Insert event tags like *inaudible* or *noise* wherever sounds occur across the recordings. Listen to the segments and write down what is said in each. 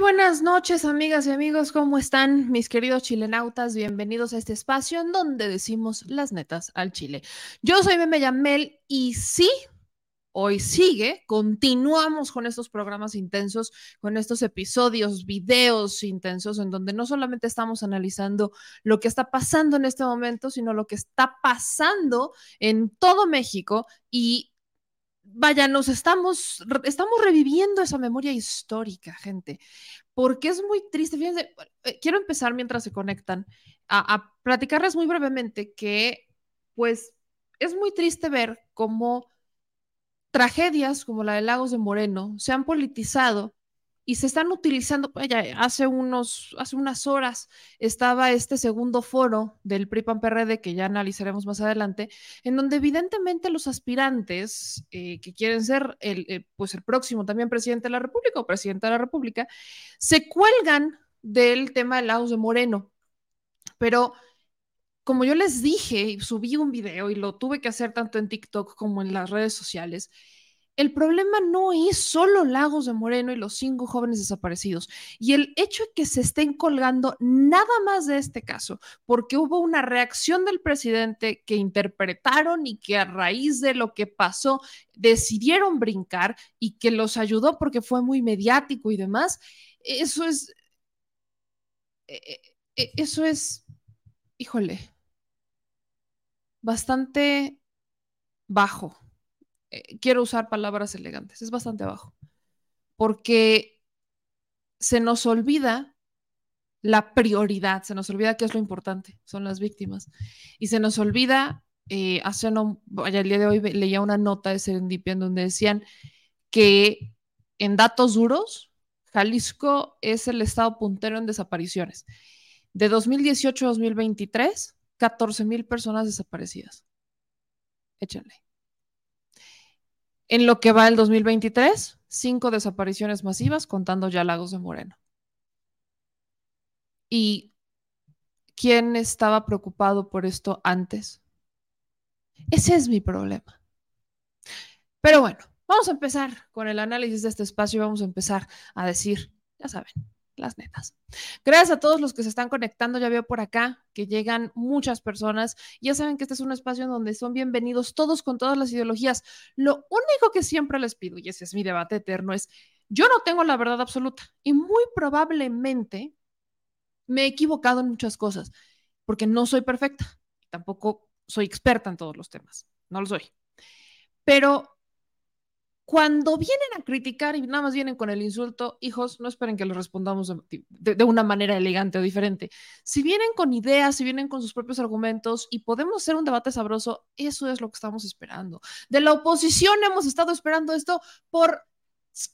buenas noches, amigas y amigos. ¿Cómo están, mis queridos chilenautas? Bienvenidos a este espacio en donde decimos las netas al Chile. Yo soy Meme Yamel y sí, hoy sigue. Continuamos con estos programas intensos, con estos episodios, videos intensos, en donde no solamente estamos analizando lo que está pasando en este momento, sino lo que está pasando en todo México y vaya, nos estamos, estamos reviviendo esa memoria histórica, gente, porque es muy triste. Fíjense, eh, quiero empezar mientras se conectan a, platicarles muy brevemente que, pues, es muy triste ver cómo tragedias como la de Lagos de Moreno se han politizado y se están utilizando, hace, unos, hace unas horas estaba este segundo foro del PRI-PAN-PRD que ya analizaremos más adelante, en donde evidentemente los aspirantes eh, que quieren ser el, eh, pues el próximo también presidente de la República o presidenta de la República, se cuelgan del tema de Lagos de Moreno. Pero como yo les dije, subí un video y lo tuve que hacer tanto en TikTok como en las redes sociales, el problema no es solo Lagos de Moreno y los cinco jóvenes desaparecidos. Y el hecho de que se estén colgando nada más de este caso, porque hubo una reacción del presidente que interpretaron y que a raíz de lo que pasó decidieron brincar y que los ayudó porque fue muy mediático y demás, eso es... E, e, e, eso es, híjole, bastante bajo eh, quiero usar palabras elegantes, es bastante bajo, porque se nos olvida la prioridad, se nos olvida qué es lo importante, son las víctimas, y se nos olvida, eh, hace no, el día de hoy leía una nota de Serendipia en donde decían que en datos duros, Jalisco es el estado puntero en desapariciones. De 2018 a 2023, 14 mil personas desaparecidas. Échenle. En lo que va el 2023, cinco desapariciones masivas, contando ya Lagos de Moreno. ¿Y quién estaba preocupado por esto antes? Ese es mi problema. Pero bueno, vamos a empezar con el análisis de este espacio y vamos a empezar a decir, ya saben, las netas. Gracias a todos los que se están conectando. Ya veo por acá que llegan muchas personas. Ya saben que este es un espacio en donde son bienvenidos todos con todas las ideologías. Lo único que siempre les pido, y ese es mi debate eterno, es yo no tengo la verdad absoluta y muy probablemente me he equivocado en muchas cosas porque no soy perfecta. Tampoco soy experta en todos los temas. No lo soy. Pero cuando vienen a criticar y nada más vienen con el insulto, hijos, no esperen que les respondamos de, una manera elegante o diferente. Si vienen con ideas, si vienen con sus propios argumentos y podemos hacer un debate sabroso, eso es lo que estamos esperando. De la oposición hemos estado esperando esto por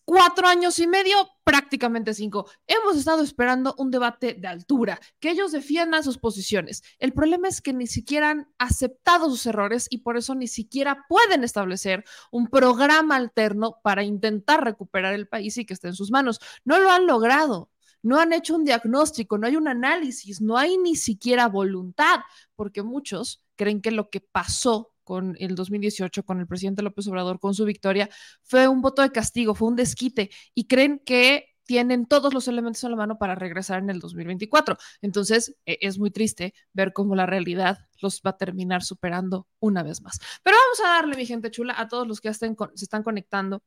cuatro años y medio, prácticamente cinco. Hemos estado esperando un debate de altura, que ellos defiendan sus posiciones. El problema es que ni siquiera han aceptado sus errores y por eso ni siquiera pueden establecer un programa alterno para intentar recuperar el país y que esté en sus manos. No lo han logrado. No han hecho un diagnóstico, no hay un análisis, no hay ni siquiera voluntad, porque muchos creen que lo que pasó con el 2018, con el presidente López Obrador, con su victoria, fue un voto de castigo, fue un desquite y creen que tienen todos los elementos en la mano para regresar en el 2024. Entonces, e, es muy triste ver cómo la realidad los va a terminar superando una vez más. Pero vamos a darle, mi gente chula, a todos los que estén se están conectando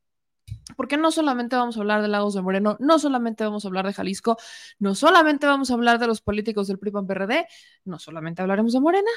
porque no solamente vamos a hablar de Lagos de Moreno, no solamente vamos a hablar de Jalisco, no solamente vamos a hablar de los políticos del PRI-PAN-PRD, no solamente hablaremos de Morena,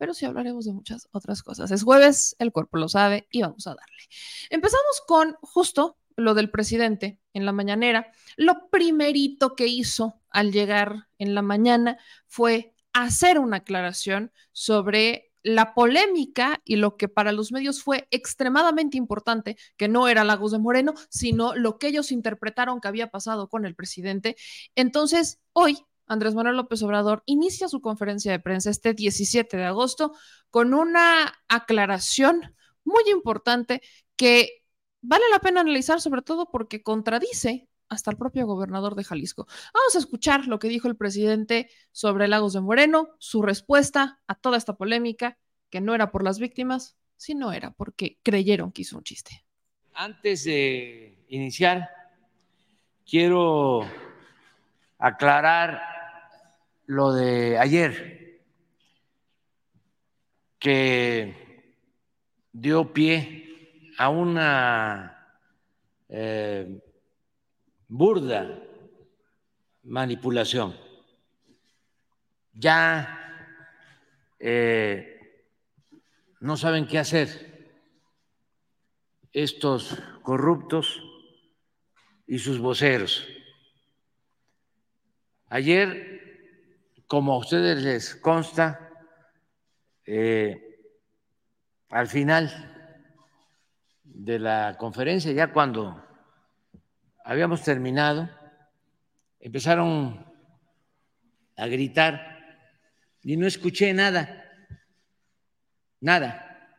pero sí hablaremos de muchas otras cosas. Es jueves, el cuerpo lo sabe y vamos a darle. Empezamos con justo lo del presidente en la mañanera. Lo primerito que hizo al llegar en la mañana fue hacer una aclaración sobre la polémica y lo que para los medios fue extremadamente importante, que no era Lagos de Moreno, sino lo que ellos interpretaron que había pasado con el presidente. Entonces, hoy Andrés Manuel López Obrador inicia su conferencia de prensa este 17 de agosto con una aclaración muy importante que vale la pena analizar, sobre todo porque contradice hasta el propio gobernador de Jalisco. Vamos a escuchar lo que dijo el presidente sobre Lagos de Moreno, su respuesta a toda esta polémica, que no era por las víctimas, sino era porque creyeron que hizo un chiste. Antes de iniciar, quiero aclarar lo de ayer, que dio pie a una eh, burda manipulación. Ya eh, no saben qué hacer estos corruptos y sus voceros. Ayer, como a ustedes les consta, eh, al final de la conferencia, ya cuando habíamos terminado, empezaron a gritar y no escuché nada, nada.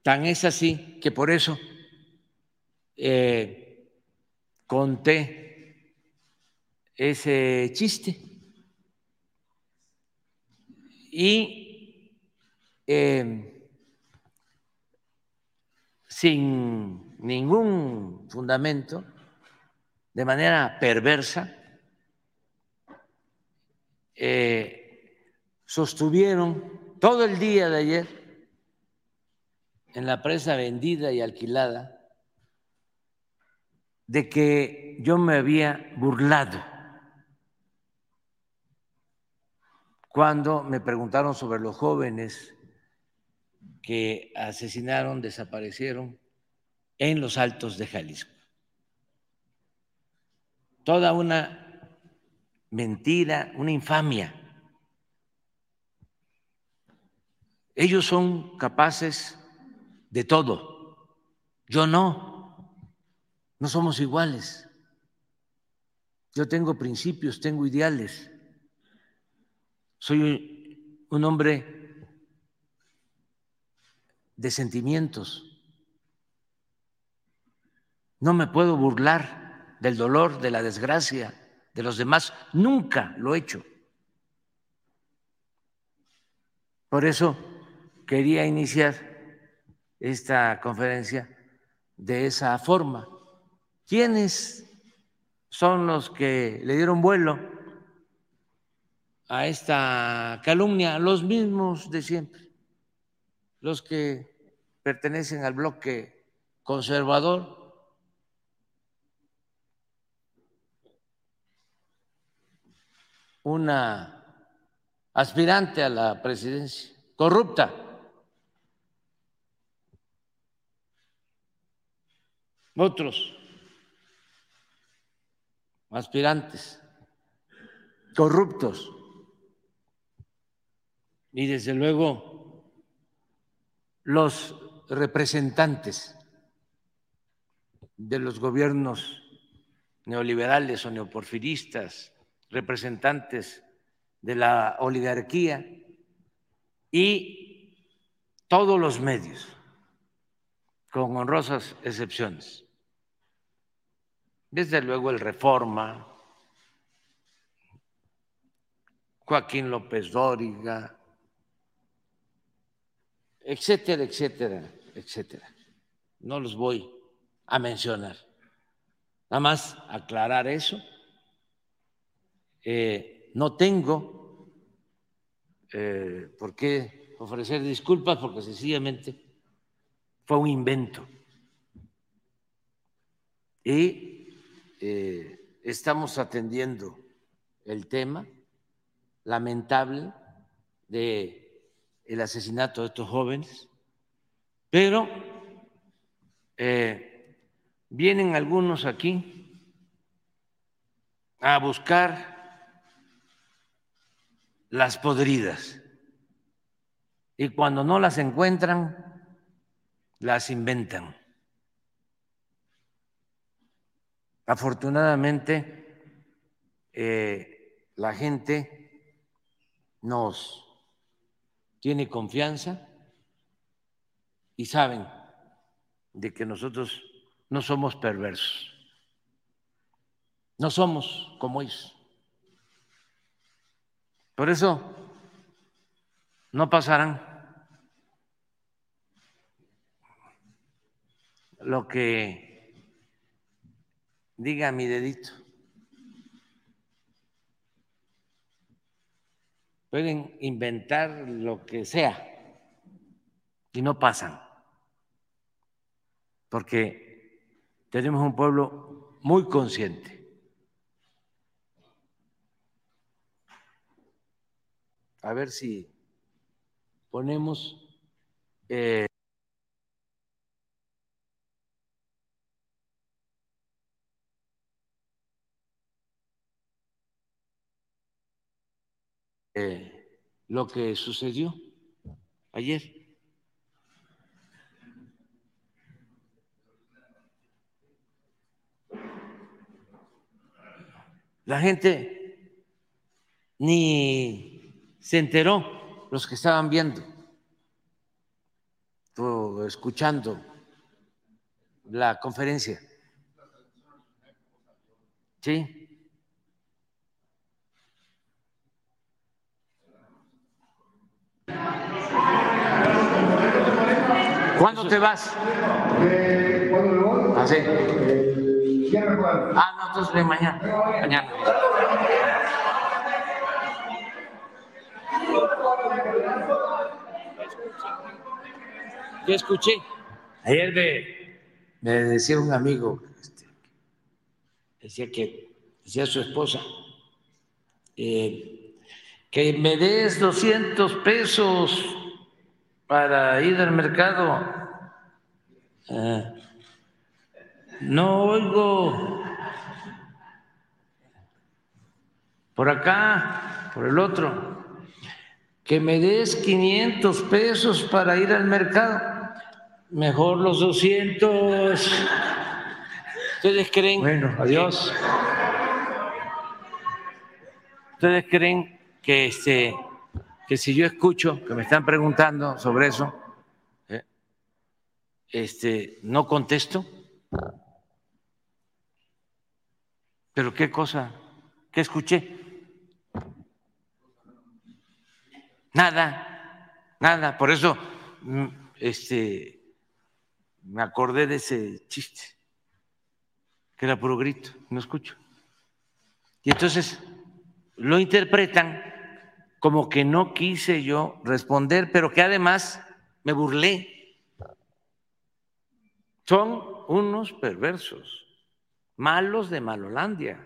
Tan es así que por eso eh, conté ese chiste. Y eh, sin ningún fundamento, de manera perversa, eh, sostuvieron todo el día de ayer en la presa vendida y alquilada de que yo me había burlado cuando me preguntaron sobre los jóvenes que asesinaron, desaparecieron en los altos de Jalisco toda una mentira, una infamia. Ellos son capaces de todo. Yo no. No somos iguales. Yo tengo principios, tengo ideales. Soy un hombre de sentimientos. No me puedo burlar del dolor, de la desgracia de los demás. Nunca lo he hecho. Por eso quería iniciar esta conferencia de esa forma. ¿Quiénes son los que le dieron vuelo a esta calumnia? Los mismos de siempre, los que pertenecen al bloque conservador una aspirante a la presidencia, corrupta. Otros aspirantes corruptos. Y desde luego los representantes de los gobiernos neoliberales o neoporfiristas representantes de la oligarquía y todos los medios, con honrosas excepciones. Desde luego el Reforma, Joaquín López Dóriga, etcétera, etcétera, etcétera. No los voy a mencionar. Nada más aclarar eso eh, no tengo eh, por qué ofrecer disculpas porque sencillamente fue un invento. Y eh, estamos atendiendo el tema lamentable de el asesinato de estos jóvenes, pero vienen algunos aquí a buscar las podridas. y cuando no las encuentran, las inventan. Afortunadamente, eh, la gente nos tiene confianza y saben de que nosotros no somos perversos, no somos como ellos. Por eso no pasarán lo que diga mi dedito. Pueden inventar lo que sea y no pasan, porque tenemos un pueblo muy consciente. A ver si ponemos... Eh, Eh, lo que sucedió ayer. La gente ni se enteró, los que estaban viendo o escuchando la conferencia. Sí. ¿Cuándo te vas? Eh, ¿Cuándo me voy? Ah, sí. El viernes jueves. Ah, no, entonces ven mañana. Mañana. Yo escuché. Ayer me, me decía un amigo, este, decía que, decía su esposa, eh, que me des 200 pesos para ir al mercado. Eh, no oigo por acá, por el otro, que me des 500 pesos para ir al mercado. Mejor los 200. ¿Ustedes creen? Bueno, adiós. ¿Ustedes creen que este que si yo escucho que me están preguntando sobre eso, ¿eh? este, no contesto. Pero qué cosa, qué escuché. Nada, nada. Por eso, mm, este, me acordé de ese chiste, que era puro grito, no escucho. Y entonces lo interpretan como que no quise yo responder, pero que además me burlé. Son unos perversos, malos de Malolandia.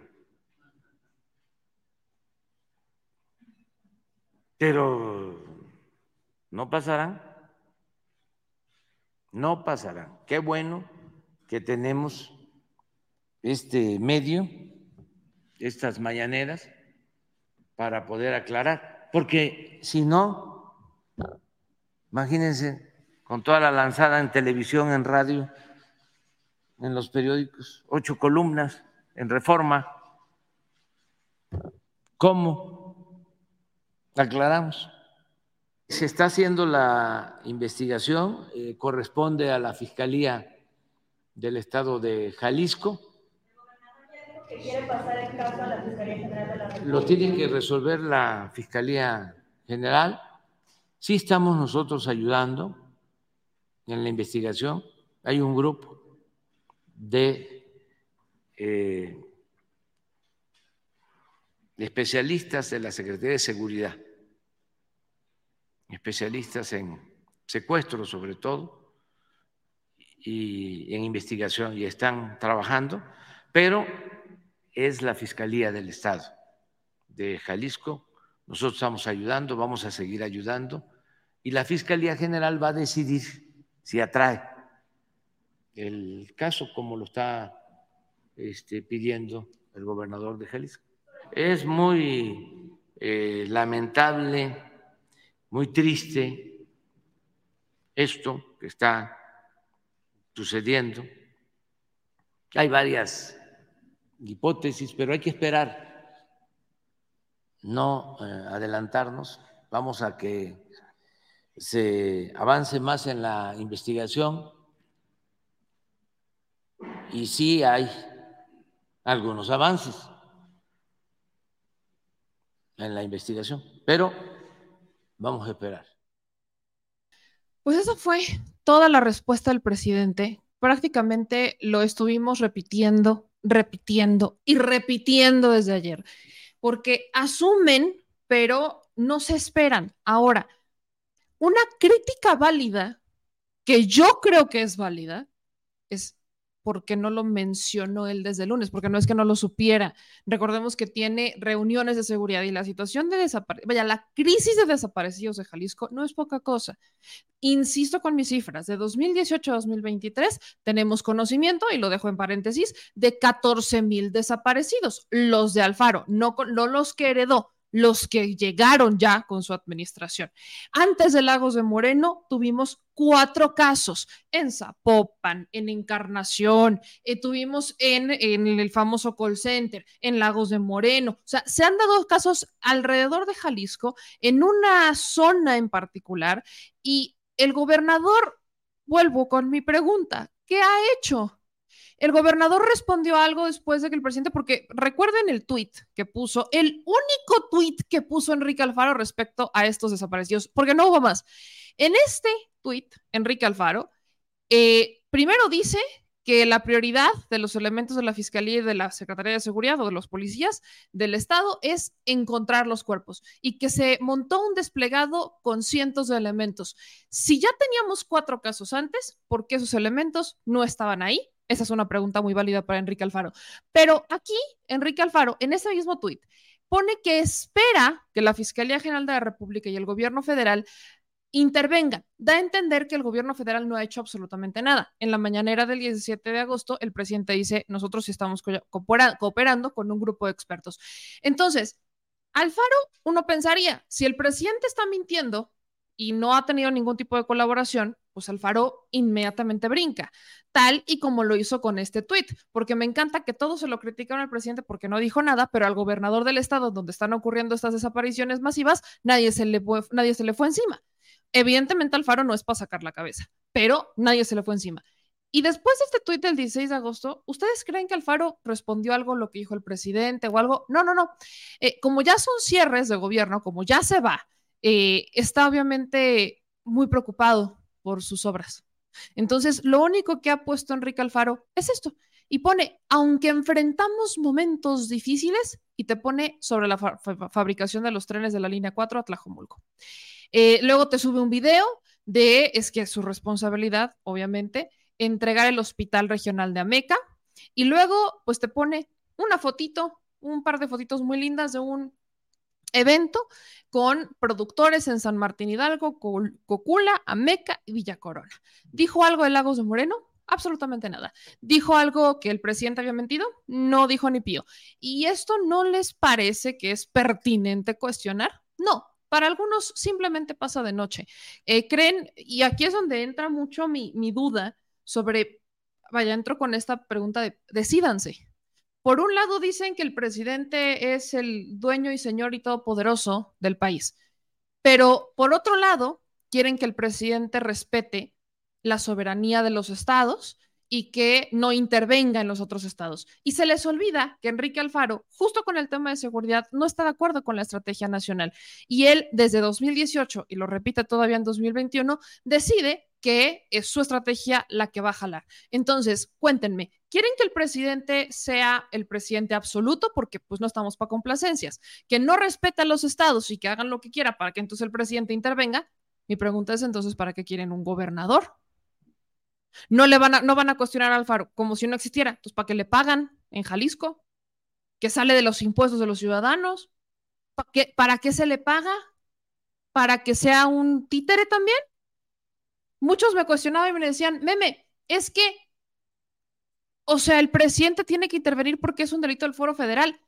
Pero no pasarán, no pasarán. Qué bueno que tenemos este medio, estas mañaneras, para poder aclarar. Porque si no, imagínense, con toda la lanzada en televisión, en radio, en los periódicos, ocho columnas en reforma, ¿cómo aclaramos? Se está haciendo la investigación, eh, corresponde a la Fiscalía del Estado de Jalisco que quiere pasar el caso a la Fiscalía General de la República. Lo tiene que resolver la Fiscalía General. Sí estamos nosotros ayudando en la investigación. Hay un grupo de eh, especialistas de la Secretaría de Seguridad, especialistas en secuestro sobre todo y en investigación y están trabajando, pero es la Fiscalía del Estado de Jalisco. Nosotros estamos ayudando, vamos a seguir ayudando y la Fiscalía General va a decidir si atrae el caso como lo está este, pidiendo el gobernador de Jalisco. Es muy eh, lamentable, muy triste esto que está sucediendo. Hay varias hipótesis, pero hay que esperar, no eh, adelantarnos. Vamos a que se avance más en la investigación y sí hay algunos avances en la investigación, pero vamos a esperar. Pues esa fue toda la respuesta del presidente. Prácticamente lo estuvimos repitiendo, repitiendo y repitiendo desde ayer, porque asumen, pero no se esperan. Ahora, una crítica válida, que yo creo que es válida, es porque no lo mencionó él desde el lunes, porque no es que no lo supiera. Recordemos que tiene reuniones de seguridad y la situación de desaparecidos, vaya, la crisis de desaparecidos de Jalisco no es poca cosa. Insisto con mis cifras, de 2018 a 2023 tenemos conocimiento, y lo dejo en paréntesis, de 14 mil desaparecidos, los de Alfaro, no, no los que heredó, los que llegaron ya con su administración. Antes de Lagos de Moreno tuvimos cuatro casos en Zapopan, en Encarnación, eh, tuvimos en, en, el famoso call center, en Lagos de Moreno. O sea, se han dado casos alrededor de Jalisco, en una zona en particular, y el gobernador, vuelvo con mi pregunta, ¿qué ha hecho? El gobernador respondió algo después de que el presidente, porque recuerden el tuit que puso, el único tuit que puso Enrique Alfaro respecto a estos desaparecidos, porque no hubo más. En este tuit, Enrique Alfaro, eh, primero dice que la prioridad de los elementos de la Fiscalía y de la Secretaría de Seguridad o de los policías del Estado es encontrar los cuerpos y que se montó un desplegado con cientos de elementos. Si ya teníamos cuatro casos antes, ¿por qué esos elementos no estaban ahí? Esa es una pregunta muy válida para Enrique Alfaro. Pero aquí, Enrique Alfaro, en ese mismo tuit, pone que espera que la Fiscalía General de la República y el gobierno federal intervengan. Da a entender que el gobierno federal no ha hecho absolutamente nada. En la mañanera del 17 de agosto, el presidente dice, nosotros estamos cooperando con un grupo de expertos. Entonces, Alfaro, uno pensaría, si el presidente está mintiendo y no ha tenido ningún tipo de colaboración, pues Alfaro inmediatamente brinca, tal y como lo hizo con este tuit, porque me encanta que todos se lo criticaron al presidente porque no dijo nada, pero al gobernador del estado donde están ocurriendo estas desapariciones masivas, nadie se le fue, nadie se le fue encima. Evidentemente Alfaro no es para sacar la cabeza, pero nadie se le fue encima. Y después de este tuit del 16 de agosto, ¿ustedes creen que Alfaro respondió algo lo que dijo el presidente o algo? No, no, no. Eh, como ya son cierres de gobierno, como ya se va, eh, está obviamente muy preocupado por sus obras. Entonces, lo único que ha puesto Enrique Alfaro es esto. Y pone, aunque enfrentamos momentos difíciles, y te pone sobre la fa fabricación de los trenes de la línea 4 a Tlajomulco. Eh, luego te sube un video de, es que es su responsabilidad, obviamente, entregar el hospital regional de Ameca. Y luego, pues te pone una fotito, un par de fotitos muy lindas de un evento con productores en San Martín Hidalgo, Cocula, Ameca y Villa Corona. ¿Dijo algo de Lagos de Moreno? Absolutamente nada. ¿Dijo algo que el presidente había mentido? No dijo ni pío. ¿Y esto no les parece que es pertinente cuestionar? No, para algunos simplemente pasa de noche. Eh, creen, y aquí es donde entra mucho mi, mi, duda sobre, vaya, entro con esta pregunta de, decídanse, por un lado dicen que el presidente es el dueño y señor y todopoderoso del país, pero por otro lado quieren que el presidente respete la soberanía de los estados y que no intervenga en los otros estados. Y se les olvida que Enrique Alfaro, justo con el tema de seguridad, no está de acuerdo con la estrategia nacional. Y él, desde 2018, y lo repite todavía en 2021, decide que es su estrategia la que va a jalar. Entonces, cuéntenme, ¿quieren que el presidente sea el presidente absoluto? Porque pues no estamos para complacencias. Que no respete a los estados y que hagan lo que quiera para que entonces el presidente intervenga. Mi pregunta es entonces, ¿para qué quieren un gobernador? No, le van a, no van a cuestionar al Alfaro como si no existiera. Entonces, ¿para qué le pagan en Jalisco? ¿Que sale de los impuestos de los ciudadanos? ¿Para qué, ¿Para qué se le paga? ¿Para que sea un títere también? Muchos me cuestionaban y me decían, meme, es que, o sea, el presidente tiene que intervenir porque es un delito del foro federal.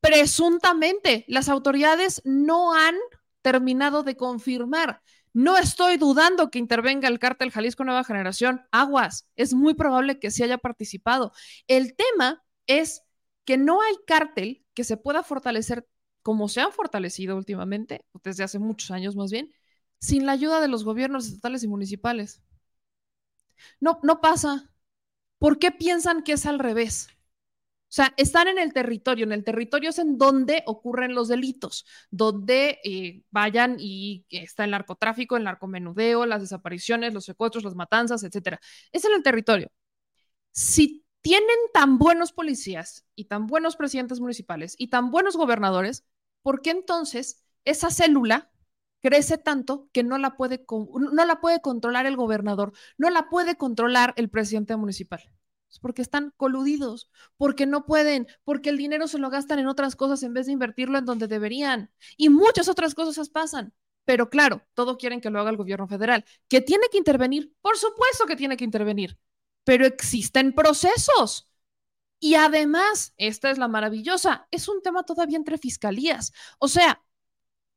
Presuntamente, las autoridades no han terminado de confirmar No estoy dudando que intervenga el cártel Jalisco Nueva Generación. Aguas, es muy probable que sí haya participado. El tema es que no hay cártel que se pueda fortalecer como se han fortalecido últimamente, desde hace muchos años más bien, sin la ayuda de los gobiernos estatales y municipales. No, no pasa. ¿Por qué piensan que es al revés? O sea, están en el territorio. En el territorio es en donde ocurren los delitos, donde eh, vayan y está el narcotráfico, el narcomenudeo, las desapariciones, los secuestros, las matanzas, etcétera. Es en el territorio. Si tienen tan buenos policías y tan buenos presidentes municipales y tan buenos gobernadores, ¿por qué entonces esa célula crece tanto que no la puede, no la puede controlar el gobernador, no la puede controlar el presidente municipal? porque están coludidos, porque no pueden, porque el dinero se lo gastan en otras cosas en vez de invertirlo en donde deberían. Y muchas otras cosas pasan. Pero claro, todo quieren que lo haga el gobierno federal. ¿Que tiene que intervenir? Por supuesto que tiene que intervenir, pero existen procesos. Y además, esta es la maravillosa, es un tema todavía entre fiscalías. O sea,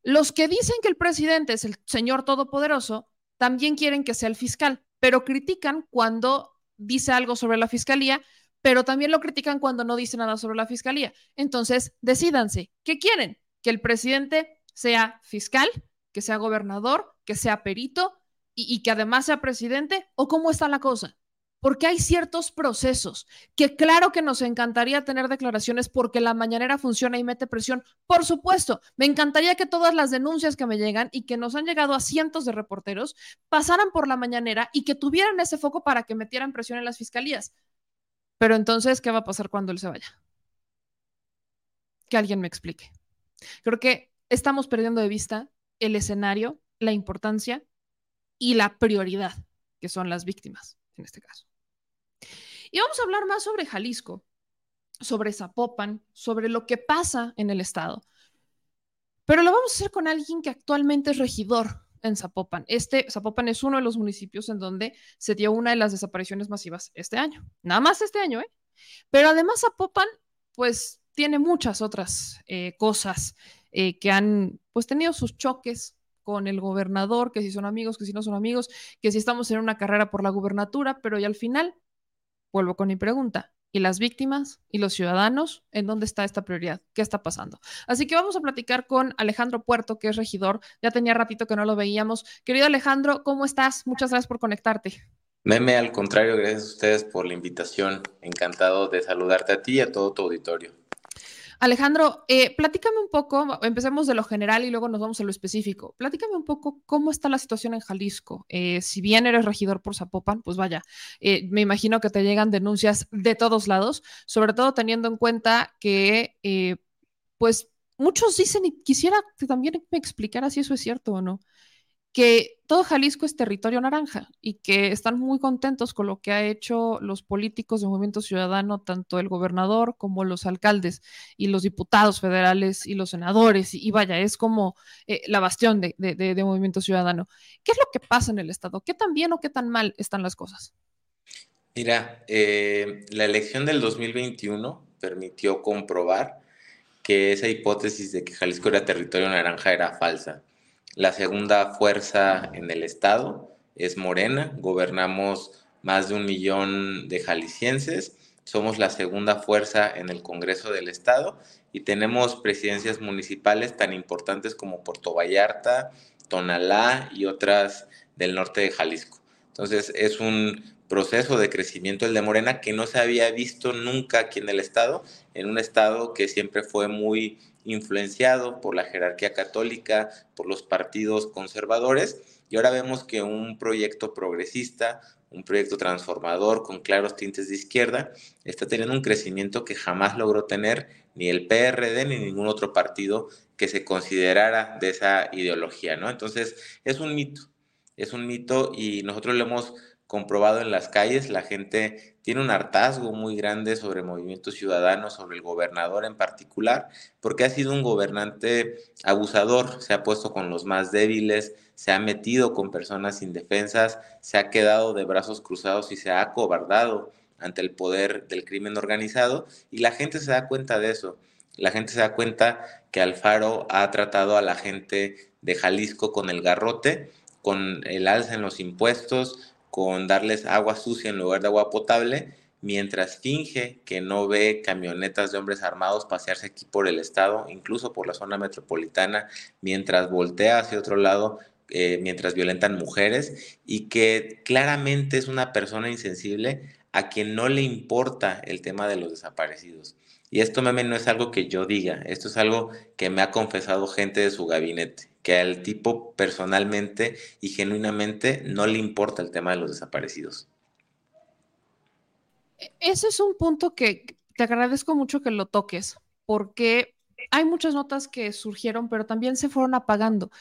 los que dicen que el presidente es el señor todopoderoso, también quieren que sea el fiscal, pero critican cuando dice algo sobre la fiscalía, pero también lo critican cuando no dice nada sobre la fiscalía. Entonces, decídanse, ¿qué quieren? Que el presidente sea fiscal, que sea gobernador, que sea perito y, y que además sea presidente, o cómo está la cosa porque hay ciertos procesos que claro que nos encantaría tener declaraciones porque la mañanera funciona y mete presión. Por supuesto, me encantaría que todas las denuncias que me llegan y que nos han llegado a cientos de reporteros pasaran por la mañanera y que tuvieran ese foco para que metieran presión en las fiscalías. Pero entonces, ¿qué va a pasar cuando él se vaya? Que alguien me explique. Creo que estamos perdiendo de vista el escenario, la importancia y la prioridad que son las víctimas en este caso. Y vamos a hablar más sobre Jalisco, sobre Zapopan, sobre lo que pasa en el estado. Pero lo vamos a hacer con alguien que actualmente es regidor en Zapopan. Este Zapopan es uno de los municipios en donde se dio una de las desapariciones masivas este año. Nada más este año, ¿eh? Pero además Zapopan, pues, tiene muchas otras eh, cosas eh, que han, pues, tenido sus choques con el gobernador, que si son amigos, que si no son amigos, que si estamos en una carrera por la gubernatura, pero y al final vuelvo con mi pregunta. ¿Y las víctimas y los ciudadanos? ¿En dónde está esta prioridad? ¿Qué está pasando? Así que vamos a platicar con Alejandro Puerto, que es regidor. Ya tenía ratito que no lo veíamos. Querido Alejandro, ¿cómo estás? Muchas gracias por conectarte. Meme, al contrario, gracias a ustedes por la invitación. Encantado de saludarte a ti y a todo tu auditorio. Alejandro, eh, platícame un poco, empecemos de lo general y luego nos vamos a lo específico. Platícame un poco cómo está la situación en Jalisco. Eh, si bien eres regidor por Zapopan, pues vaya, eh, me imagino que te llegan denuncias de todos lados, sobre todo teniendo en cuenta que, pues, muchos dicen, y quisiera que también me explicara si eso es cierto o no, que todo Jalisco es territorio naranja y que están muy contentos con lo que ha hecho los políticos de Movimiento Ciudadano, tanto el gobernador como los alcaldes y los diputados federales y los senadores. Y, vaya, es como eh, la bastión de, de, Movimiento Ciudadano. ¿Qué es lo que pasa en el Estado? ¿Qué tan bien o qué tan mal están las cosas? Mira, eh, la elección del 2021 permitió comprobar que esa hipótesis de que Jalisco era territorio naranja era falsa la segunda fuerza en el estado es Morena, gobernamos más de un millón de jaliscienses, somos la segunda fuerza en el Congreso del Estado y tenemos presidencias municipales tan importantes como Puerto Vallarta, Tonalá y otras del norte de Jalisco. Entonces es un proceso de crecimiento el de Morena que no se había visto nunca aquí en el Estado, en un Estado que siempre fue muy influenciado por la jerarquía católica, por los partidos conservadores, y ahora vemos que un proyecto progresista, un proyecto transformador con claros tintes de izquierda, está teniendo un crecimiento que jamás logró tener ni el PRD ni ningún otro partido que se considerara de esa ideología, ¿no? Entonces, es un mito, es un mito y nosotros lo hemos comprobado en las calles, la gente tiene un hartazgo muy grande sobre Movimiento Ciudadano, sobre el gobernador en particular, porque ha sido un gobernante abusador, se ha puesto con los más débiles, se ha metido con personas indefensas, se ha quedado de brazos cruzados y se ha acobardado ante el poder del crimen organizado y la gente se da cuenta de eso. La gente se da cuenta que Alfaro ha tratado a la gente de Jalisco con el garrote con el alza en los impuestos, con darles agua sucia en lugar de agua potable, mientras finge que no ve camionetas de hombres armados pasearse aquí por el estado, incluso por la zona metropolitana, mientras voltea hacia otro lado, eh, mientras violentan mujeres, y que claramente es una persona insensible a quien no le importa el tema de los desaparecidos. Y esto, meme, no es algo que yo diga, esto es algo que me ha confesado gente de su gabinete, que al tipo personalmente y genuinamente no le importa el tema de los desaparecidos. Ese es un punto que te agradezco mucho que lo toques, porque hay muchas notas que surgieron, pero también se fueron apagando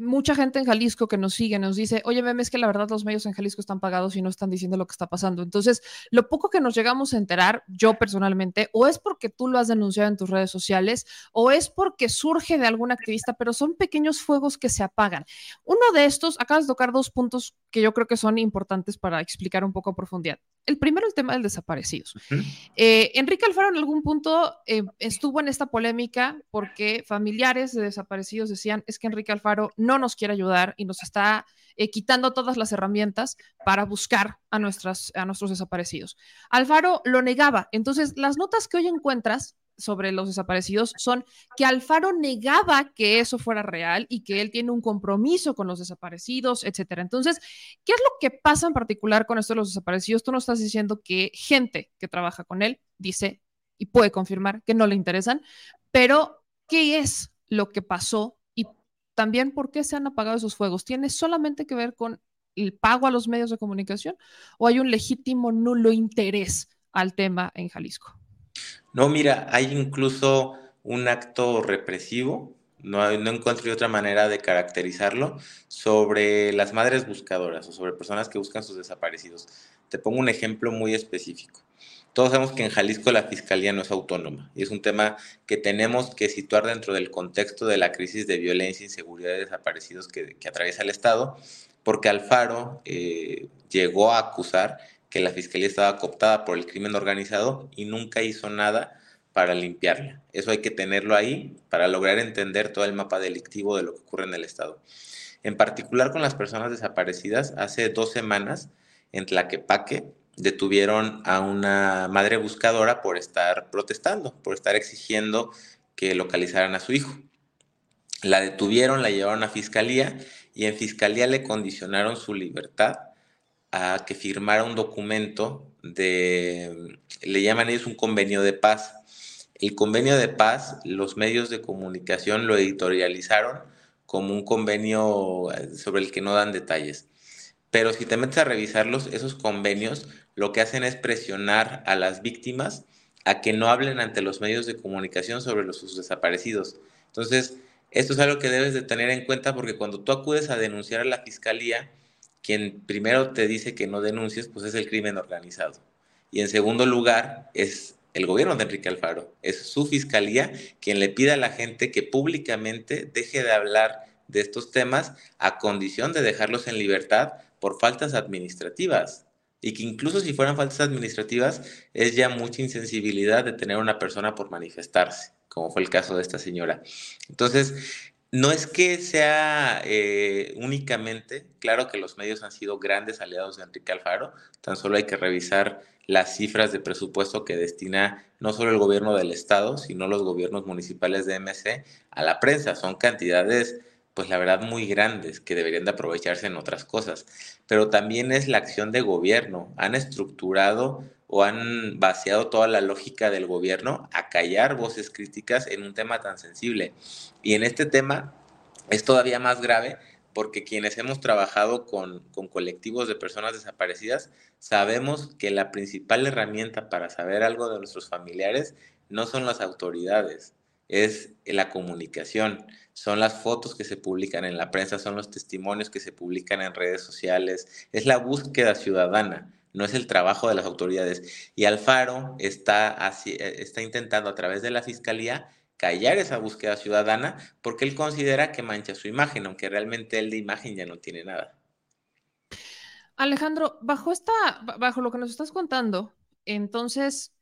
mucha gente en Jalisco que nos sigue nos dice, oye, meme, es que la verdad los medios en Jalisco están pagados y no están diciendo lo que está pasando. Entonces, lo poco que nos llegamos a enterar, yo personalmente, o es porque tú lo has denunciado en tus redes sociales, o es porque surge de algún activista, pero son pequeños fuegos que se apagan. Uno de estos, acabas de tocar dos puntos que yo creo que son importantes para explicar un poco a profundidad. El primero, el tema del desaparecidos. Eh, Enrique Alfaro en algún punto eh, estuvo en esta polémica porque familiares de desaparecidos decían, es que Enrique Alfaro no nos quiere ayudar y nos está eh, quitando todas las herramientas para buscar a, nuestras, a nuestros desaparecidos. Alfaro lo negaba. Entonces, las notas que hoy encuentras sobre los desaparecidos son que Alfaro negaba que eso fuera real y que él tiene un compromiso con los desaparecidos, etcétera. Entonces, ¿qué es lo que pasa en particular con esto de los desaparecidos? Tú nos estás diciendo que gente que trabaja con él dice y puede confirmar que no le interesan, pero ¿qué es lo que pasó también por qué se han apagado esos fuegos? ¿Tiene solamente que ver con el pago a los medios de comunicación o hay un legítimo nulo interés al tema en Jalisco? No, mira, hay incluso un acto represivo, no, no encuentro otra manera de caracterizarlo, sobre las madres buscadoras o sobre personas que buscan sus desaparecidos. Te pongo un ejemplo muy específico. Todos sabemos que en Jalisco la fiscalía no es autónoma y es un tema que tenemos que situar dentro del contexto de la crisis de violencia, inseguridad y desaparecidos que, atraviesa el Estado, porque Alfaro eh, llegó a acusar que la fiscalía estaba cooptada por el crimen organizado y nunca hizo nada para limpiarla. Eso hay que tenerlo ahí para lograr entender todo el mapa delictivo de lo que ocurre en el Estado. En particular con las personas desaparecidas, hace dos semanas en Tlaquepaque detuvieron a una madre buscadora por estar protestando, por estar exigiendo que localizaran a su hijo. La detuvieron, la llevaron a fiscalía y en fiscalía le condicionaron su libertad a que firmara un documento de, le llaman ellos un convenio de paz. El convenio de paz, los medios de comunicación lo editorializaron como un convenio eh, sobre el que no dan detalles. Pero si te metes a revisarlos, esos convenios lo que hacen es presionar a las víctimas a que no hablen ante los medios de comunicación sobre los sus desaparecidos. Entonces, esto es algo que debes de tener en cuenta porque cuando tú acudes a denunciar a la fiscalía, quien primero te dice que no denuncies, pues es el crimen organizado. Y en segundo lugar, es el gobierno de Enrique Alfaro, es su fiscalía quien le pide a la gente que públicamente deje de hablar de estos temas a condición de dejarlos en libertad por faltas administrativas. Y que incluso si fueran faltas administrativas, es ya mucha insensibilidad de tener una persona por manifestarse, como fue el caso de esta señora. Entonces, no es que sea eh, únicamente, claro que los medios han sido grandes aliados de Enrique Alfaro, tan solo hay que revisar las cifras de presupuesto que destina no solo el gobierno del estado, sino los gobiernos municipales de MC a la prensa. Son cantidades, pues la verdad, muy grandes que deberían de aprovecharse en otras cosas. Pero también es la acción de gobierno. Han estructurado o han vaciado toda la lógica del gobierno a callar voces críticas en un tema tan sensible. Y en este tema es todavía más grave porque quienes hemos trabajado con, con, colectivos de personas desaparecidas sabemos que la principal herramienta para saber algo de nuestros familiares no son las autoridades, es la comunicación, son las fotos que se publican en la prensa, son los testimonios que se publican en redes sociales, es la búsqueda ciudadana no es el trabajo de las autoridades. Y Alfaro está, eh, está intentando a través de la fiscalía callar esa búsqueda ciudadana porque él considera que mancha su imagen, aunque realmente él de imagen ya no tiene nada. Alejandro, bajo esta, bajo lo que nos estás contando, entonces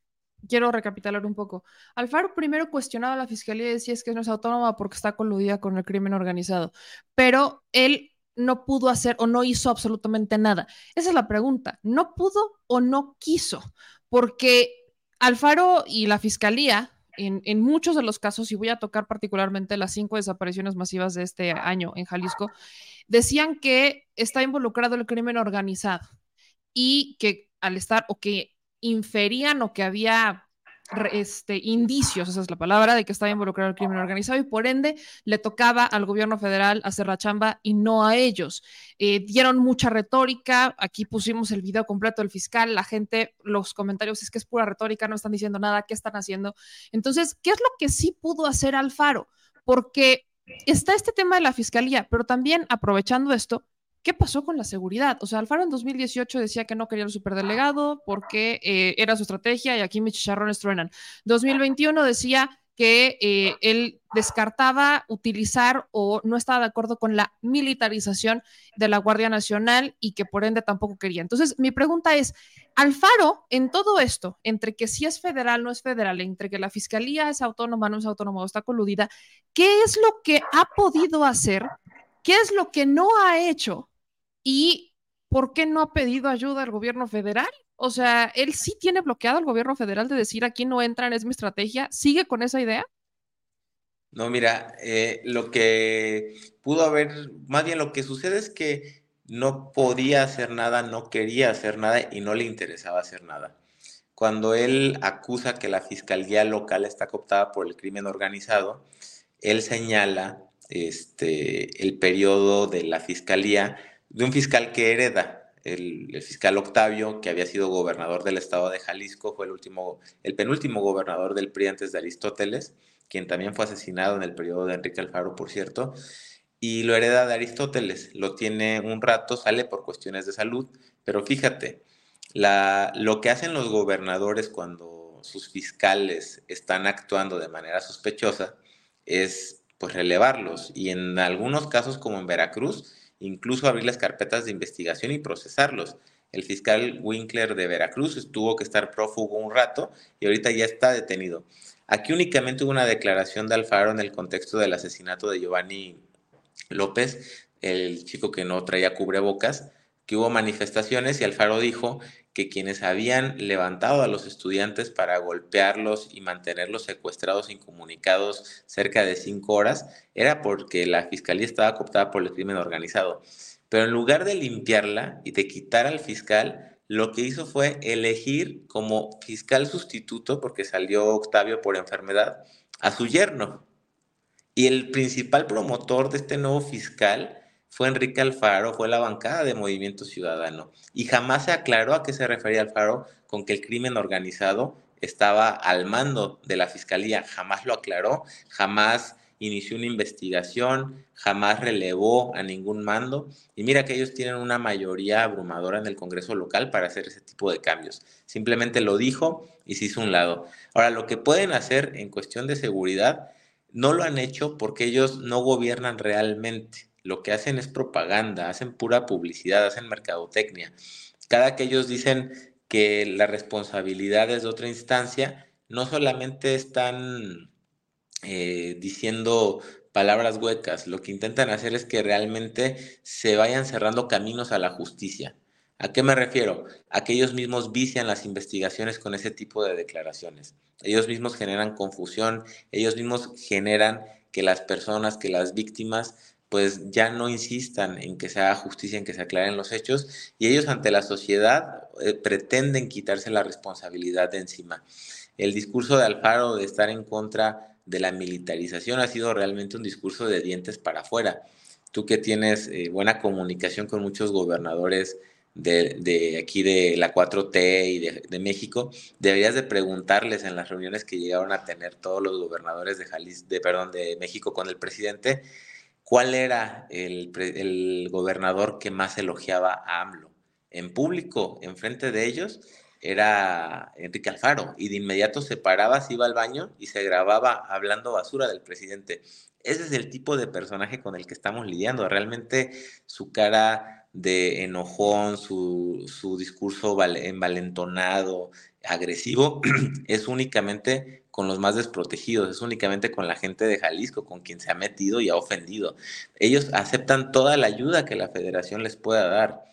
quiero recapitular un poco. Alfaro primero cuestionaba a la fiscalía y decía es que no es autónoma porque está coludida con el crimen organizado, pero él no pudo hacer o no hizo absolutamente nada? Esa es la pregunta. ¿No pudo o no quiso? Porque Alfaro y la Fiscalía, en, en, muchos de los casos, y voy a tocar particularmente las cinco desapariciones masivas de este año en Jalisco, decían que está involucrado el crimen organizado y que al estar o que inferían o que había este, indicios, esa es la palabra, de que estaba involucrado el crimen organizado y por ende le tocaba al gobierno federal hacer la chamba y no a ellos. Eh, dieron mucha retórica, aquí pusimos el video completo del fiscal, la gente, los comentarios es que es pura retórica, no están diciendo nada, ¿qué están haciendo? Entonces, ¿qué es lo que sí pudo hacer Alfaro? Porque está este tema de la fiscalía, pero también aprovechando esto, ¿qué pasó con la seguridad? O sea, Alfaro en 2018 decía que no quería el superdelegado porque eh, era su estrategia y aquí mis chicharrones truenan. 2021 decía que eh, él descartaba utilizar o no estaba de acuerdo con la militarización de la Guardia Nacional y que por ende tampoco quería. Entonces, mi pregunta es, Alfaro, en todo esto, entre que si es federal, no es federal, entre que la fiscalía es autónoma, no es autónoma, está coludida, ¿qué es lo que ha podido hacer? ¿Qué es lo que no ha hecho? ¿Y por qué no ha pedido ayuda al gobierno federal? O sea, él sí tiene bloqueado al gobierno federal de decir aquí no entran, es mi estrategia. ¿Sigue con esa idea? No, mira, eh, lo que pudo haber, más bien lo que sucede es que no podía hacer nada, no quería hacer nada y no le interesaba hacer nada. Cuando él acusa que la fiscalía local está cooptada por el crimen organizado, él señala este, el periodo de la fiscalía de un fiscal que hereda. El, fiscal Octavio, que había sido gobernador del estado de Jalisco, fue el, último, el penúltimo gobernador del PRI antes de Aristóteles, quien también fue asesinado en el periodo de Enrique Alfaro, por cierto, y lo hereda de Aristóteles. Lo tiene un rato, sale por cuestiones de salud, pero fíjate, lo que hacen los gobernadores cuando sus fiscales están actuando de manera sospechosa es pues relevarlos y en algunos casos como en Veracruz incluso abrir las carpetas de investigación y procesarlos. El fiscal Winkler de Veracruz tuvo que estar prófugo un rato y ahorita ya está detenido. Aquí únicamente hubo una declaración de Alfaro en el contexto del asesinato de Giovanni López, el chico que no traía cubrebocas, que hubo manifestaciones y Alfaro dijo que quienes habían levantado a los estudiantes para golpearlos y mantenerlos secuestrados incomunicados cerca de cinco horas era porque la fiscalía estaba cooptada por el crimen organizado. Pero en lugar de limpiarla y de quitar al fiscal, lo que hizo fue elegir como fiscal sustituto, porque salió Octavio por enfermedad, a su yerno. Y el principal promotor de este nuevo fiscal fue Enrique Alfaro, fue la bancada de Movimiento Ciudadano. Y jamás se aclaró a qué se refería Alfaro con que el crimen organizado estaba al mando de la fiscalía. Jamás lo aclaró, jamás inició una investigación, jamás relevó a ningún mando. Y mira que ellos tienen una mayoría abrumadora en el Congreso local para hacer ese tipo de cambios. Simplemente lo dijo y se hizo un lado. Ahora, lo que pueden hacer en cuestión de seguridad, no lo han hecho porque ellos no gobiernan realmente lo que hacen es propaganda, hacen pura publicidad, hacen mercadotecnia. Cada que ellos dicen que la responsabilidad es de otra instancia, no solamente están eh, diciendo palabras huecas, lo que intentan hacer es que realmente se vayan cerrando caminos a la justicia. ¿A qué me refiero? A que ellos mismos vician las investigaciones con ese tipo de declaraciones. Ellos mismos generan confusión, ellos mismos generan que las personas, que las víctimas pues ya no insistan en que se haga justicia, en que se aclaren los hechos, y ellos ante la sociedad eh, pretenden quitarse la responsabilidad de encima. El discurso de Alfaro de estar en contra de la militarización ha sido realmente un discurso de dientes para afuera. Tú que tienes eh, buena comunicación con muchos gobernadores de, aquí de la 4T y de, de, México, deberías de preguntarles en las reuniones que llegaron a tener todos los gobernadores de, Jalis, de, perdón, de México con el presidente, ¿Cuál era el, gobernador que más elogiaba a AMLO? En público, enfrente de ellos, era Enrique Alfaro y de inmediato se paraba, se iba al baño y se grababa hablando basura del presidente. Ese es el tipo de personaje con el que estamos lidiando. Realmente su cara de enojón, su, su discurso envalentonado, agresivo, *clears throat* es únicamente con los más desprotegidos, es únicamente con la gente de Jalisco, con quien se ha metido y ha ofendido. Ellos aceptan toda la ayuda que la federación les pueda dar.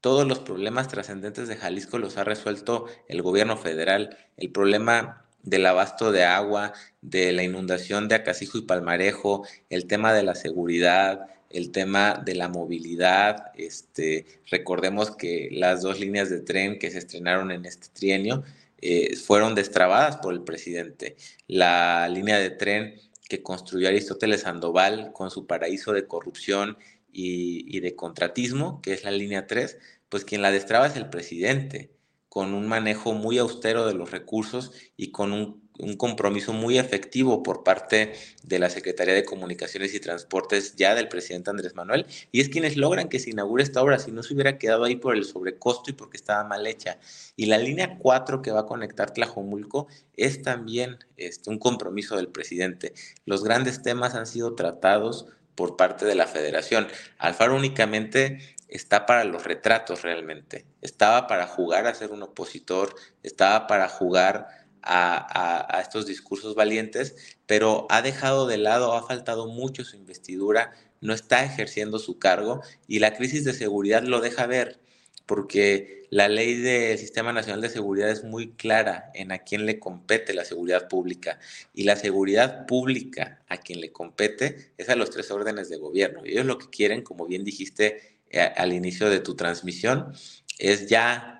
Todos los problemas trascendentes de Jalisco los ha resuelto el gobierno federal. El problema del abasto de agua, de la inundación de Acasijo y Palmarejo, el tema de la seguridad, el tema de la movilidad. Este, recordemos que las dos líneas de tren que se estrenaron en este trienio eh, fueron destrabadas por el presidente. La línea de tren que construyó Aristóteles Sandoval con su paraíso de corrupción y, y de contratismo, que es la línea 3, pues quien la destraba es el presidente con un manejo muy austero de los recursos y con un, compromiso muy efectivo por parte de la Secretaría de Comunicaciones y Transportes ya del presidente Andrés Manuel, y es quienes logran que se inaugure esta obra, si no se hubiera quedado ahí por el sobrecosto y porque estaba mal hecha. Y la línea 4 que va a conectar Tlajomulco es también este, un compromiso del presidente. Los grandes temas han sido tratados por parte de la federación. Alfaro únicamente está para los retratos realmente. Estaba para jugar a ser un opositor, estaba para jugar a, estos discursos valientes, pero ha dejado de lado, ha faltado mucho su investidura, no está ejerciendo su cargo y la crisis de seguridad lo deja ver, porque la ley del Sistema Nacional de Seguridad es muy clara en a quién le compete la seguridad pública y la seguridad pública a quien le compete es a los tres órdenes de gobierno. Y ellos lo que quieren, como bien dijiste, eh, al inicio de tu transmisión es ya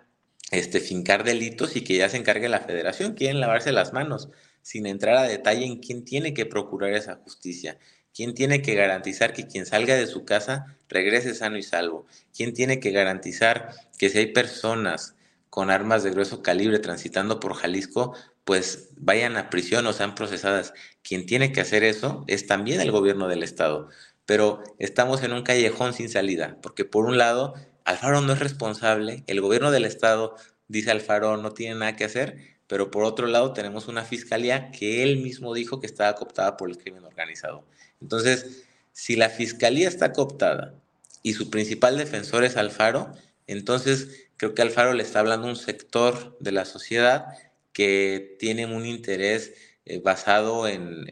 este, fincar delitos y que ya se encargue la federación. Quieren lavarse las manos sin entrar a detalle en quién tiene que procurar esa justicia, quién tiene que garantizar que quien salga de su casa regrese sano y salvo, quién tiene que garantizar que si hay personas con armas de grueso calibre transitando por Jalisco, pues vayan a prisión o sean procesadas. Quien tiene que hacer eso es también el gobierno del Estado pero estamos en un callejón sin salida, porque por un lado, Alfaro no es responsable, el gobierno del estado dice Alfaro no tiene nada que hacer, pero por otro lado tenemos una fiscalía que él mismo dijo que estaba cooptada por el crimen organizado. Entonces, si la fiscalía está cooptada y su principal defensor es Alfaro, entonces creo que Alfaro le está hablando a un sector de la sociedad que tiene un interés eh, basado en,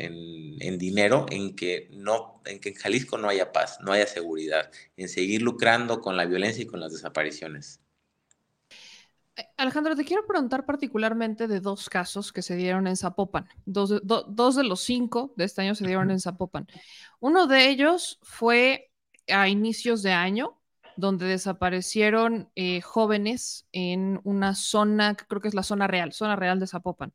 dinero, en que, no, en que en Jalisco no haya paz, no haya seguridad, en seguir lucrando con la violencia y con las desapariciones. Eh, Alejandro, te quiero preguntar particularmente de dos casos que se dieron en Zapopan. Dos, de los cinco de este año se dieron en Zapopan. Uno de ellos fue a inicios de año, donde desaparecieron eh, jóvenes en una zona, creo que es la zona real, zona real de Zapopan.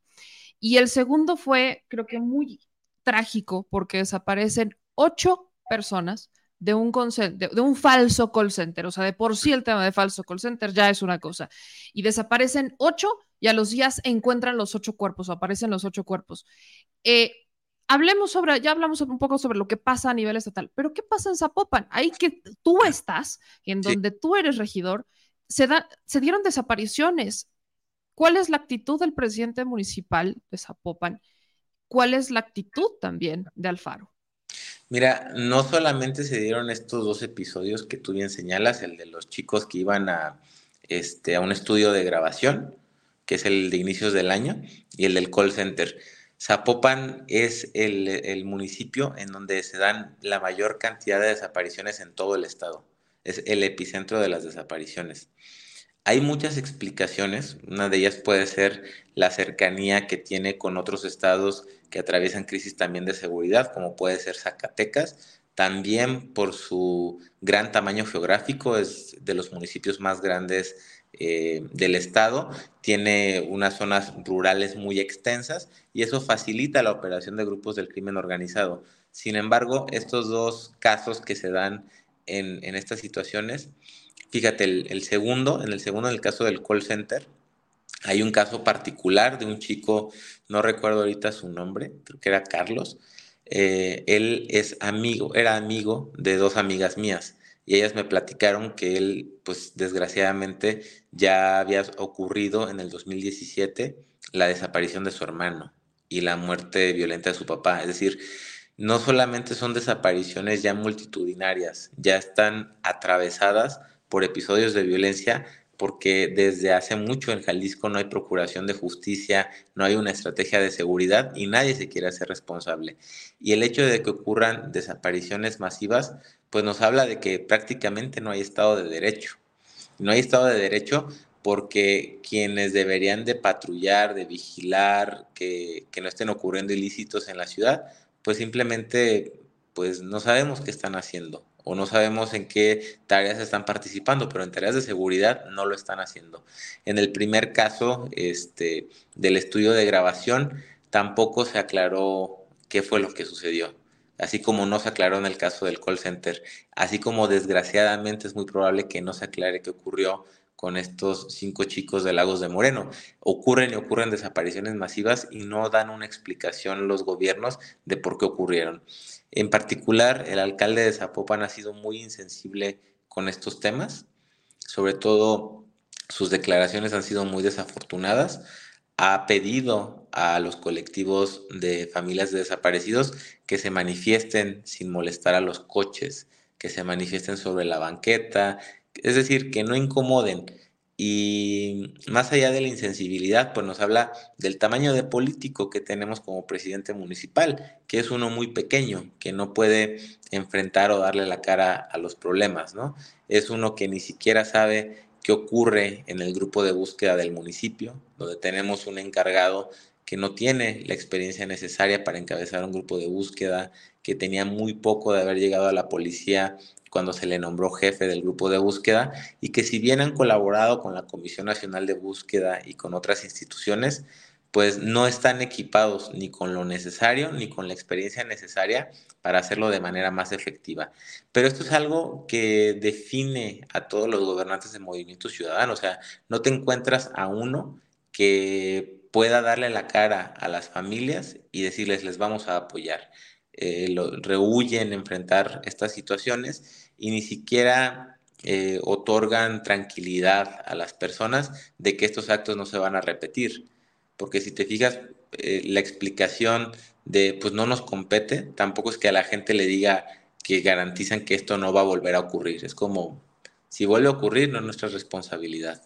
Y el segundo fue, creo que muy trágico, porque desaparecen ocho personas de un, de, de un falso call center. O sea, de por sí el tema de falso call center ya es una cosa. Y desaparecen ocho y a los días encuentran los ocho cuerpos o aparecen los ocho cuerpos. Eh, hablemos sobre, ya hablamos un poco sobre lo que pasa a nivel estatal, pero ¿qué pasa en Zapopan? Ahí que tú estás, en donde tú eres regidor, se, da, se dieron desapariciones ¿Cuál es la actitud del presidente municipal de Zapopan? ¿Cuál es la actitud también de Alfaro? Mira, no solamente se dieron estos dos episodios que tú bien señalas, el de los chicos que iban a, este, a un estudio de grabación, que es el de inicios del año, y el del call center. Zapopan es el, el municipio en donde se dan la mayor cantidad de desapariciones en todo el estado. Es el epicentro de las desapariciones. Hay muchas explicaciones, una de ellas puede ser la cercanía que tiene con otros estados que atraviesan crisis también de seguridad, como puede ser Zacatecas, también por su gran tamaño geográfico, es de los municipios más grandes eh, del estado, tiene unas zonas rurales muy extensas y eso facilita la operación de grupos del crimen organizado. Sin embargo, estos dos casos que se dan en, en estas situaciones, Fíjate, el, segundo, en el segundo, en el caso del call center, hay un caso particular de un chico, no recuerdo ahorita su nombre, creo que era Carlos. Eh, él es amigo, era amigo de dos amigas mías y ellas me platicaron que él, pues desgraciadamente, ya había ocurrido en el 2017 la desaparición de su hermano y la muerte violenta de su papá. Es decir, no solamente son desapariciones ya multitudinarias, ya están atravesadas por episodios de violencia porque desde hace mucho en Jalisco no hay procuración de justicia, no hay una estrategia de seguridad y nadie se quiere hacer responsable. Y el hecho de que ocurran desapariciones masivas, pues nos habla de que prácticamente no hay Estado de Derecho. No hay Estado de Derecho porque quienes deberían de patrullar, de vigilar, que, no estén ocurriendo ilícitos en la ciudad, pues simplemente pues no sabemos qué están haciendo o no sabemos en qué tareas están participando, pero en tareas de seguridad no lo están haciendo. En el primer caso este, del estudio de grabación, tampoco se aclaró qué fue lo que sucedió, así como no se aclaró en el caso del call center, así como desgraciadamente es muy probable que no se aclare qué ocurrió con estos cinco chicos de Lagos de Moreno. Ocurren y ocurren desapariciones masivas y no dan una explicación los gobiernos de por qué ocurrieron. En particular, el alcalde de Zapopan ha sido muy insensible con estos temas, sobre todo sus declaraciones han sido muy desafortunadas. Ha pedido a los colectivos de familias de desaparecidos que se manifiesten sin molestar a los coches, que se manifiesten sobre la banqueta, es decir, que no incomoden y más allá de la insensibilidad, pues nos habla del tamaño de político que tenemos como presidente municipal, que es uno muy pequeño, que no puede enfrentar o darle la cara a los problemas, ¿no? Es uno que ni siquiera sabe qué ocurre en el grupo de búsqueda del municipio, donde tenemos un encargado que no tiene la experiencia necesaria para encabezar un grupo de búsqueda, que tenía muy poco de haber llegado a la policía cuando se le nombró jefe del grupo de búsqueda y que si bien han colaborado con la Comisión Nacional de Búsqueda y con otras instituciones, pues no están equipados ni con lo necesario ni con la experiencia necesaria para hacerlo de manera más efectiva. Pero esto es algo que define a todos los gobernantes de Movimiento Ciudadano, o sea, no te encuentras a uno que pueda darle la cara a las familias y decirles les vamos a apoyar. Eh, lo, rehuyen enfrentar estas situaciones y ni siquiera eh, otorgan tranquilidad a las personas de que estos actos no se van a repetir. Porque si te fijas, eh, la explicación de pues no nos compete, tampoco es que a la gente le diga que garantizan que esto no va a volver a ocurrir. Es como, si vuelve a ocurrir, no es nuestra responsabilidad.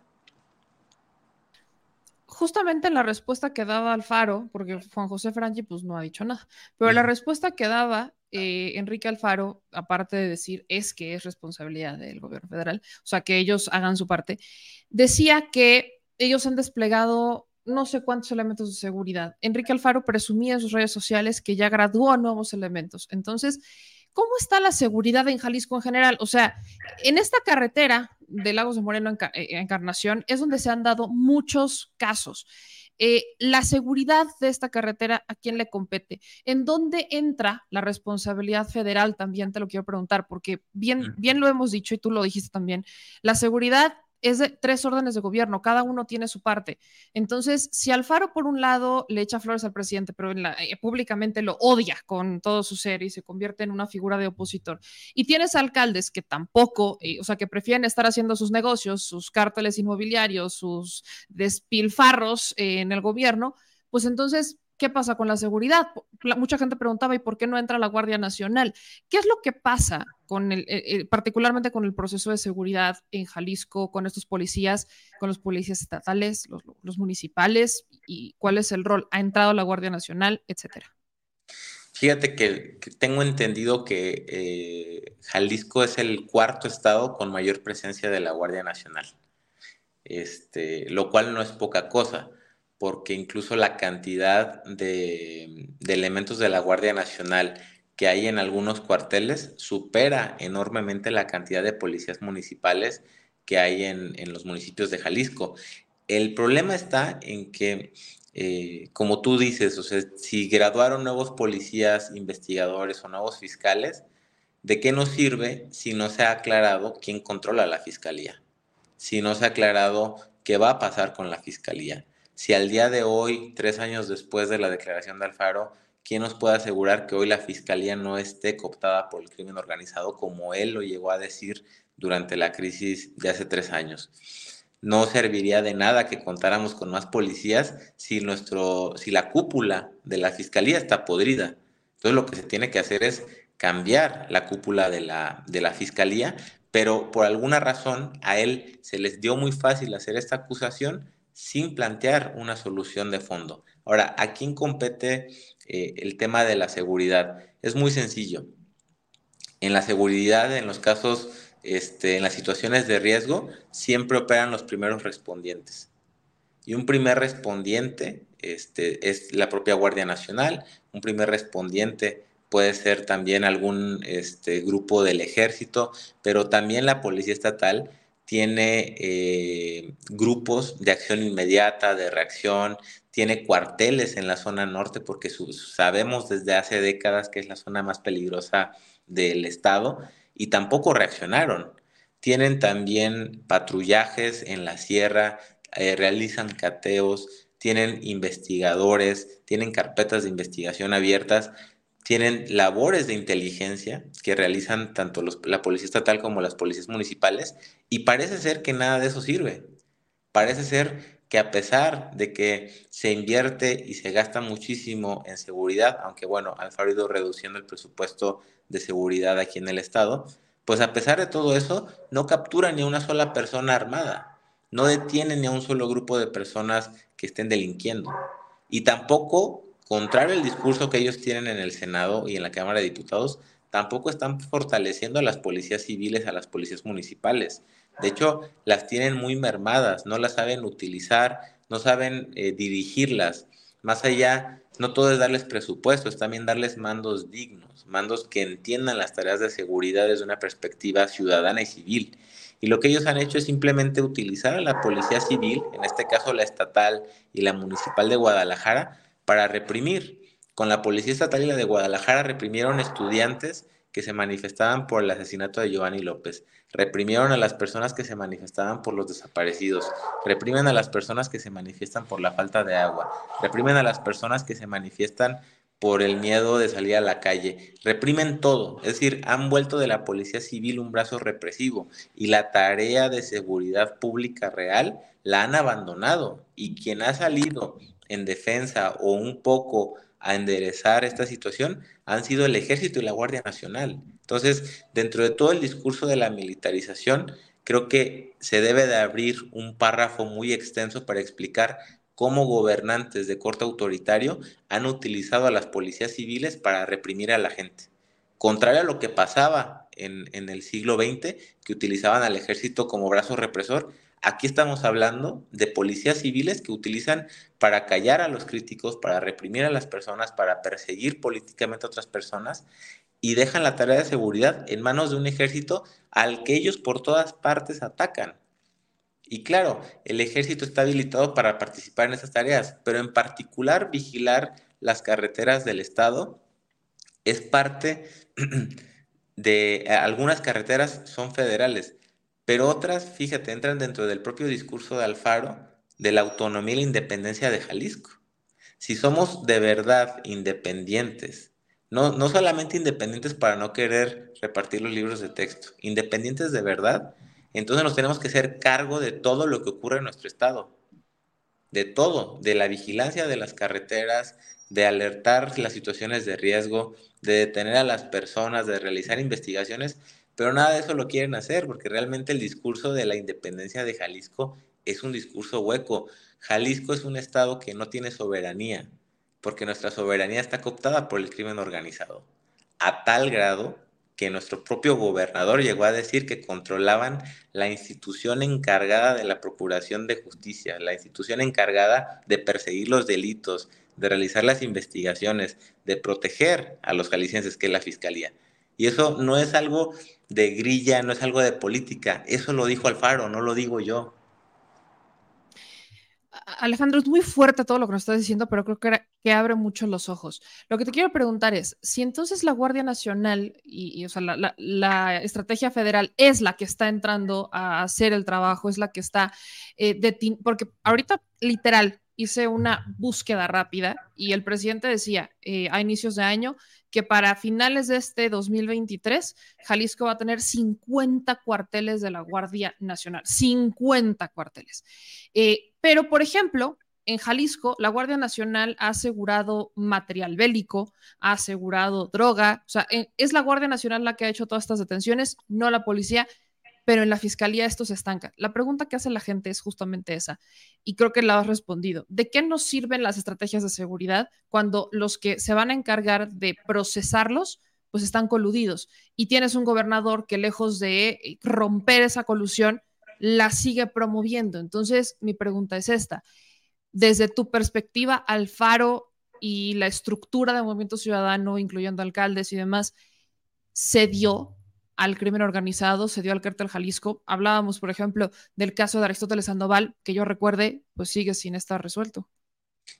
Justamente en la respuesta que daba Alfaro, porque Juan José Franchi pues no ha dicho nada, pero la respuesta que daba eh, Enrique Alfaro, aparte de decir es que es responsabilidad del gobierno federal, o sea, que ellos hagan su parte, decía que ellos han desplegado no sé cuántos elementos de seguridad. Enrique Alfaro presumía en sus redes sociales que ya graduó nuevos elementos. Entonces, ¿cómo está la seguridad en Jalisco en general? O sea, en esta carretera de Lagos de Moreno, eh, Encarnación, es donde se han dado muchos casos. Eh, la seguridad de esta carretera, ¿a quién le compete? ¿En dónde entra la responsabilidad federal? También te lo quiero preguntar, porque bien, bien lo hemos dicho y tú lo dijiste también. La seguridad es de tres órdenes de gobierno, cada uno tiene su parte. Entonces, si Alfaro por un lado le echa flores al presidente, pero eh, públicamente lo odia con todo su ser y se convierte en una figura de opositor, y tienes alcaldes que tampoco, eh, o sea, que prefieren estar haciendo sus negocios, sus cárteles inmobiliarios, sus despilfarros eh, en el gobierno, pues entonces ¿Qué pasa con la seguridad? Mucha gente preguntaba, ¿y por qué no entra la Guardia Nacional? ¿Qué es lo que pasa con el, eh, eh, particularmente con el proceso de seguridad en Jalisco, con estos policías, con los policías estatales, los, municipales, y cuál es el rol? ¿Ha entrado la Guardia Nacional, etcétera? Fíjate que, tengo entendido que eh, Jalisco es el cuarto estado con mayor presencia de la Guardia Nacional, este, lo cual no es poca cosa porque incluso la cantidad de, elementos de la Guardia Nacional que hay en algunos cuarteles supera enormemente la cantidad de policías municipales que hay en, los municipios de Jalisco. El problema está en que, eh, como tú dices, o sea, si graduaron nuevos policías, investigadores o nuevos fiscales, ¿de qué nos sirve si no se ha aclarado quién controla la fiscalía? Si no se ha aclarado qué va a pasar con la fiscalía si al día de hoy, tres años después de la declaración de Alfaro, ¿quién nos puede asegurar que hoy la fiscalía no esté cooptada por el crimen organizado como él lo llegó a decir durante la crisis de hace tres años? No serviría de nada que contáramos con más policías si, nuestro, si la cúpula de la fiscalía está podrida. Entonces lo que se tiene que hacer es cambiar la cúpula de la, de la fiscalía pero por alguna razón a él se les dio muy fácil hacer esta acusación sin plantear una solución de fondo. Ahora, ¿a quién compete eh, el tema de la seguridad? Es muy sencillo. En la seguridad, en los casos, este, en las situaciones de riesgo, siempre operan los primeros respondientes. Y un primer respondiente este, es la propia Guardia Nacional, un primer respondiente puede ser también algún este, grupo del ejército, pero también la Policía Estatal tiene eh, grupos de acción inmediata, de reacción, tiene cuarteles en la zona norte, porque sabemos desde hace décadas que es la zona más peligrosa del estado, y tampoco reaccionaron. Tienen también patrullajes en la sierra, eh, realizan cateos, tienen investigadores, tienen carpetas de investigación abiertas, tienen labores de inteligencia que realizan tanto la policía estatal como las policías municipales y parece ser que nada de eso sirve. Parece ser que a pesar de que se invierte y se gasta muchísimo en seguridad, aunque bueno, Alfaro ha reduciendo el presupuesto de seguridad aquí en el estado, pues a pesar de todo eso, no captura ni una sola persona armada, no detiene ni un solo grupo de personas que estén delinquiendo. Y tampoco contrario al discurso que ellos tienen en el Senado y en la Cámara de Diputados, tampoco están fortaleciendo a las policías civiles, a las policías municipales. De hecho, las tienen muy mermadas, no las saben utilizar, no saben eh, dirigirlas. Más allá, no todo es darles presupuestos, también darles mandos dignos, mandos que entiendan las tareas de seguridad desde una perspectiva ciudadana y civil. Y lo que ellos han hecho es simplemente utilizar a la policía civil, en este caso la estatal y la municipal de Guadalajara, para reprimir. Con la Policía Estatal de Guadalajara reprimieron estudiantes que se manifestaban por el asesinato de Giovanni López. Reprimieron a las personas que se manifestaban por los desaparecidos. Reprimen a las personas que se manifiestan por la falta de agua. Reprimen a las personas que se manifiestan por el miedo de salir a la calle. Reprimen todo. Es decir, han vuelto de la policía civil un brazo represivo y la tarea de seguridad pública real la han abandonado. Y quien ha salido en defensa o un poco a enderezar esta situación han sido el ejército y la Guardia Nacional. Entonces, dentro de todo el discurso de la militarización, creo que se debe de abrir un párrafo muy extenso para explicar cómo gobernantes de corte autoritario han utilizado a las policías civiles para reprimir a la gente. Contrario a lo que pasaba en, en el siglo XX, que utilizaban al ejército como brazo represor, Aquí estamos hablando de policías civiles que utilizan para callar a los críticos, para reprimir a las personas, para perseguir políticamente a otras personas y dejan la tarea de seguridad en manos de un ejército al que ellos por todas partes atacan. Y claro, el ejército está habilitado para participar en esas tareas, pero en particular vigilar las carreteras del Estado es parte *clears throat* de algunas carreteras son federales, pero otras, fíjate, entran dentro del propio discurso de Alfaro de la autonomía y la independencia de Jalisco. Si somos de verdad independientes, no, no solamente independientes para no querer repartir los libros de texto, independientes de verdad, entonces nos tenemos que hacer cargo de todo lo que ocurre en nuestro estado, de todo, de la vigilancia de las carreteras, de alertar las situaciones de riesgo, de detener a las personas, de realizar investigaciones pero nada de eso lo quieren hacer porque realmente el discurso de la independencia de Jalisco es un discurso hueco. Jalisco es un estado que no tiene soberanía, porque nuestra soberanía está cooptada por el crimen organizado, a tal grado que nuestro propio gobernador llegó a decir que controlaban la institución encargada de la procuración de justicia, la institución encargada de perseguir los delitos, de realizar las investigaciones, de proteger a los jaliscienses, que es la fiscalía. Y eso no es algo de grilla, no es algo de política. Eso lo dijo Alfaro, no lo digo yo. Alejandro, es muy fuerte todo lo que nos estás diciendo, pero creo que, que, abre mucho los ojos. Lo que te quiero preguntar es, si entonces la Guardia Nacional y, o sea, la, la, estrategia federal es la que está entrando a hacer el trabajo, es la que está, eh, porque ahorita literal hice una búsqueda rápida y el presidente decía eh, a inicios de año, que para finales de este 2023, Jalisco va a tener 50 cuarteles de la Guardia Nacional, 50 cuarteles. Eh, pero, por ejemplo, en Jalisco, la Guardia Nacional ha asegurado material bélico, ha asegurado droga, o sea, eh, es la Guardia Nacional la que ha hecho todas estas detenciones, no la policía. Pero en la fiscalía esto se estanca. La pregunta que hace la gente es justamente esa, y creo que la has respondido. ¿De qué nos sirven las estrategias de seguridad cuando los que se van a encargar de procesarlos, pues están coludidos? Y tienes un gobernador que lejos de romper esa colusión, la sigue promoviendo. Entonces, mi pregunta es esta. Desde tu perspectiva, Alfaro y la estructura del movimiento ciudadano, incluyendo alcaldes y demás, se dio al crimen organizado, se dio al cártel Jalisco. Hablábamos, por ejemplo, del caso de Aristóteles Sandoval, que yo recuerde, pues sigue sin estar resuelto.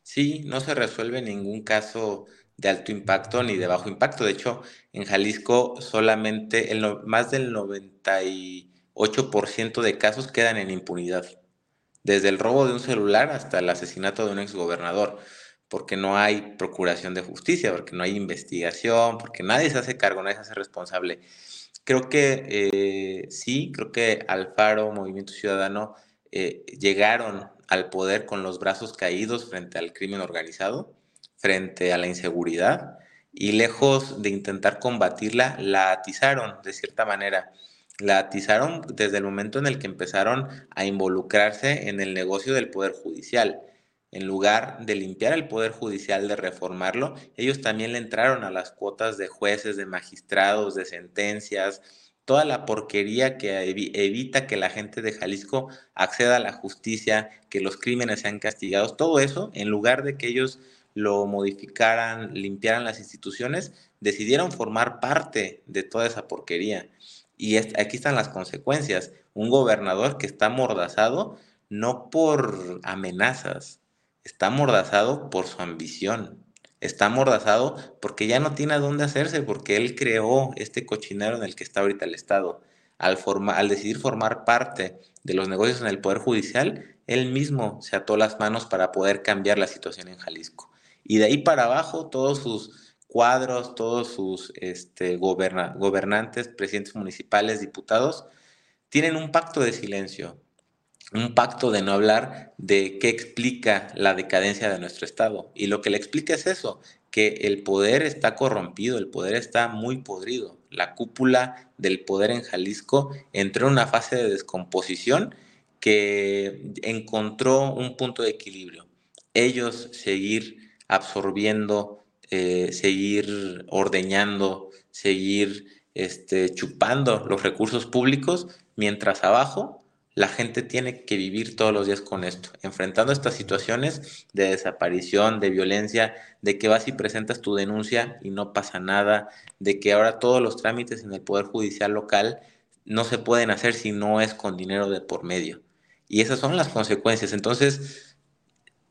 Sí, no se resuelve ningún caso de alto impacto ni de bajo impacto. De hecho, en Jalisco solamente el más del 98% de casos quedan en impunidad. Desde el robo de un celular hasta el asesinato de un exgobernador porque no hay procuración de justicia, porque no hay investigación, porque nadie se hace cargo, nadie se hace responsable. Creo que eh, sí, creo que Alfaro, Movimiento Ciudadano, eh, llegaron al poder con los brazos caídos frente al crimen organizado, frente a la inseguridad, y lejos de intentar combatirla, la atizaron de cierta manera. La atizaron desde el momento en el que empezaron a involucrarse en el negocio del Poder Judicial en lugar de limpiar el Poder Judicial, de reformarlo, ellos también le entraron a las cuotas de jueces, de magistrados, de sentencias, toda la porquería que evita que la gente de Jalisco acceda a la justicia, que los crímenes sean castigados, todo eso, en lugar de que ellos lo modificaran, limpiaran las instituciones, decidieron formar parte de toda esa porquería. Y aquí están las consecuencias. Un gobernador que está mordazado no por amenazas, está amordazado por su ambición, está amordazado porque ya no tiene a dónde hacerse, porque él creó este cochinero en el que está ahorita el Estado. Al, al decidir formar parte de los negocios en el Poder Judicial, él mismo se ató las manos para poder cambiar la situación en Jalisco. Y de ahí para abajo, todos sus cuadros, todos sus este, gobernantes, presidentes municipales, diputados, tienen un pacto de silencio, un pacto de no hablar de qué explica la decadencia de nuestro Estado. Y lo que le explica es eso, que el poder está corrompido, el poder está muy podrido. La cúpula del poder en Jalisco entró en una fase de descomposición que encontró un punto de equilibrio. Ellos seguir absorbiendo, eh, seguir ordeñando, seguir este, chupando los recursos públicos, mientras abajo la gente tiene que vivir todos los días con esto, enfrentando estas situaciones de desaparición, de violencia, de que vas y presentas tu denuncia y no pasa nada, de que ahora todos los trámites en el Poder Judicial local no se pueden hacer si no es con dinero de por medio. Y esas son las consecuencias. Entonces,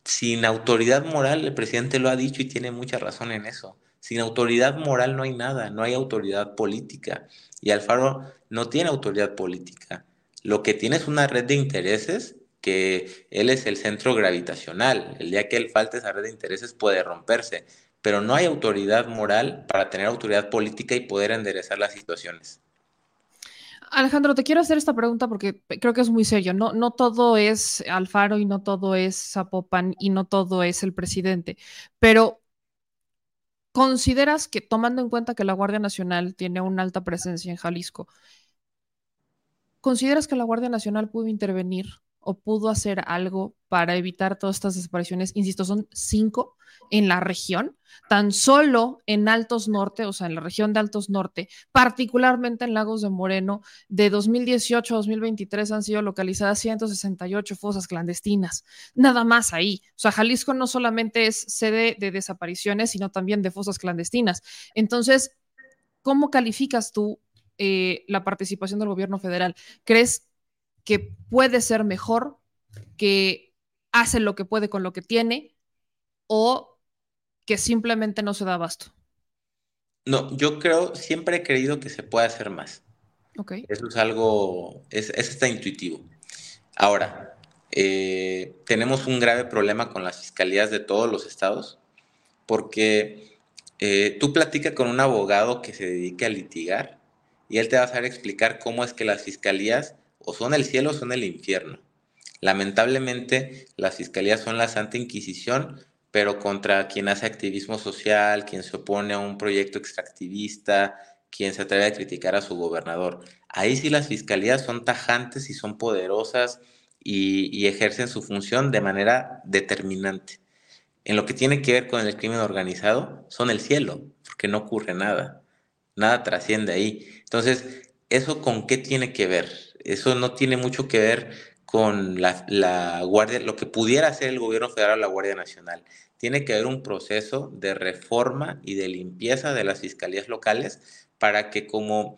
sin autoridad moral, el presidente lo ha dicho y tiene mucha razón en eso. Sin autoridad moral no hay nada, no hay autoridad política. Y Alfaro no tiene autoridad política lo que tiene es una red de intereses que él es el centro gravitacional. El día que él falte esa red de intereses puede romperse, pero no hay autoridad moral para tener autoridad política y poder enderezar las situaciones. Alejandro, te quiero hacer esta pregunta porque creo que es muy serio. No, no todo es Alfaro y no todo es Zapopan y no todo es el presidente, pero ¿consideras que tomando en cuenta que la Guardia Nacional tiene una alta presencia en Jalisco, ¿Consideras que la Guardia Nacional pudo intervenir o pudo hacer algo para evitar todas estas desapariciones? Insisto, son cinco en la región, tan solo en Altos Norte, o sea, en la región de Altos Norte, particularmente en Lagos de Moreno, de 2018 a 2023 han sido localizadas 168 fosas clandestinas, nada más ahí. O sea, Jalisco no solamente es sede de desapariciones, sino también de fosas clandestinas. Entonces, ¿cómo calificas tú eh, la participación del gobierno federal? ¿Crees que puede ser mejor, que hace lo que puede con lo que tiene o que simplemente no se da abasto? No, yo creo, siempre he creído que se puede hacer más. Okay. Eso es algo, es, está intuitivo. Ahora, eh, tenemos un grave problema con las fiscalías de todos los estados, porque eh, tú platicas con un abogado que se dedica a litigar y él te va a saber explicar cómo es que las fiscalías o son el cielo o son el infierno. Lamentablemente, las fiscalías son la Santa Inquisición, pero contra quien hace activismo social, quien se opone a un proyecto extractivista, quien se atreve a criticar a su gobernador. Ahí sí las fiscalías son tajantes y son poderosas y, y ejercen su función de manera determinante. En lo que tiene que ver con el crimen organizado, son el cielo, porque no ocurre nada, nada trasciende ahí. Entonces, ¿eso con qué tiene que ver? Eso no tiene mucho que ver con la, la, Guardia, lo que pudiera hacer el gobierno federal o la Guardia Nacional. Tiene que haber un proceso de reforma y de limpieza de las fiscalías locales para que como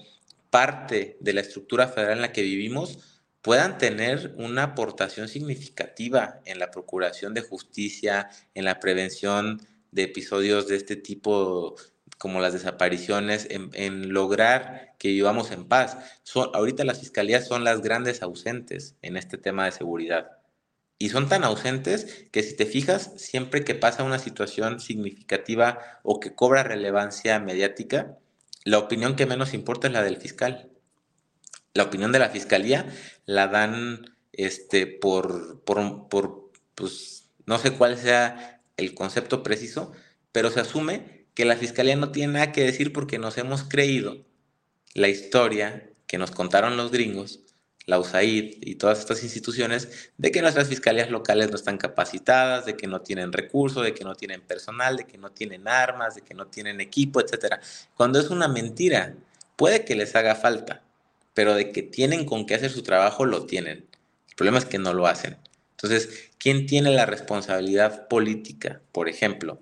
parte de la estructura federal en la que vivimos, puedan tener una aportación significativa en la procuración de justicia, en la prevención de episodios de este tipo como las desapariciones, en, lograr que vivamos en paz. Son, ahorita las fiscalías son las grandes ausentes en este tema de seguridad. Y son tan ausentes que si te fijas, siempre que pasa una situación significativa o que cobra relevancia mediática, la opinión que menos importa es la del fiscal la opinión de la fiscalía la dan este, por, por, por, pues, no sé cuál sea el concepto preciso, pero se asume que la fiscalía no tiene nada que decir porque nos hemos creído la historia que nos contaron los gringos, la USAID y todas estas instituciones, de que nuestras fiscalías locales no están capacitadas, de que no tienen recursos, de que no tienen personal, de que no tienen armas, de que no tienen equipo, etc. Cuando es una mentira, puede que les haga falta, pero de que tienen con qué hacer su trabajo, lo tienen. El problema es que no lo hacen. Entonces, ¿quién tiene la responsabilidad política, por ejemplo,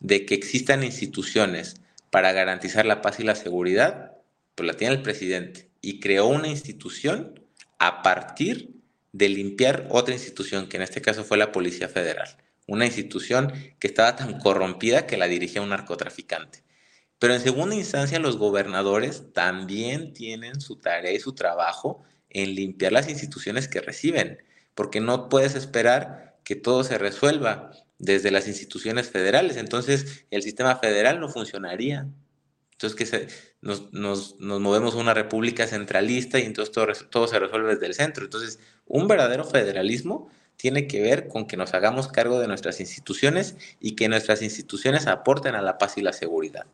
de que existan instituciones para garantizar la paz y la seguridad? Pues la tiene el presidente y creó una institución a partir de limpiar otra institución, que en este caso fue la Policía Federal, una institución que estaba tan corrompida que la dirigía un narcotraficante. Pero en segunda instancia, los gobernadores también tienen su tarea y su trabajo en limpiar las instituciones que reciben, porque no puedes esperar que todo se resuelva desde las instituciones federales. Entonces, el sistema federal no funcionaría. Entonces, que nos, nos, nos, movemos a una república centralista y entonces todo, todo se resuelve desde el centro. Entonces, un verdadero federalismo tiene que ver con que nos hagamos cargo de nuestras instituciones y que nuestras instituciones aporten a la paz y la seguridad.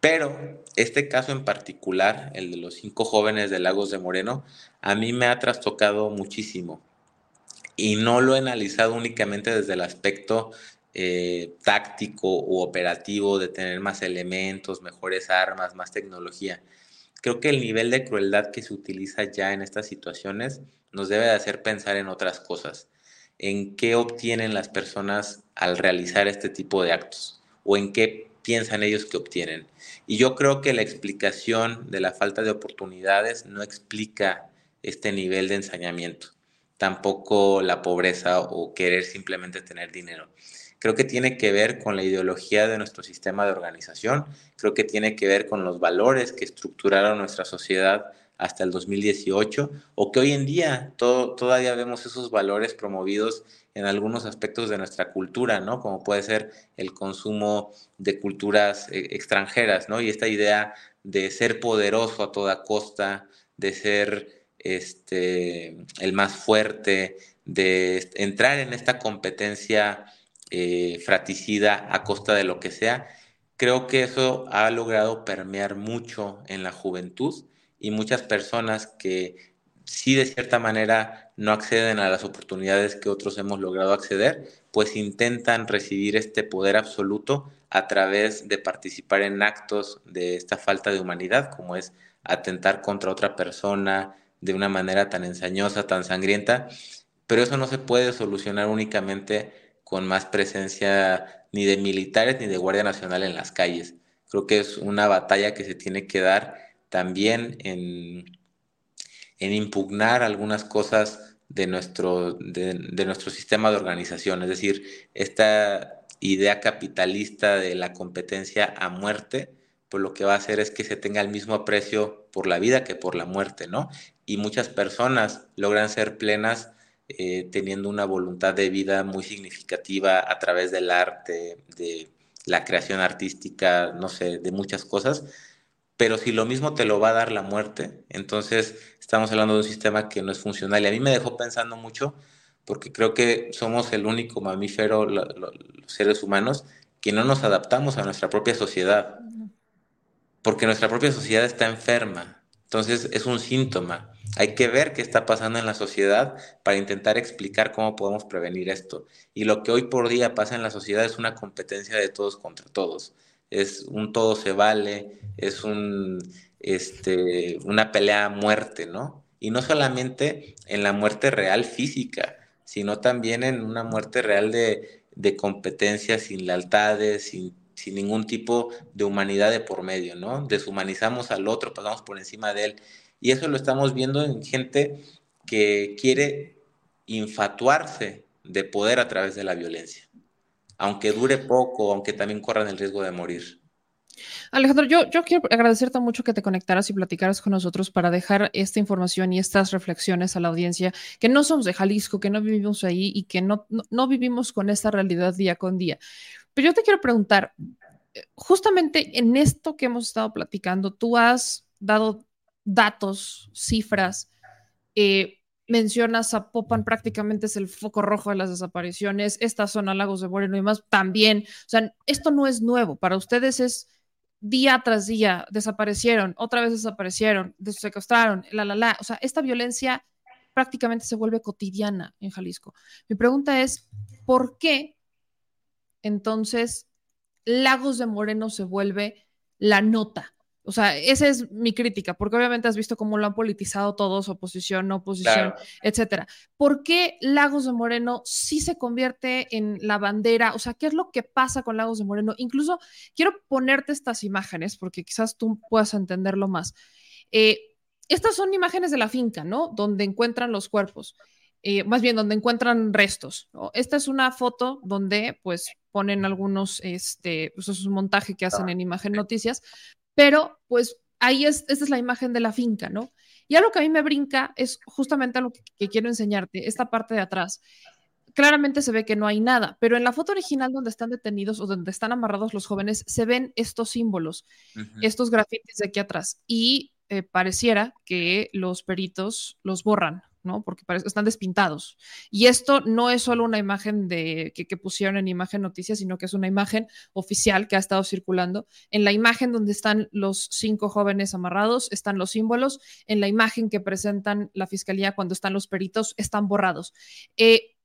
Pero este caso en particular, el de los cinco jóvenes de Lagos de Moreno, a mí me ha trastocado muchísimo. Y no lo he analizado únicamente desde el aspecto eh, táctico u operativo de tener más elementos, mejores armas, más tecnología. Creo que el nivel de crueldad que se utiliza ya en estas situaciones nos debe de hacer pensar en otras cosas, en qué obtienen las personas al realizar este tipo de actos o en qué piensan ellos que obtienen. Y yo creo que la explicación de la falta de oportunidades no explica este nivel de ensañamiento, tampoco la pobreza o querer simplemente tener dinero. Creo que tiene que ver con la ideología de nuestro sistema de organización, creo que tiene que ver con los valores que estructuraron nuestra sociedad hasta el 2018 o que hoy en día todo, todavía vemos esos valores promovidos en algunos aspectos de nuestra cultura, ¿no? Como puede ser el consumo de culturas eh, extranjeras, ¿no? Y esta idea de ser poderoso a toda costa, de ser este, el más fuerte, de entrar en esta competencia eh, fraticida a costa de lo que sea, creo que eso ha logrado permear mucho en la juventud y muchas personas que si de cierta manera no acceden a las oportunidades que otros hemos logrado acceder, pues intentan recibir este poder absoluto a través de participar en actos de esta falta de humanidad, como es atentar contra otra persona de una manera tan ensañosa, tan sangrienta, pero eso no se puede solucionar únicamente con más presencia ni de militares ni de Guardia Nacional en las calles. Creo que es una batalla que se tiene que dar también en impugnar algunas cosas de nuestro, de, nuestro sistema de organización, es decir, esta idea capitalista de la competencia a muerte, pues lo que va a hacer es que se tenga el mismo aprecio por la vida que por la muerte, ¿no? Y muchas personas logran ser plenas eh, teniendo una voluntad de vida muy significativa a través del arte, de la creación artística, no sé, de muchas cosas, pero si lo mismo te lo va a dar la muerte, entonces estamos hablando de un sistema que no es funcional. Y a mí me dejó pensando mucho, porque creo que somos el único mamífero, los seres humanos, que no nos adaptamos a nuestra propia sociedad. porque nuestra propia sociedad está enferma. Entonces es un síntoma. Hay que ver qué está pasando en la sociedad para intentar explicar cómo podemos prevenir esto. Y lo que hoy por día pasa en la sociedad es una competencia de todos contra todos. Es un todo se vale, es un, este, una pelea a muerte, ¿no? Y no solamente en la muerte real física, sino también en una muerte real de, de competencia sin lealtades, sin, sin ningún tipo de humanidad de por medio, ¿no? Deshumanizamos al otro, pasamos por encima de él. Y eso lo estamos viendo en gente que quiere infatuarse de poder a través de la violencia, aunque dure poco, aunque también corran el riesgo de morir. Alejandro, yo, quiero agradecerte mucho que te conectaras y platicaras con nosotros para dejar esta información y estas reflexiones a la audiencia, que no somos de Jalisco, que no vivimos ahí y que no, no vivimos con esta realidad día con día. Pero yo te quiero preguntar, eh, justamente en esto que hemos estado platicando, tú has dado datos, cifras, eh, mencionas a Popan prácticamente es el foco rojo de las desapariciones, esta zona Lagos de Moreno y más también, o sea, esto no es nuevo, para ustedes es día tras día, desaparecieron, otra vez desaparecieron, secuestraron, la, la, la, o sea, esta violencia prácticamente se vuelve cotidiana en Jalisco. Mi pregunta es, ¿por qué entonces Lagos de Moreno se vuelve la nota? O sea, esa es mi crítica, porque obviamente has visto cómo lo han politizado todos, oposición, no oposición, claro. etcétera. ¿Por qué Lagos de Moreno sí se convierte en la bandera? O sea, ¿qué es lo que pasa con Lagos de Moreno? Incluso quiero ponerte estas imágenes, porque quizás tú puedas entenderlo más. Eh, estas son imágenes de la finca, ¿no? Donde encuentran los cuerpos. Eh, más bien donde encuentran restos. ¿no? Esta es una foto donde pues ponen algunos, este, pues es un montaje que hacen en Imagen Noticias, pero pues ahí es, esta es la imagen de la finca, ¿no? Y algo que a mí me brinca es justamente algo que, que quiero enseñarte, esta parte de atrás. Claramente se ve que no hay nada, pero en la foto original donde están detenidos o donde están amarrados los jóvenes, se ven estos símbolos, uh -huh. estos grafitis de aquí atrás. Y eh, pareciera que los peritos los borran, ¿no? Porque están despintados. Y esto no es solo una imagen de, que, pusieron en Imagen Noticias, sino que es una imagen oficial que ha estado circulando. En la imagen donde están los cinco jóvenes amarrados están los símbolos. En la imagen que presentan la fiscalía cuando están los peritos están borrados. Eh,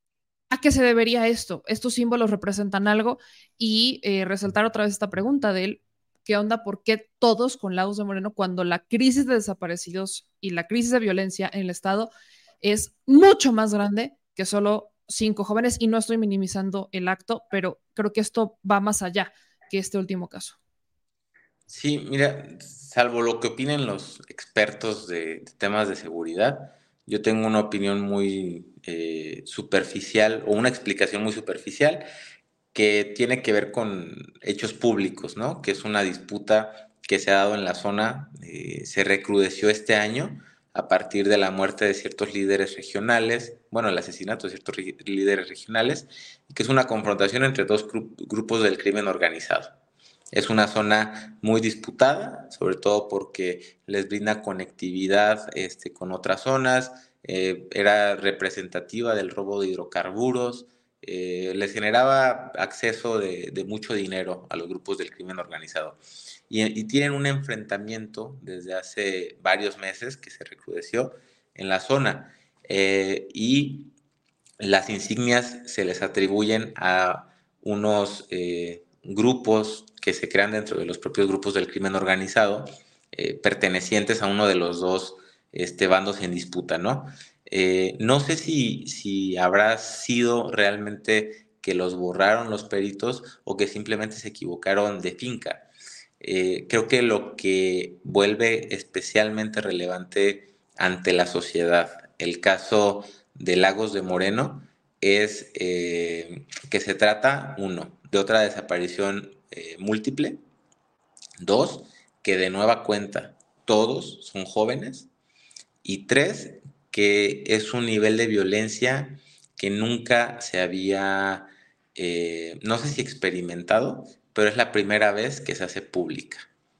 ¿A qué se debería esto? Estos símbolos representan algo y eh, resaltar otra vez esta pregunta de él, ¿qué onda? ¿Por qué todos con Lagos de Moreno cuando la crisis de desaparecidos y la crisis de violencia en el Estado es mucho más grande que solo cinco jóvenes? Y no estoy minimizando el acto, pero creo que esto va más allá que este último caso. Sí, mira, salvo lo que opinen los expertos de, temas de seguridad, yo tengo una opinión muy eh, superficial o una explicación muy superficial que tiene que ver con hechos públicos, ¿no? Que es una disputa que se ha dado en la zona, eh, se recrudeció este año a partir de la muerte de ciertos líderes regionales, bueno, el asesinato de ciertos líderes regionales, que es una confrontación entre dos gru grupos del crimen organizado. Es una zona muy disputada, sobre todo porque les brinda conectividad este, con otras zonas, eh, era representativa del robo de hidrocarburos, eh, les generaba acceso de, mucho dinero a los grupos del crimen organizado. Y, tienen un enfrentamiento desde hace varios meses que se recrudeció en la zona. Eh, y las insignias se les atribuyen a unos eh, grupos que se crean dentro de los propios grupos del crimen organizado, eh, pertenecientes a uno de los dos este, bandos en disputa, ¿no? No sé si, si habrá sido realmente que los borraron los peritos o que simplemente se equivocaron de finca. Eh, creo que lo que vuelve especialmente relevante ante la sociedad el caso de Lagos de Moreno es eh, que se trata, uno, de otra desaparición eh, múltiple, dos, que de nueva cuenta todos son jóvenes, y tres, que es un nivel de violencia que nunca se había, no sé si experimentado, pero es la primera vez que se hace pública.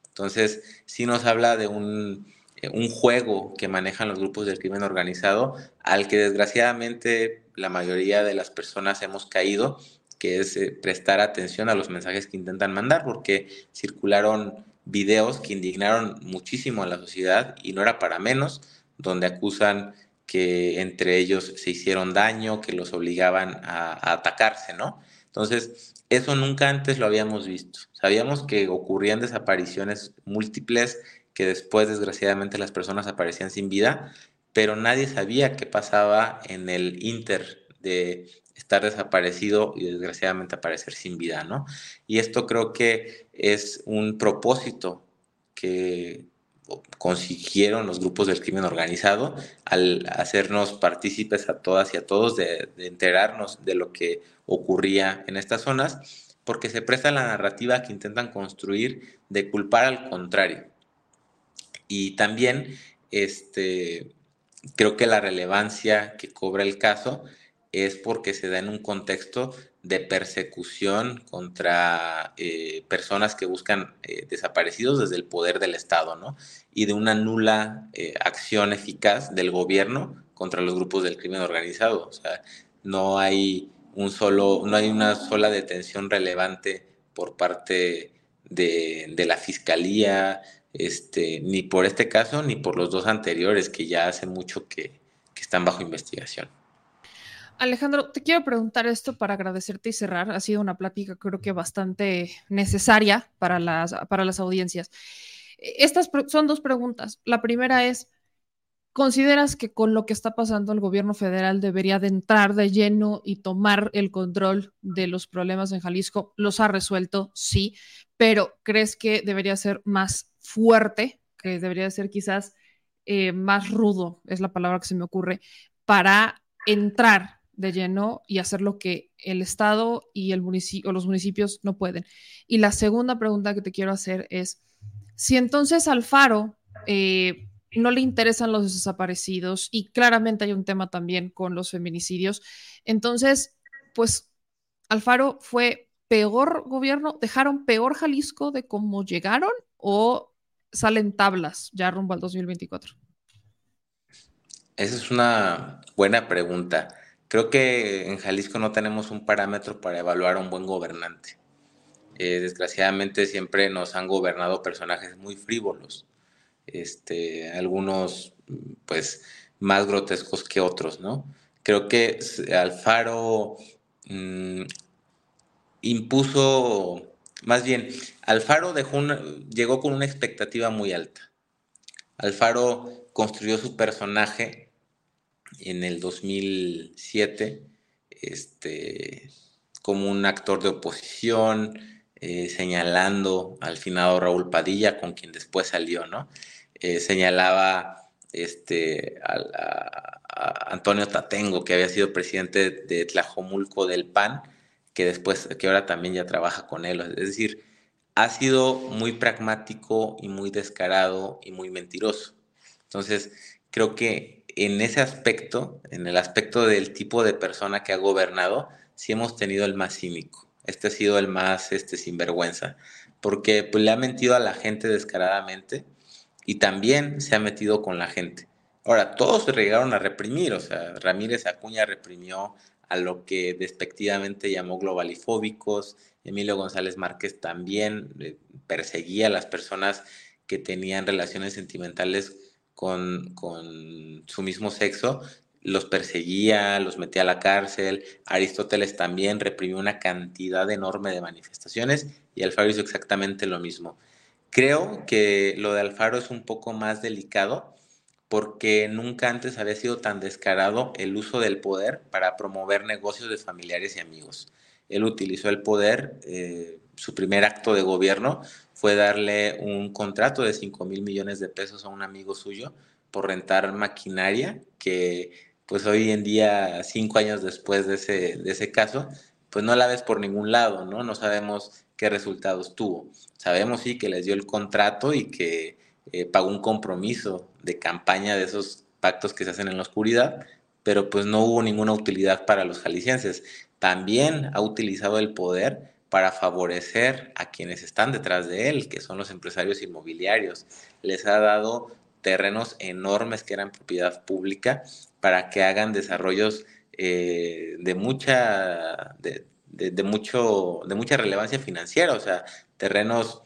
Entonces, sí nos habla de un, eh, un juego que manejan los grupos del crimen organizado, al que desgraciadamente la mayoría de las personas hemos caído, que es eh, prestar atención a los mensajes que intentan mandar, porque circularon videos que indignaron muchísimo a la sociedad y no era para menos, donde acusan que entre ellos se hicieron daño, que los obligaban a, a atacarse, ¿no? Entonces, eso nunca antes lo habíamos visto. Sabíamos que ocurrían desapariciones múltiples, que después desgraciadamente las personas aparecían sin vida, pero nadie sabía qué pasaba en el inter de estar desaparecido y desgraciadamente aparecer sin vida, ¿no? Y esto creo que es un propósito que consiguieron los grupos del crimen organizado al hacernos partícipes a todas y a todos de, de enterarnos de lo que ocurría en estas zonas, porque se presta la narrativa que intentan construir de culpar al contrario. Y también este, creo que la relevancia que cobra el caso es porque se da en un contexto de persecución contra eh, personas que buscan eh, desaparecidos desde el poder del Estado, ¿no? Y de una nula eh, acción eficaz del gobierno contra los grupos del crimen organizado. O sea, no hay un solo, no hay una sola detención relevante por parte de, de la fiscalía, este, ni por este caso, ni por los dos anteriores que ya hace mucho que, que están bajo investigación. Alejandro, te quiero preguntar esto para agradecerte y cerrar. Ha sido una plática creo que bastante necesaria para las, para las audiencias. Estas son dos preguntas. La primera es, ¿consideras que con lo que está pasando el gobierno federal debería de entrar de lleno y tomar el control de los problemas en Jalisco? ¿Los ha resuelto? Sí, pero ¿crees que debería ser más fuerte, que debería ser quizás eh, más rudo, es la palabra que se me ocurre, para entrar de lleno y hacer lo que el Estado y el municipio, o los municipios no pueden. Y la segunda pregunta que te quiero hacer es, si entonces Alfaro eh, no le interesan los desaparecidos y claramente hay un tema también con los feminicidios, entonces, pues Alfaro fue peor gobierno, dejaron peor Jalisco de cómo llegaron o salen tablas ya rumbo al 2024. Esa es una buena pregunta. Creo que en Jalisco no tenemos un parámetro para evaluar a un buen gobernante. Eh, desgraciadamente siempre nos han gobernado personajes muy frívolos, este, algunos pues más grotescos que otros, ¿no? Creo que Alfaro mmm, impuso, más bien, Alfaro dejó una, llegó con una expectativa muy alta. Alfaro construyó su personaje en el 2007 este, como un actor de oposición, eh, señalando al finado Raúl Padilla, con quien después salió, ¿no? Eh, señalaba este, a, Antonio Tatengo, que había sido presidente de Tlajomulco del PAN, que después, que ahora también ya trabaja con él. Es decir, ha sido muy pragmático y muy descarado y muy mentiroso. Entonces, creo que en ese aspecto, en el aspecto del tipo de persona que ha gobernado, sí hemos tenido el más cínico. Este ha sido el más este, sinvergüenza, porque pues, le ha mentido a la gente descaradamente y también se ha metido con la gente. Ahora, todos se llegaron a reprimir, o sea, Ramírez Acuña reprimió a lo que despectivamente llamó globalifóbicos, Emilio González Márquez también eh, perseguía a las personas que tenían relaciones sentimentales con, con su mismo sexo, los perseguía, los metía a la cárcel. Aristóteles también reprimió una cantidad enorme de manifestaciones y Alfaro hizo exactamente lo mismo. Creo que lo de Alfaro es un poco más delicado porque nunca antes había sido tan descarado el uso del poder para promover negocios de familiares y amigos. Él utilizó el poder, eh, su primer acto de gobierno fue darle un contrato de 5 mil millones de pesos a un amigo suyo por rentar maquinaria que pues hoy en día, cinco años después de ese, de ese caso, pues no la ves por ningún lado, ¿no? No sabemos qué resultados tuvo. Sabemos sí que les dio el contrato y que eh, pagó un compromiso de campaña de esos pactos que se hacen en la oscuridad, pero pues no hubo ninguna utilidad para los jaliscienses. También ha utilizado el poder para favorecer a quienes están detrás de él, que son los empresarios inmobiliarios. Les ha dado terrenos enormes que eran propiedad pública para que hagan desarrollos eh, de mucha de, mucho de mucha relevancia financiera, o sea, terrenos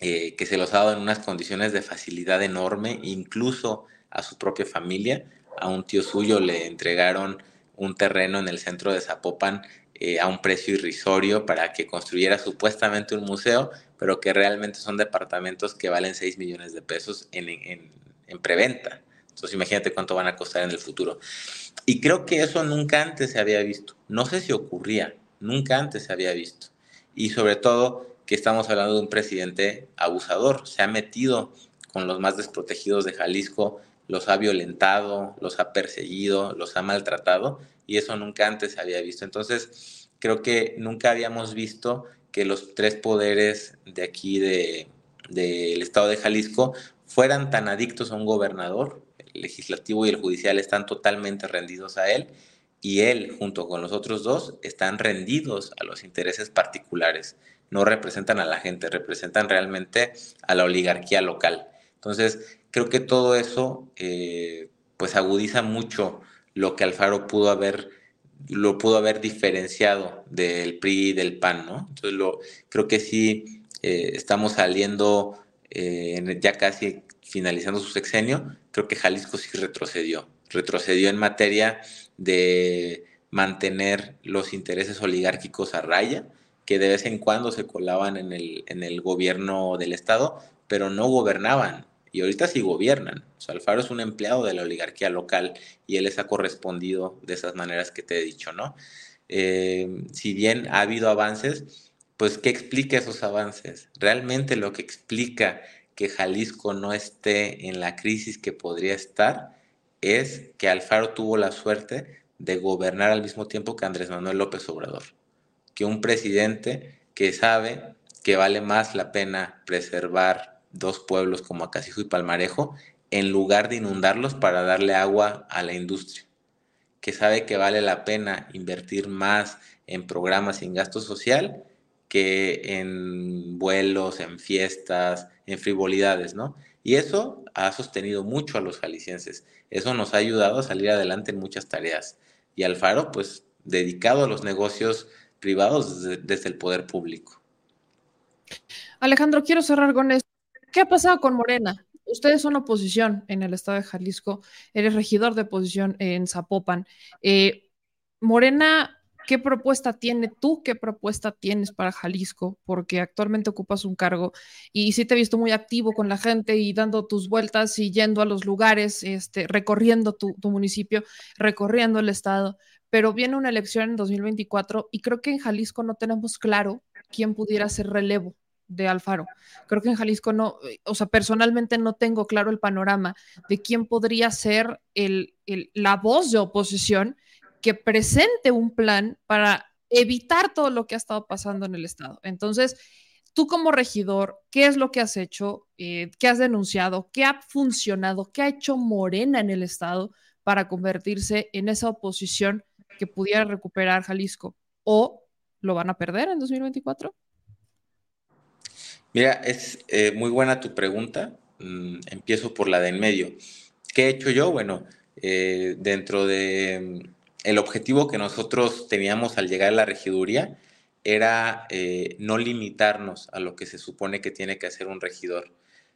eh, que se los ha dado en unas condiciones de facilidad enorme, incluso a su propia familia. A un tío suyo le entregaron un terreno en el centro de Zapopan eh, a un precio irrisorio para que construyera supuestamente un museo, pero que realmente son departamentos que valen 6 millones de pesos en, en, en preventa. Entonces imagínate cuánto van a costar en el futuro. Y creo que eso nunca antes se había visto. No sé si ocurría, nunca antes se había visto. Y sobre todo que estamos hablando de un presidente abusador. Se ha metido con los más desprotegidos de Jalisco, los ha violentado, los ha perseguido, los ha maltratado y eso nunca antes se había visto. Entonces, creo que nunca habíamos visto que los tres poderes de aquí del de, estado de Jalisco fueran tan adictos a un gobernador, el legislativo y el judicial están totalmente rendidos a él y él junto con los otros dos están rendidos a los intereses particulares no representan a la gente, representan realmente a la oligarquía local. Entonces, creo que todo eso eh, pues agudiza mucho lo que Alfaro pudo haber lo pudo haber diferenciado del PRI y del PAN, ¿no? Entonces lo, creo que sí eh, estamos saliendo eh, ya casi finalizando su sexenio, creo que Jalisco sí retrocedió, retrocedió en materia de mantener los intereses oligárquicos a raya, que de vez en cuando se colaban en el, en el gobierno del Estado, pero no gobernaban. Y ahorita sí gobiernan. O Alfaro es un empleado de la oligarquía local y él les ha correspondido de esas maneras que te he dicho, ¿no? Eh, si bien ha habido avances, pues ¿qué explica esos avances? Realmente lo que explica que Jalisco no esté en la crisis que podría estar es que Alfaro tuvo la suerte de gobernar al mismo tiempo que Andrés Manuel López Obrador que un presidente que sabe que vale más la pena preservar dos pueblos como Acasijo y Palmarejo en lugar de inundarlos para darle agua a la industria, que sabe que vale la pena invertir más en programas en gasto social que en vuelos, en fiestas, en frivolidades, ¿no? Y eso ha sostenido mucho a los jaliscienses. Eso nos ha ayudado a salir adelante en muchas tareas. Y Alfaro, pues, dedicado a los negocios privados desde, el poder público. Alejandro, quiero cerrar con esto. ¿Qué ha pasado con Morena? Ustedes son oposición en el estado de Jalisco, eres regidor de oposición en Zapopan. Eh, Morena, ¿qué propuesta tiene tú? ¿Qué propuesta tienes para Jalisco? Porque actualmente ocupas un cargo y sí te he visto muy activo con la gente y dando tus vueltas y yendo a los lugares, este, recorriendo tu, municipio, recorriendo el estado pero viene una elección en 2024 y creo que en Jalisco no tenemos claro quién pudiera ser relevo de Alfaro. Creo que en Jalisco no, o sea, personalmente no tengo claro el panorama de quién podría ser el, la voz de oposición que presente un plan para evitar todo lo que ha estado pasando en el Estado. Entonces, tú como regidor, ¿qué es lo que has hecho? Eh, ¿Qué has denunciado? ¿Qué ha funcionado? ¿Qué ha hecho Morena en el Estado para convertirse en esa oposición que pudiera recuperar Jalisco o lo van a perder en 2024? Mira, es eh, muy buena tu pregunta. Mm, empiezo por la de en medio. ¿Qué he hecho yo? Bueno, eh, dentro de mm, el objetivo que nosotros teníamos al llegar a la regiduría era eh, no limitarnos a lo que se supone que tiene que hacer un regidor.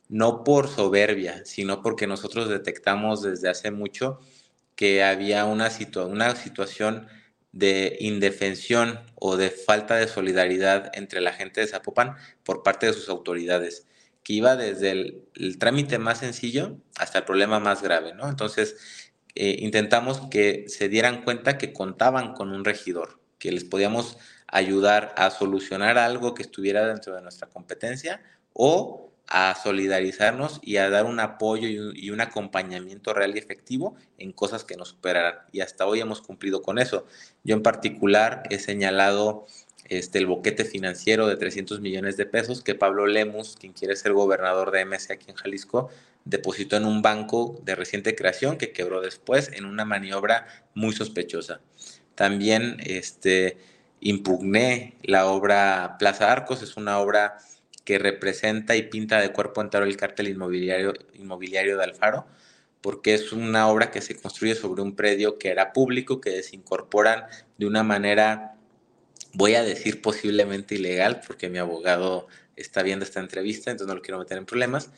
No por soberbia, sino porque nosotros detectamos desde hace mucho que había una, una situación de indefensión o de falta de solidaridad entre la gente de Zapopan por parte de sus autoridades, que iba desde el, trámite más sencillo hasta el problema más grave, ¿no? Entonces, eh, intentamos que se dieran cuenta que contaban con un regidor, que les podíamos ayudar a solucionar algo que estuviera dentro de nuestra competencia o a solidarizarnos y a dar un apoyo y un, acompañamiento real y efectivo en cosas que nos superaran. Y hasta hoy hemos cumplido con eso. Yo en particular he señalado este, el boquete financiero de 300 millones de pesos que Pablo Lemus, quien quiere ser gobernador de MS aquí en Jalisco, depositó en un banco de reciente creación que quebró después en una maniobra muy sospechosa. También este, impugné la obra Plaza Arcos, es una obra que representa y pinta de cuerpo entero el cártel inmobiliario, inmobiliario de Alfaro, porque es una obra que se construye sobre un predio que era público, que desincorporan de una manera, voy a decir posiblemente ilegal, porque mi abogado está viendo esta entrevista, entonces no lo quiero meter en problemas,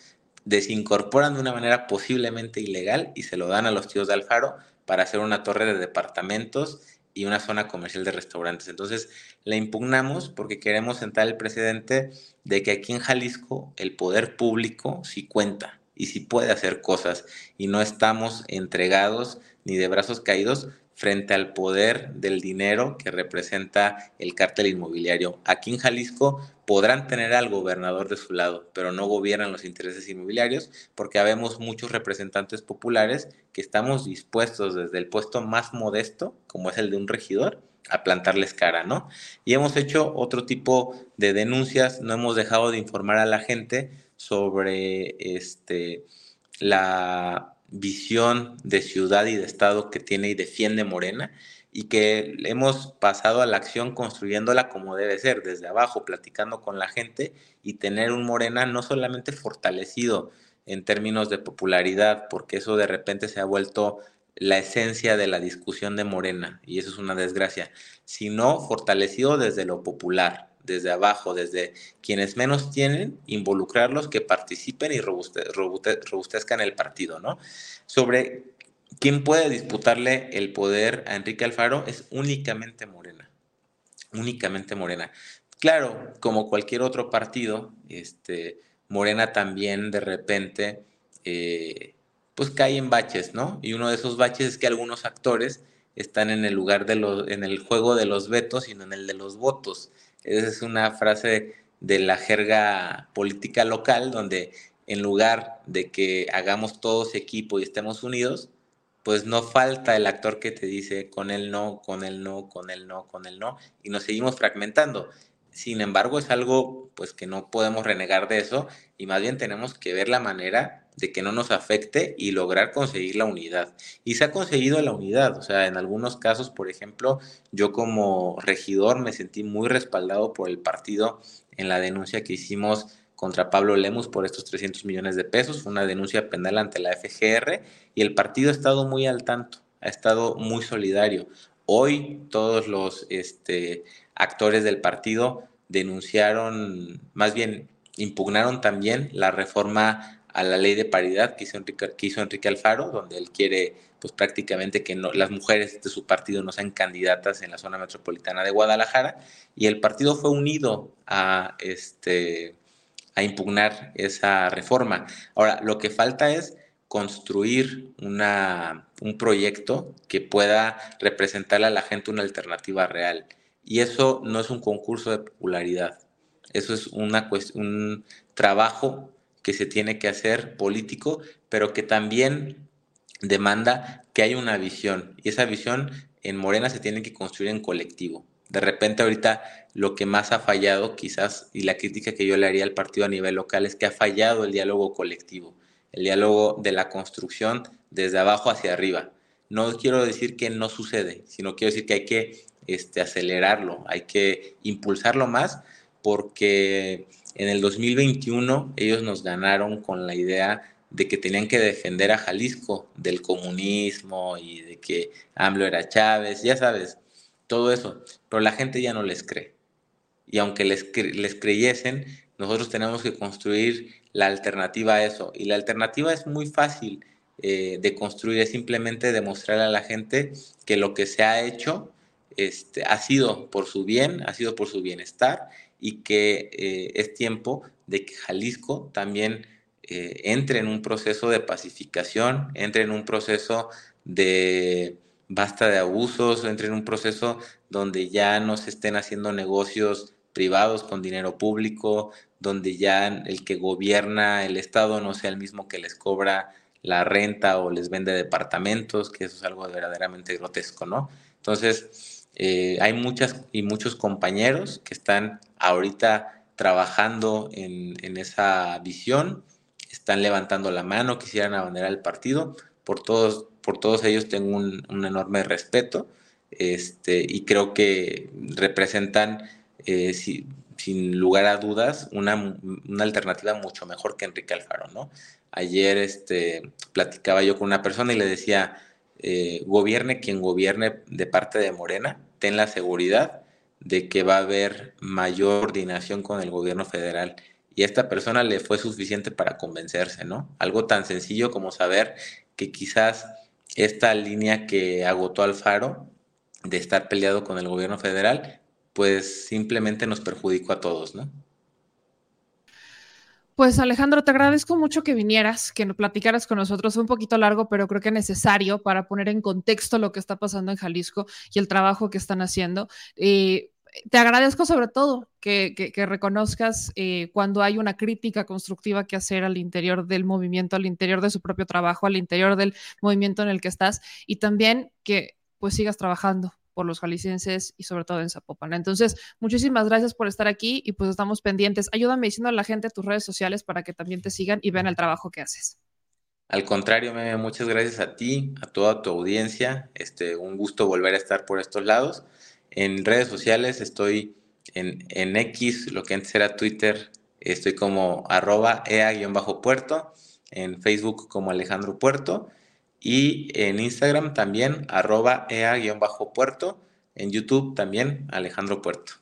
desincorporan de una manera posiblemente ilegal y se lo dan a los tíos de Alfaro para hacer una torre de departamentos y una zona comercial de restaurantes. Entonces, la impugnamos porque queremos sentar el precedente de que aquí en Jalisco el poder público sí cuenta y sí puede hacer cosas y no estamos entregados ni de brazos caídos frente al poder del dinero que representa el cártel inmobiliario. Aquí en Jalisco podrán tener al gobernador de su lado, pero no gobiernan los intereses inmobiliarios porque habemos muchos representantes populares que estamos dispuestos desde el puesto más modesto, como es el de un regidor, a plantarles cara, ¿no? Y hemos hecho otro tipo de denuncias, no hemos dejado de informar a la gente sobre este la visión de ciudad y de Estado que tiene y defiende Morena y que hemos pasado a la acción construyéndola como debe ser, desde abajo, platicando con la gente y tener un Morena no solamente fortalecido en términos de popularidad, porque eso de repente se ha vuelto la esencia de la discusión de Morena, y eso es una desgracia, sino fortalecido desde lo popular, desde abajo, desde quienes menos tienen, involucrarlos, que participen y robustezcan el partido, ¿no? Sobre quién puede disputarle el poder a Enrique Alfaro es únicamente Morena, únicamente Morena. Claro, como cualquier otro partido, este, Morena también de repente, eh, pues cae en baches, ¿no? Y uno de esos baches es que algunos actores están en el lugar de los, en el juego de los vetos y no en el de los votos. Esa es una frase de la jerga política local donde en lugar de que hagamos todos equipo y estemos unidos, pues no falta el actor que te dice con él no, con él no, con él no, con él no, y nos seguimos fragmentando. Sin embargo, es algo pues que no podemos renegar de eso y más bien tenemos que ver la manera de que no nos afecte y lograr conseguir la unidad. Y se ha conseguido la unidad, o sea, en algunos casos, por ejemplo, yo como regidor me sentí muy respaldado por el partido en la denuncia que hicimos contra Pablo Lemus por estos 300 millones de pesos, fue una denuncia penal ante la FGR y el partido ha estado muy al tanto, ha estado muy solidario. Hoy todos los este, actores del partido denunciaron, más bien impugnaron también la reforma a la ley de paridad que hizo Enrique, que Enrique Alfaro, donde él quiere pues prácticamente que no, las mujeres de su partido no sean candidatas en la zona metropolitana de Guadalajara, y el partido fue unido a, este, a impugnar esa reforma. Ahora, lo que falta es construir una, un proyecto que pueda representarle a la gente una alternativa real. Y eso no es un concurso de popularidad, eso es una, un trabajo que se tiene que hacer político, pero que también demanda que haya una visión. Y esa visión en Morena se tiene que construir en colectivo. De repente ahorita lo que más ha fallado quizás, y la crítica que yo le haría al partido a nivel local es que ha fallado el diálogo colectivo, el diálogo de la construcción desde abajo hacia arriba. No quiero decir que no sucede, sino quiero decir que hay que este, acelerarlo, hay que impulsarlo más porque en el 2021 ellos nos ganaron con la idea de que tenían que defender a Jalisco del comunismo y de que AMLO era Chávez, ya sabes, todo eso, pero la gente ya no les cree. Y aunque les, les creyesen, nosotros tenemos que construir la alternativa a eso. Y la alternativa es muy fácil eh, de construir, es simplemente demostrar a la gente que lo que se ha hecho este, ha sido por su bien, ha sido por su bienestar y que eh, es tiempo de que Jalisco también eh, entre en un proceso de pacificación, entre en un proceso de basta de abusos, entre en un proceso donde ya no se estén haciendo negocios privados con dinero público, donde ya el que gobierna el Estado no sea el mismo que les cobra la renta o les vende departamentos, que eso es algo verdaderamente grotesco, ¿no? Entonces, eh, hay muchas y muchos compañeros que están ahorita trabajando en, esa visión, están levantando la mano, quisieran abanderar el partido. Por todos, por todos ellos tengo un, enorme respeto este, y creo que representan, eh, sin lugar a dudas, una, alternativa mucho mejor que Enrique Alfaro. ¿no? Ayer este, platicaba yo con una persona y le decía, eh, gobierne quien gobierne de parte de Morena, ten la seguridad de que va a haber mayor coordinación con el gobierno federal y a esta persona le fue suficiente para convencerse, ¿no? Algo tan sencillo como saber que quizás esta línea que agotó Alfaro de estar peleado con el gobierno federal, pues simplemente nos perjudicó a todos, ¿no? Pues Alejandro, te agradezco mucho que vinieras, que platicaras con nosotros. Fue un poquito largo, pero creo que necesario para poner en contexto lo que está pasando en Jalisco y el trabajo que están haciendo. Eh, te agradezco sobre todo que, que, que reconozcas eh, cuando hay una crítica constructiva que hacer al interior del movimiento, al interior de su propio trabajo, al interior del movimiento en el que estás y también que pues sigas trabajando por los jaliscienses y sobre todo en Zapopan. Entonces, muchísimas gracias por estar aquí y pues estamos pendientes. Ayúdame diciendo a la gente tus redes sociales para que también te sigan y vean el trabajo que haces. Al contrario, Meme, muchas gracias a ti, a toda tu audiencia. Este, un gusto volver a estar por estos lados. En redes sociales estoy en, en X, lo que antes era Twitter, estoy como arroba ea-puerto, en Facebook como Alejandro Puerto y en Instagram también arroba ea-puerto, en YouTube también Alejandro Puerto.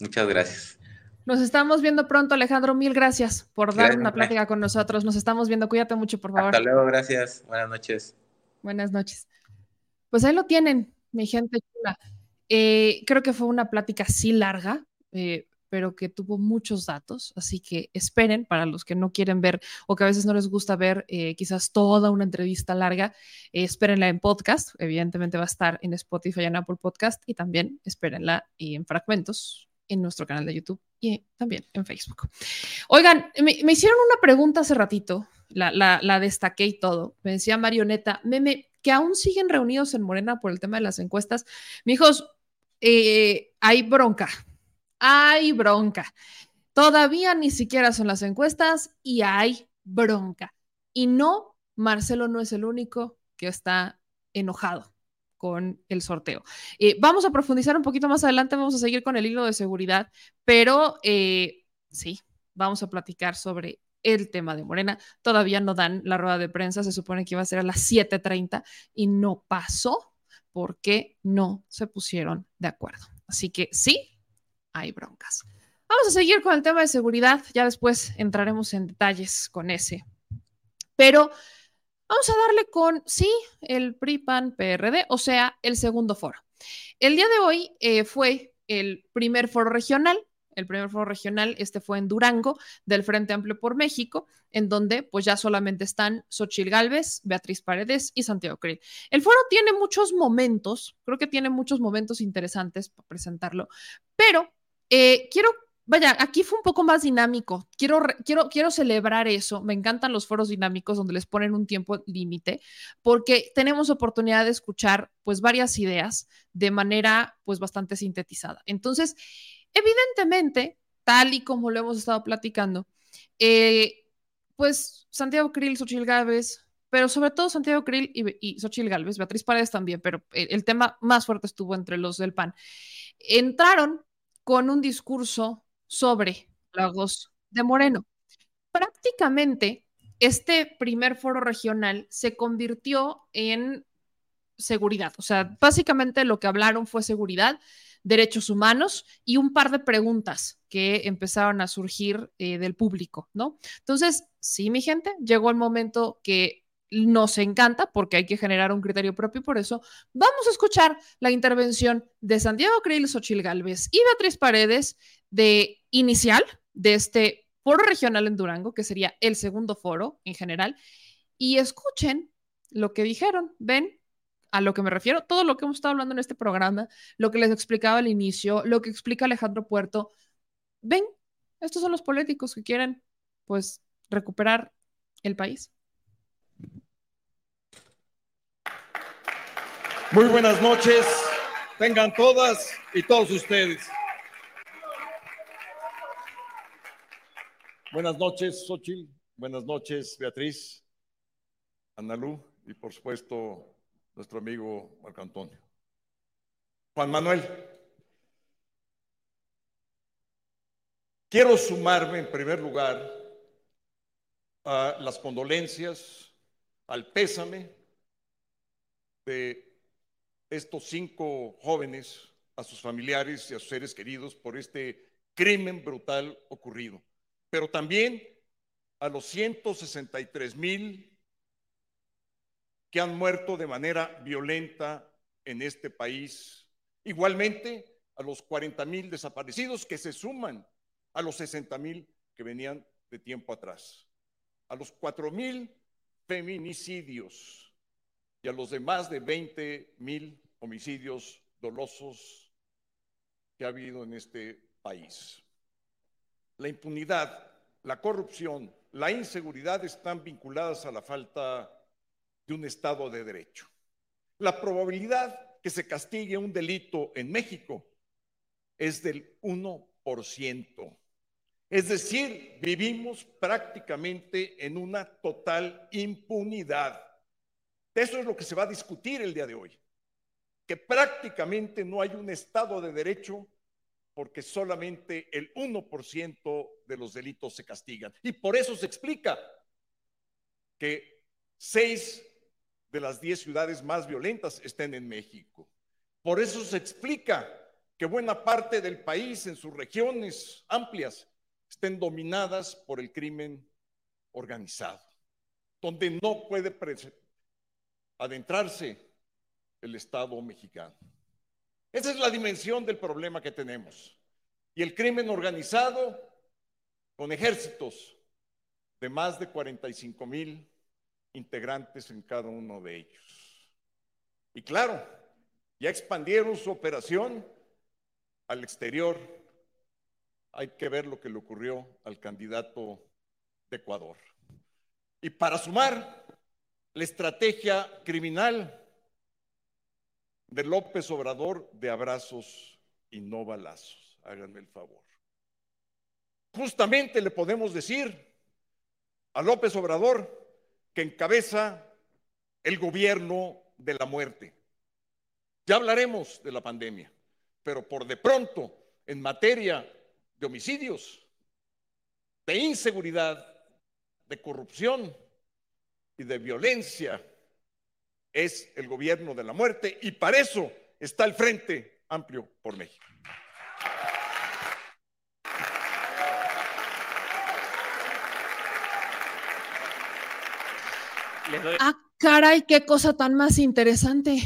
Muchas gracias. Nos estamos viendo pronto, Alejandro. Mil gracias por dar Gracias, una plática con nosotros. Nos estamos viendo. Cuídate mucho, por favor. Hasta luego, gracias. Buenas noches. Buenas noches. Pues ahí lo tienen, mi gente chula. Eh, creo que fue una plática sí larga, eh, pero que tuvo muchos datos, así que esperen para los que no quieren ver o que a veces no les gusta ver eh, quizás toda una entrevista larga, eh, espérenla en podcast, evidentemente va a estar en Spotify en Apple Podcast y también espérenla en fragmentos en nuestro canal de YouTube y también en Facebook. Oigan, me, hicieron una pregunta hace ratito, la, la, la destaqué y todo, me decía Marioneta, meme, que aún siguen reunidos en Morena por el tema de las encuestas. Mijos, eh, hay bronca, hay bronca. Todavía ni siquiera son las encuestas y hay bronca. Y no, Marcelo no es el único que está enojado con el sorteo. Eh, vamos a profundizar un poquito más adelante, vamos a seguir con el hilo de seguridad, pero eh, sí, vamos a platicar sobre el tema de Morena. Todavía no dan la rueda de prensa, se supone que iba a ser a las 7.30 y no pasó porque no se pusieron de acuerdo. Así que sí, hay broncas. Vamos a seguir con el tema de seguridad, ya después entraremos en detalles con ese. Pero vamos a darle con, sí, el PRI-PAN-PRD, o sea, el segundo foro. El día de hoy eh, fue el primer foro regional, el primer foro regional, este fue en Durango, del Frente Amplio por México, en donde pues ya solamente están Xochil Gálvez, Beatriz Paredes y Santiago Krill. El foro tiene muchos momentos, creo que tiene muchos momentos interesantes para presentarlo, pero eh, quiero Vaya, aquí fue un poco más dinámico. Quiero, quiero, quiero celebrar eso. Me encantan los foros dinámicos donde les ponen un tiempo límite, porque tenemos oportunidad de escuchar pues varias ideas de manera pues bastante sintetizada. Entonces, Evidentemente, tal y como lo hemos estado platicando, eh, pues Santiago Krill, Xochil Gálvez, pero sobre todo Santiago Krill y, y Xochil Gálvez, Beatriz Paredes también, pero el, el, tema más fuerte estuvo entre los del PAN, entraron con un discurso sobre Lagos de Moreno. Prácticamente, este primer foro regional se convirtió en seguridad, o sea, básicamente lo que hablaron fue seguridad derechos humanos y un par de preguntas que empezaron a surgir eh, del público, ¿no? Entonces, sí, mi gente, llegó el momento que nos encanta porque hay que generar un criterio propio por eso vamos a escuchar la intervención de Santiago Krill, Xochil Gálvez y Beatriz Paredes de inicial de este foro regional en Durango, que sería el segundo foro en general, y escuchen lo que dijeron. Ven, a lo que me refiero, todo lo que hemos estado hablando en este programa, lo que les explicaba al inicio, lo que explica Alejandro Puerto. Ven, estos son los políticos que quieren, pues, recuperar el país. Muy buenas noches, tengan todas y todos ustedes. Buenas noches, Xochitl. Buenas noches, Beatriz, Analú y por supuesto nuestro amigo Marco Antonio. Juan Manuel, quiero sumarme en primer lugar a las condolencias, al pésame de estos cinco jóvenes, a sus familiares y a sus seres queridos por este crimen brutal ocurrido. pero también a los 163 mil que han muerto de manera violenta en este país. Igualmente a los 40 mil desaparecidos que se suman a los 60 mil que venían de tiempo atrás, a los 4 mil feminicidios y a los demás de 20 mil homicidios dolosos que ha habido en este país. La impunidad, la corrupción, la inseguridad están vinculadas a la falta de un Estado de Derecho. La probabilidad que se castigue un delito en México es del 1%. Es decir, vivimos prácticamente en una total impunidad. Eso es lo que se va a discutir el día de hoy, que prácticamente no hay un Estado de Derecho porque solamente el 1% de los delitos se castigan. Y por eso se explica que seis de las diez ciudades más violentas estén en México. Por eso se explica que buena parte del país en sus regiones amplias estén dominadas por el crimen organizado, donde no puede adentrarse el Estado mexicano. Esa es la dimensión del problema que tenemos. Y el crimen organizado con ejércitos de más de 45 mil integrantes en cada uno de ellos. Y claro, ya expandieron su operación al exterior. Hay que ver lo que le ocurrió al candidato de Ecuador. Y para sumar, la estrategia criminal de López Obrador de abrazos y no balazos. Háganme el favor. Justamente le podemos decir a López Obrador que encabeza el gobierno de la muerte. Ya hablaremos de la pandemia, pero por de pronto, en materia de homicidios, de inseguridad, de corrupción y de violencia, es el gobierno de la muerte y para eso está el Frente Amplio por México. Ah, caray, qué cosa tan más interesante.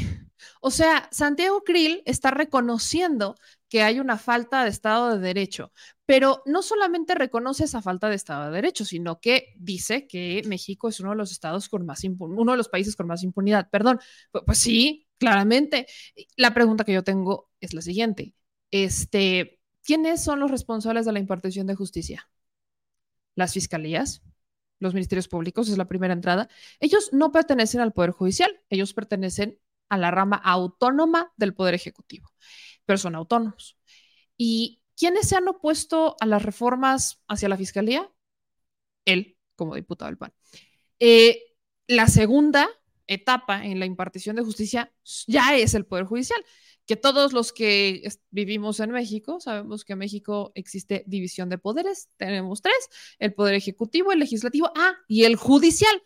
O sea, Santiago Krill está reconociendo que hay una falta de Estado de Derecho, pero no solamente reconoce esa falta de Estado de Derecho, sino que dice que México es uno de los estados con más uno de los países con más impunidad. Perdón, pues, sí, claramente. La pregunta que yo tengo es la siguiente: este, ¿quiénes son los responsables de la impartición de justicia? ¿Las fiscalías? los ministerios públicos, es la primera entrada, ellos no pertenecen al Poder Judicial, ellos pertenecen a la rama autónoma del Poder Ejecutivo, pero son autónomos. ¿Y quiénes se han opuesto a las reformas hacia la Fiscalía? Él, como diputado del PAN. Eh, la segunda etapa en la impartición de justicia ya es el Poder Judicial que todos los que vivimos en México sabemos que en México existe división de poderes. Tenemos tres, el poder ejecutivo, el legislativo, ah, y el judicial.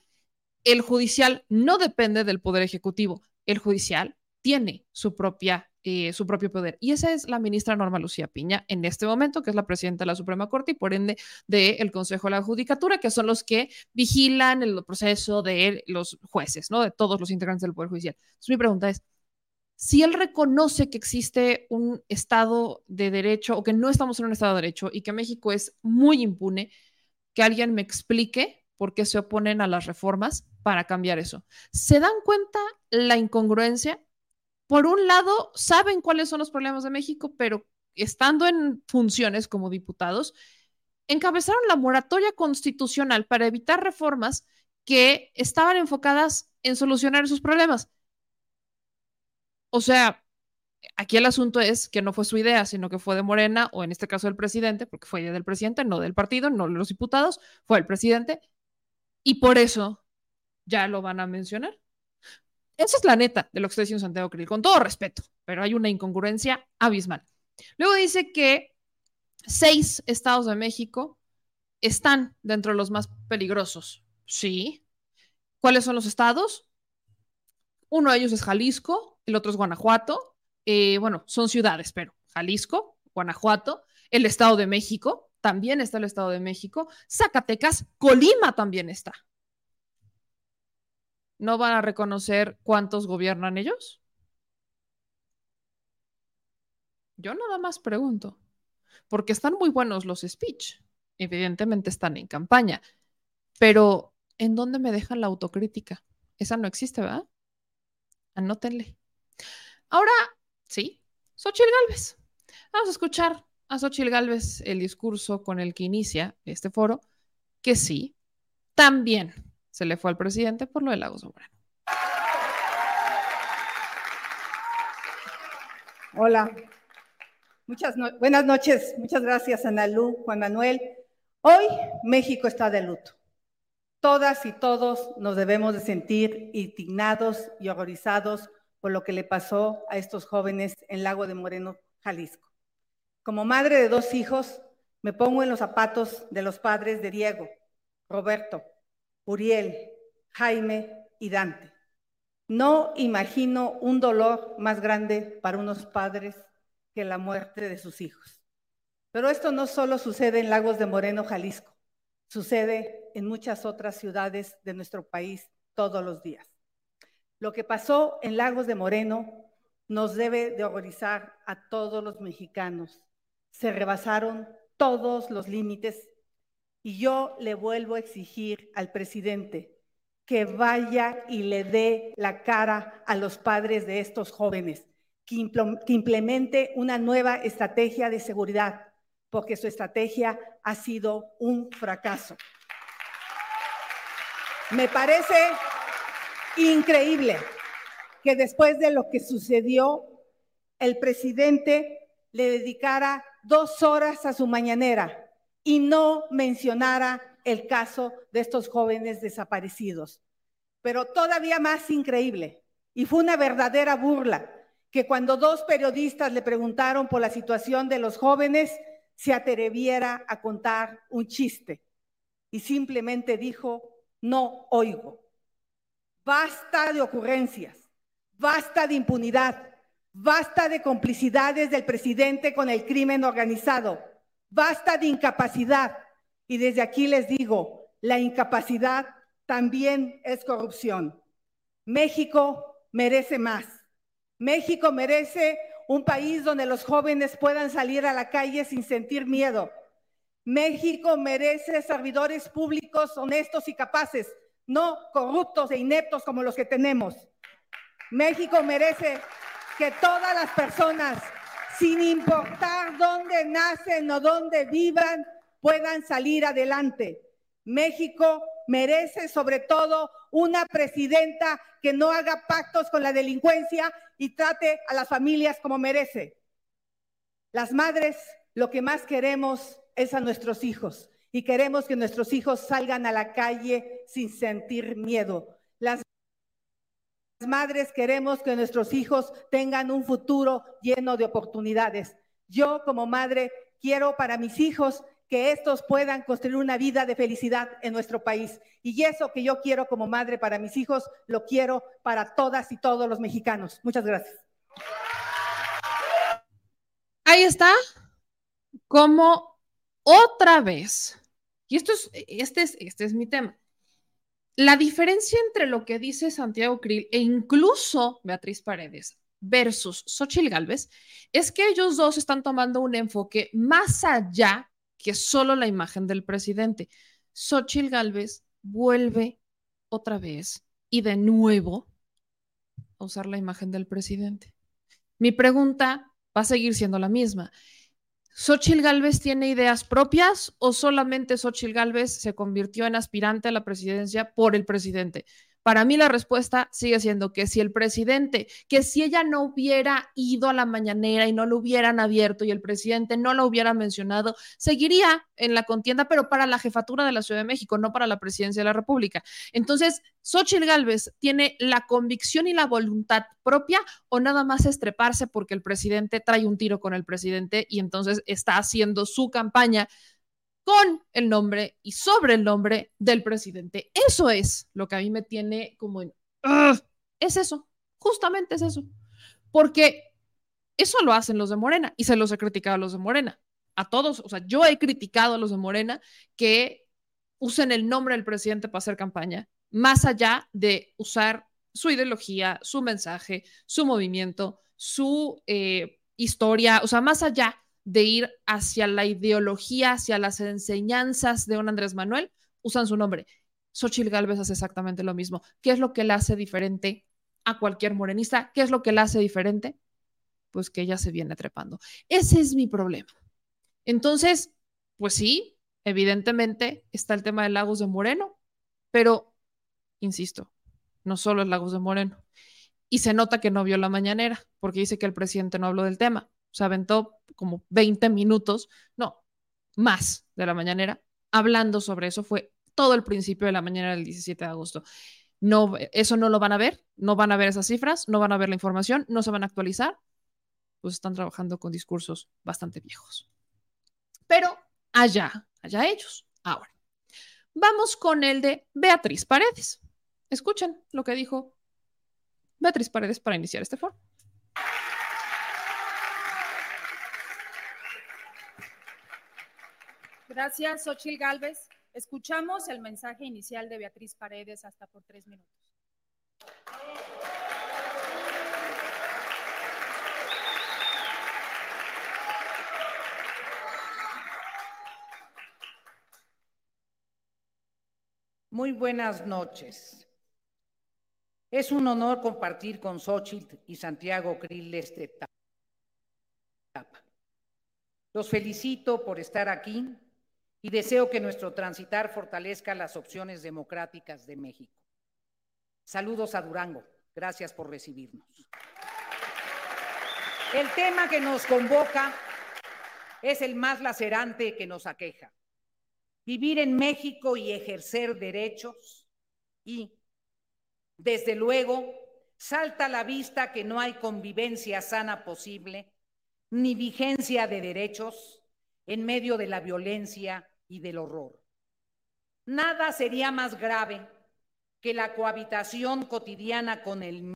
El judicial no depende del poder ejecutivo. El judicial tiene su propia eh, su propio poder. Y esa es la ministra Norma Lucía Piña en este momento, que es la presidenta de la Suprema Corte y por ende del Consejo de la Judicatura, que son los que vigilan el proceso de los jueces, ¿no? De todos los integrantes del Poder Judicial. Mi pregunta es, si él reconoce que existe un Estado de Derecho o que no estamos en un Estado de Derecho y que México es muy impune, que alguien me explique por qué se oponen a las reformas para cambiar eso. ¿Se dan cuenta la incongruencia? Por un lado, saben cuáles son los problemas de México, pero estando en funciones como diputados, encabezaron la moratoria constitucional para evitar reformas que estaban enfocadas en solucionar esos problemas. O sea, aquí el asunto es que no fue su idea, sino que fue de Morena, o en este caso del presidente, porque fue idea del presidente, no del partido, no de los diputados, fue el presidente, y por eso ya lo van a mencionar. Esa es la neta de lo que está diciendo Santiago Krill, con todo respeto, pero hay una incongruencia abismal. Luego dice que seis estados de México están dentro de los más peligrosos. Sí. ¿Cuáles son los estados? Uno de ellos es Jalisco, el otro es Guanajuato. Eh, bueno, son ciudades, pero Jalisco, Guanajuato, el Estado de México, también está el Estado de México, Zacatecas, Colima también está. ¿No van a reconocer cuántos gobiernan ellos? Yo nada más pregunto, porque están muy buenos los speech, evidentemente están en campaña, pero ¿en dónde me dejan la autocrítica? Esa no existe, ¿verdad? Anótenle. Ahora, sí, Xochitl Galvez. Vamos a escuchar a Xochitl Galvez el discurso con el que inicia este foro, que sí, también se le fue al presidente por lo de Lagos de Moreno. Hola, Muchas buenas noches, muchas gracias Analú, Juan Manuel. Hoy México está de luto. Todas y todos nos debemos de sentir indignados y horrorizados por lo que le pasó a estos jóvenes en Lago de Moreno, Jalisco. Como madre de dos hijos, me pongo en los zapatos de los padres de Diego, Roberto, Uriel, Jaime y Dante. No imagino un dolor más grande para unos padres que la muerte de sus hijos. Pero esto no solo sucede en Lagos de Moreno, Jalisco, sucede en muchas otras ciudades de nuestro país todos los días. Lo que pasó en Lagos de Moreno nos debe de horrorizar a todos los mexicanos. Se rebasaron todos los límites y yo le vuelvo a exigir al presidente que vaya y le dé la cara a los padres de estos jóvenes, que, implemente una nueva estrategia de seguridad, porque su estrategia ha sido un fracaso. Me parece increíble que después de lo que sucedió, el presidente le dedicara dos horas a su mañanera y no mencionara el caso de estos jóvenes desaparecidos. Pero todavía más increíble, y fue una verdadera burla, que cuando dos periodistas le preguntaron por la situación de los jóvenes, se atreviera a contar un chiste y simplemente dijo, no oigo. Basta de ocurrencias, basta de impunidad, basta de complicidades del presidente con el crimen organizado, basta de incapacidad. Y desde aquí les digo, la incapacidad también es corrupción. México merece más. México merece un país donde los jóvenes puedan salir a la calle sin sentir miedo. México merece servidores públicos honestos y capaces, no corruptos e ineptos como los que tenemos. México merece que todas las personas, sin importar dónde nacen o dónde vivan, puedan salir adelante. México merece sobre todo una presidenta que no haga pactos con la delincuencia y trate a las familias como merece. Las madres lo que más queremos es a nuestros hijos y queremos que nuestros hijos salgan a la calle sin sentir miedo. Las madres queremos que nuestros hijos tengan un futuro lleno de oportunidades. Yo como madre quiero para mis hijos que estos puedan construir una vida de felicidad en nuestro país. Y eso que yo quiero como madre para mis hijos, lo quiero para todas y todos los mexicanos. Muchas gracias. Ahí está, como otra vez, y esto es, este es, este es mi tema. La diferencia entre lo que dice Santiago Krill e incluso Beatriz Paredes versus Xochitl Galvez es que ellos dos están tomando un enfoque más allá que solo la imagen del presidente. Xochitl Galvez vuelve otra vez y de nuevo a usar la imagen del presidente. Mi pregunta va a seguir siendo la misma. ¿Xochitl Galvez tiene ideas propias o solamente Xochitl Galvez se convirtió en aspirante a la presidencia por el presidente? Para mí la respuesta sigue siendo que si el presidente, que si ella no hubiera ido a la mañanera y no lo hubieran abierto y el presidente no lo hubiera mencionado, seguiría en la contienda, pero para la jefatura de la Ciudad de México, no para la presidencia de la República. Entonces, Xochitl Gálvez tiene la convicción y la voluntad propia o nada más estreparse porque el presidente trae un tiro con el presidente y entonces está haciendo su campaña con el nombre y sobre el nombre del presidente. Eso es lo que a mí me tiene como en... es eso, justamente es eso. Porque eso lo hacen los de Morena y se los he criticado a los de Morena. a todos, o sea, yo he criticado a los de Morena que usen el nombre del presidente para hacer campaña, más allá de usar su ideología, su mensaje, su movimiento, su eh, historia, o sea, más allá de ir hacia la ideología, hacia las enseñanzas de un Andrés Manuel, usan su nombre. Xochitl Galvez hace exactamente lo mismo. ¿Qué es lo que le hace diferente a cualquier morenista? ¿Qué es lo que le hace diferente? Pues que ella se viene trepando. Ese es mi problema. Entonces, pues sí, evidentemente está el tema de Lagos de Moreno, pero, insisto, no solo es Lagos de Moreno. Y se nota que no vio la mañanera, porque dice que el presidente no habló del tema. O sea, aventó como 20 minutos, no, más de la mañanera, hablando sobre eso. Fue todo el principio de la mañana del 17 de agosto. No, eso no lo van a ver, no van a ver esas cifras, no van a ver la información, no se van a actualizar, pues están trabajando con discursos bastante viejos. Pero allá, allá ellos. Ahora, vamos con el de Beatriz Paredes. Escuchen lo que dijo Beatriz Paredes para iniciar este foro. Gracias, Xochil Gálvez. Escuchamos el mensaje inicial de Beatriz Paredes hasta por tres minutos. Muy buenas noches. Es un honor compartir con Xochitl y Santiago Krill este etapa. Los felicito por estar aquí y deseo que nuestro transitar fortalezca las opciones democráticas de México. Saludos a Durango. Gracias por recibirnos. El tema que nos convoca es el más lacerante que nos aqueja. Vivir en México y ejercer derechos y, desde luego, salta a la vista que no hay convivencia sana posible ni vigencia de derechos en medio de la violencia y del horror. Nada sería más grave que la cohabitación cotidiana con el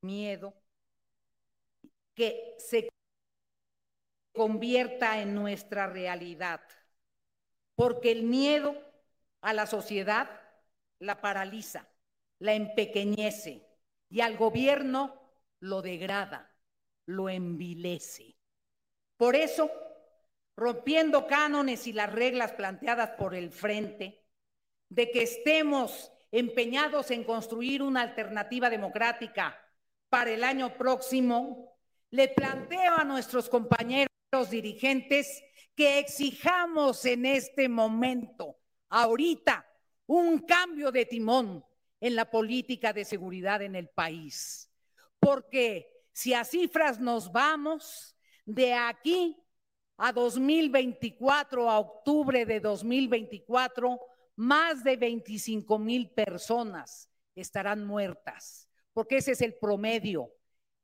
miedo, que se convierta en nuestra realidad, porque el miedo a la sociedad la paraliza, la empequeñece y al gobierno lo degrada, lo envilece. Por eso, rompiendo cánones y las reglas planteadas por el frente, de que estemos empeñados en construir una alternativa democrática para el año próximo, le planteo a nuestros compañeros dirigentes que exijamos en este momento, ahorita, un cambio de timón en la política de seguridad en el país. Porque si a cifras nos vamos, de aquí a 2024, a octubre de 2024, más de 25 mil personas estarán muertas, porque ese es el promedio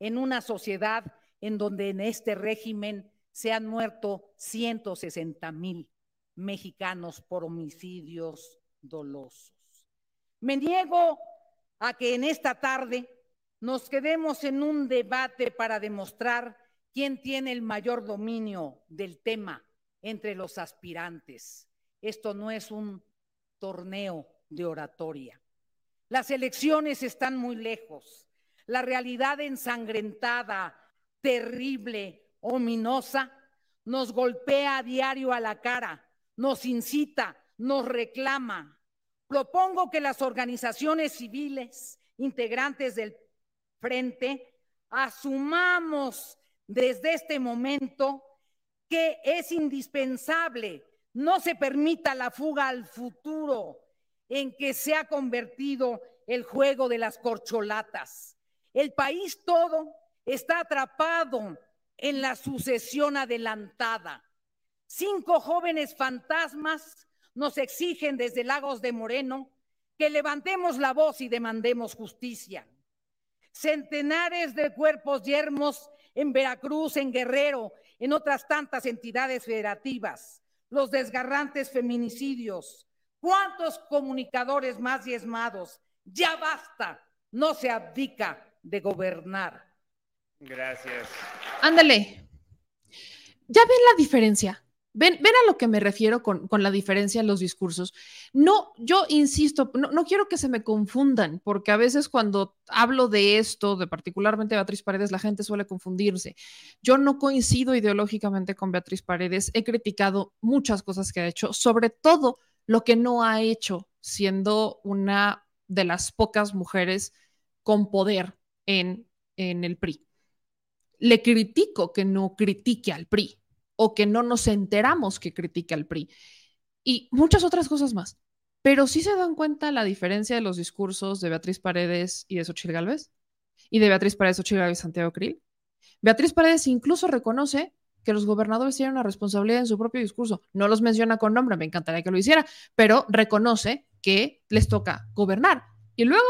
en una sociedad en donde en este régimen se han muerto 160 mil mexicanos por homicidios dolosos. Me niego a que en esta tarde nos quedemos en un debate para demostrar quién tiene el mayor dominio del tema entre los aspirantes. Esto no es un torneo de oratoria. Las elecciones están muy lejos. La realidad ensangrentada, terrible, ominosa, nos golpea a diario a la cara, nos incita, nos reclama. Propongo que las organizaciones civiles integrantes del frente asumamos desde este momento que es indispensable no se permita la fuga al futuro en que se ha convertido el juego de las corcholatas. El país todo está atrapado en la sucesión adelantada. Cinco jóvenes fantasmas nos exigen desde Lagos de Moreno que levantemos la voz y demandemos justicia. Centenares de cuerpos yermos en Veracruz, en Guerrero, en otras tantas entidades federativas, los desgarrantes feminicidios. ¿Cuántos comunicadores más diezmados? Ya basta, no se abdica de gobernar. Gracias. Ándale. ¿Ya ven la diferencia? Ven, ven a lo que me refiero con, con, la diferencia en los discursos. No, yo insisto, no, no, quiero que se me confundan, porque a veces cuando hablo de esto, de particularmente Beatriz Paredes, la gente suele confundirse. Yo no coincido ideológicamente con Beatriz Paredes, he criticado muchas cosas que ha hecho, sobre todo lo que no ha hecho, siendo una de las pocas mujeres con poder en, en el PRI. Le critico que no critique al PRI o que no nos enteramos que critica al PRI y muchas otras cosas más. Pero sí se dan cuenta la diferencia de los discursos de Beatriz Paredes y de Xochitl Galvez y de Beatriz Paredes, Xochitl Galvez Santiago Krill. Beatriz Paredes incluso reconoce que los gobernadores tienen una responsabilidad en su propio discurso. No los menciona con nombre, me encantaría que lo hiciera, pero reconoce que les toca gobernar. Y luego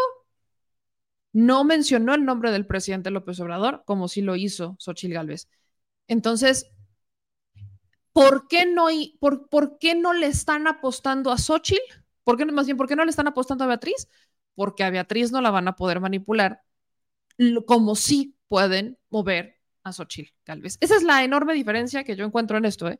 no mencionó el nombre del presidente López Obrador, como sí lo hizo Xochitl Galvez. Entonces, ¿por qué no, por, por qué no le están apostando a Xochitl? ¿Por qué, más bien, ¿por qué no le están apostando a Beatriz? Porque a Beatriz no la van a poder manipular como sí pueden mover a Xochitl Galvez. Esa es la enorme diferencia que yo encuentro en esto. ¿eh?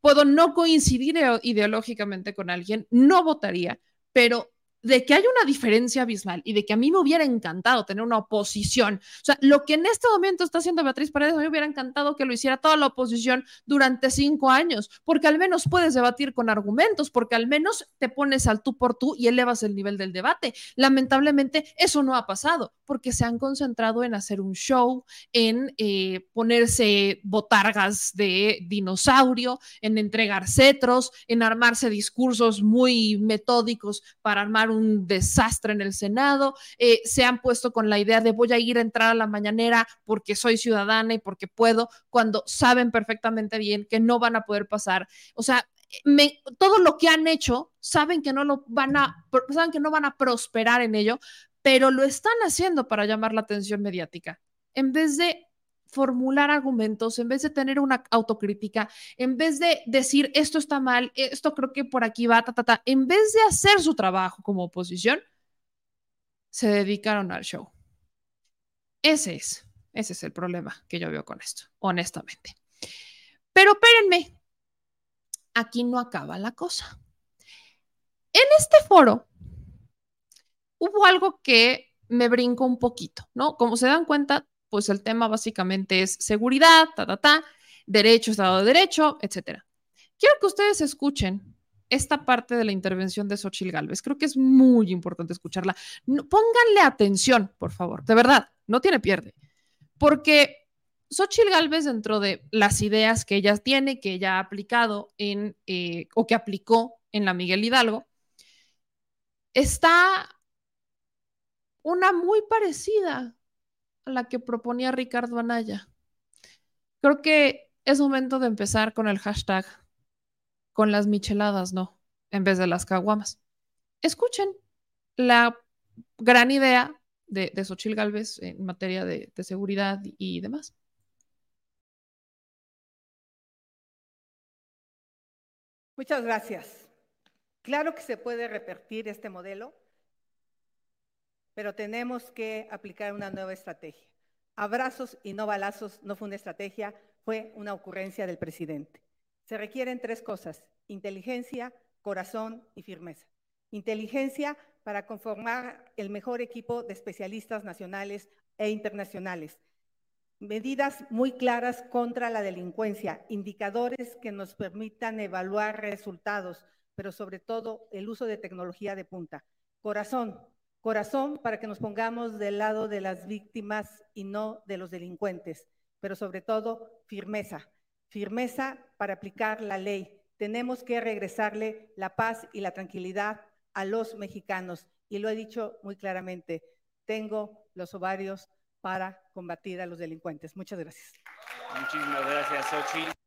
Puedo no coincidir ideológicamente con alguien, no votaría, pero de que hay una diferencia abismal y de que a mí me hubiera encantado tener una oposición. O sea, lo que en este momento está haciendo Beatriz Paredes, a mí me hubiera encantado que lo hiciera toda la oposición durante cinco años, porque al menos puedes debatir con argumentos, porque al menos te pones al tú por tú y elevas el nivel del debate. Lamentablemente, eso no ha pasado, porque se han concentrado en hacer un show, en eh, ponerse botargas de dinosaurio, en entregar cetros, en armarse discursos muy metódicos para armar un desastre en el Senado, eh, se han puesto con la idea de voy a ir a entrar a la mañanera porque soy ciudadana y porque puedo, cuando saben perfectamente bien que no van a poder pasar. O sea, todo lo que han hecho, saben que no lo van a, saben que no van a prosperar en ello, pero lo están haciendo para llamar la atención mediática. En vez de formular argumentos, en vez de tener una autocrítica, en vez de decir esto está mal, esto creo que por aquí va, ta, ta, ta, en vez de hacer su trabajo como oposición, se dedicaron al show. Ese es, ese es el problema que yo veo con esto, honestamente. Pero espérenme, aquí no acaba la cosa. En este foro hubo algo que me brincó un poquito, ¿no? Como se dan cuenta, pues el tema básicamente es seguridad, ta, ta, ta, derecho, Estado de Derecho, etcétera. Quiero que ustedes escuchen esta parte de la intervención de Xochil Gálvez. Creo que es muy importante escucharla. pónganle atención, por favor, de verdad, no tiene pierde. Porque Xochil Gálvez, dentro de las ideas que ella tiene, que ella ha aplicado en, eh, o que aplicó en la Miguel Hidalgo, está una muy parecida a la que proponía Ricardo Anaya. Creo que es momento de empezar con el hashtag con las micheladas, no, en vez de las caguamas. Escuchen la gran idea de, de Xochil Gálvez en materia de, de seguridad y demás. Muchas gracias. Claro que se puede repetir este modelo pero tenemos que aplicar una nueva estrategia. Abrazos y no balazos no fue una estrategia, fue una ocurrencia del presidente. Se requieren tres cosas, inteligencia, corazón y firmeza. Inteligencia para conformar el mejor equipo de especialistas nacionales e internacionales. Medidas muy claras contra la delincuencia, indicadores que nos permitan evaluar resultados, pero sobre todo el uso de tecnología de punta. Corazón, corazón para que nos pongamos del lado de las víctimas y no de los delincuentes, pero sobre todo firmeza, firmeza para aplicar la ley. Tenemos que regresarle la paz y la tranquilidad a los mexicanos. Y lo he dicho muy claramente, tengo los ovarios para combatir a los delincuentes. Muchas gracias. Muchísimas gracias, Sochi.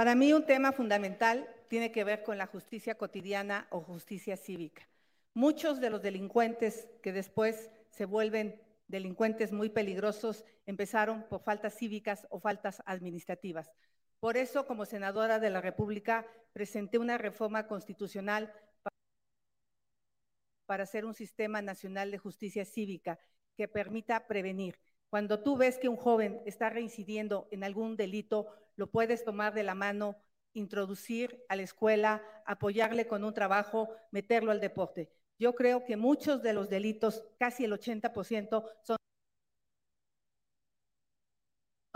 Para mí un tema fundamental tiene que ver con la justicia cotidiana o justicia cívica. Muchos de los delincuentes que después se vuelven delincuentes muy peligrosos empezaron por faltas cívicas o faltas administrativas. Por eso, como senadora de la República, presenté una reforma constitucional para hacer un sistema nacional de justicia cívica que permita prevenir. Cuando tú ves que un joven está reincidiendo en algún delito, lo puedes tomar de la mano, introducir a la escuela, apoyarle con un trabajo, meterlo al deporte. Yo creo que muchos de los delitos, casi el 80%, son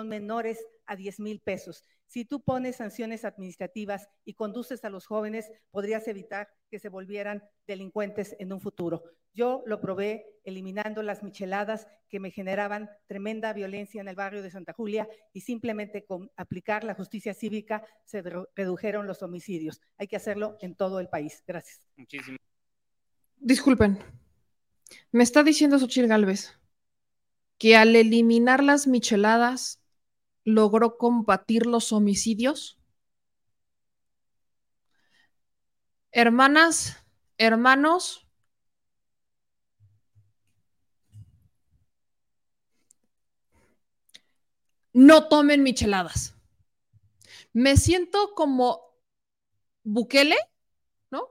menores a 10 mil pesos. Si tú pones sanciones administrativas y conduces a los jóvenes, podrías evitar que se volvieran delincuentes en un futuro. Yo lo probé eliminando las micheladas que me generaban tremenda violencia en el barrio de Santa Julia y simplemente con aplicar la justicia cívica se redujeron los homicidios. Hay que hacerlo en todo el país. Gracias. Muchísimas. Disculpen. Me está diciendo Xochitl Galvez que al eliminar las micheladas logró combatir los homicidios? Hermanas, hermanos, no tomen micheladas. Me siento como Bukele, ¿no?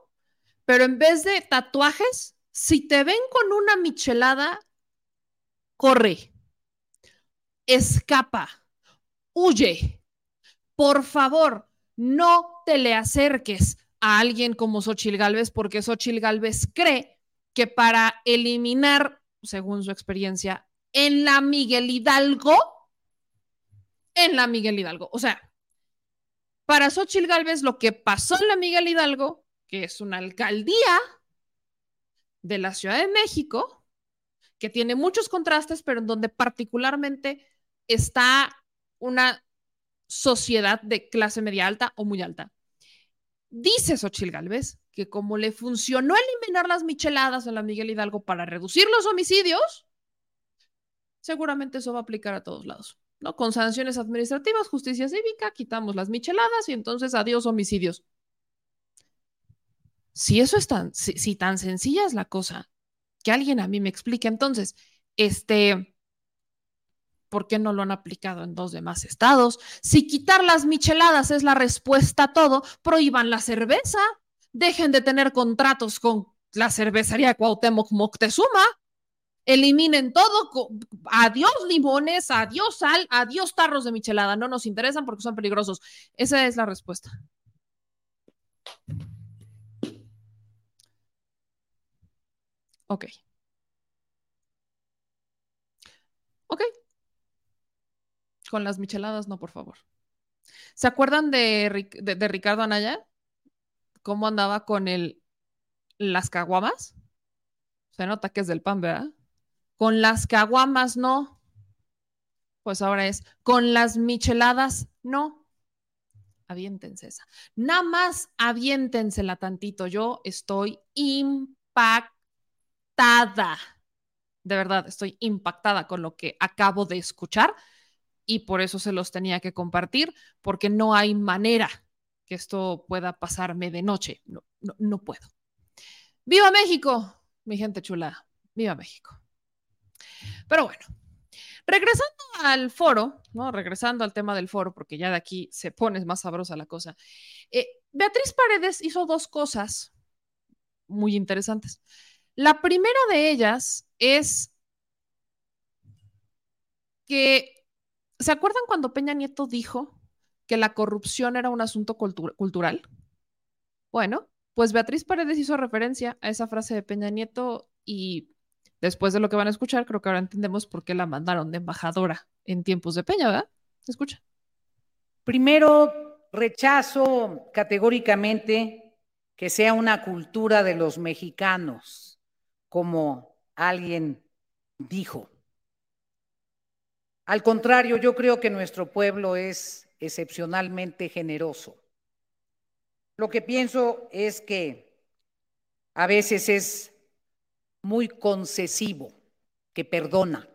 Pero en vez de tatuajes, si te ven con una michelada, corre, escapa huye. Por favor, no te le acerques a alguien como Xochil Gálvez porque Xochil Gálvez cree que para eliminar, según su experiencia, en la Miguel Hidalgo, en la Miguel Hidalgo, o sea, para Xochil Gálvez lo que pasó en la Miguel Hidalgo, que es una alcaldía de la Ciudad de México, que tiene muchos contrastes, pero en donde particularmente está una sociedad de clase media alta o muy alta. Dice Xochil Gálvez que como le funcionó eliminar las micheladas a la Miguel Hidalgo para reducir los homicidios, seguramente eso va a aplicar a todos lados. ¿no? Con sanciones administrativas, justicia cívica, quitamos las micheladas y entonces adiós homicidios. Si eso es tan, si, si tan sencilla es la cosa, que alguien a mí me explique. Entonces, este, ¿por qué no lo han aplicado en dos demás estados? Si quitar las micheladas es la respuesta a todo, prohíban la cerveza, dejen de tener contratos con la cervecería Cuauhtémoc Moctezuma, eliminen todo, adiós limones, adiós sal, adiós tarros de michelada, no nos interesan porque son peligrosos. Esa es la respuesta. Ok. Ok, con las micheladas, no, por favor. ¿Se acuerdan de, de, Ricardo Anaya? ¿Cómo andaba con el, las caguamas? Se nota que es del pan, ¿verdad? Con las caguamas, no. Pues ahora es, con las micheladas, no. Aviéntense esa. Nada más aviéntensela tantito. Yo estoy impactada. De verdad, estoy impactada con lo que acabo de escuchar y por eso se los tenía que compartir, porque no hay manera que esto pueda pasarme de noche. No, no, puedo. ¡Viva México! Mi gente chula, ¡viva México! Pero bueno, regresando al foro, ¿no? Regresando al tema del foro, porque ya de aquí se pone más sabrosa la cosa. Eh, Beatriz Paredes hizo dos cosas muy interesantes. La primera de ellas es que ¿Se acuerdan cuando Peña Nieto dijo que la corrupción era un asunto cultural? Bueno, pues Beatriz Paredes hizo referencia a esa frase de Peña Nieto y después de lo que van a escuchar, creo que ahora entendemos por qué la mandaron de embajadora en tiempos de Peña, ¿verdad? Escucha. Primero, rechazo categóricamente que sea una cultura de los mexicanos, como alguien dijo. Al contrario, yo creo que nuestro pueblo es excepcionalmente generoso. Lo que pienso es que a veces es muy concesivo, que perdona.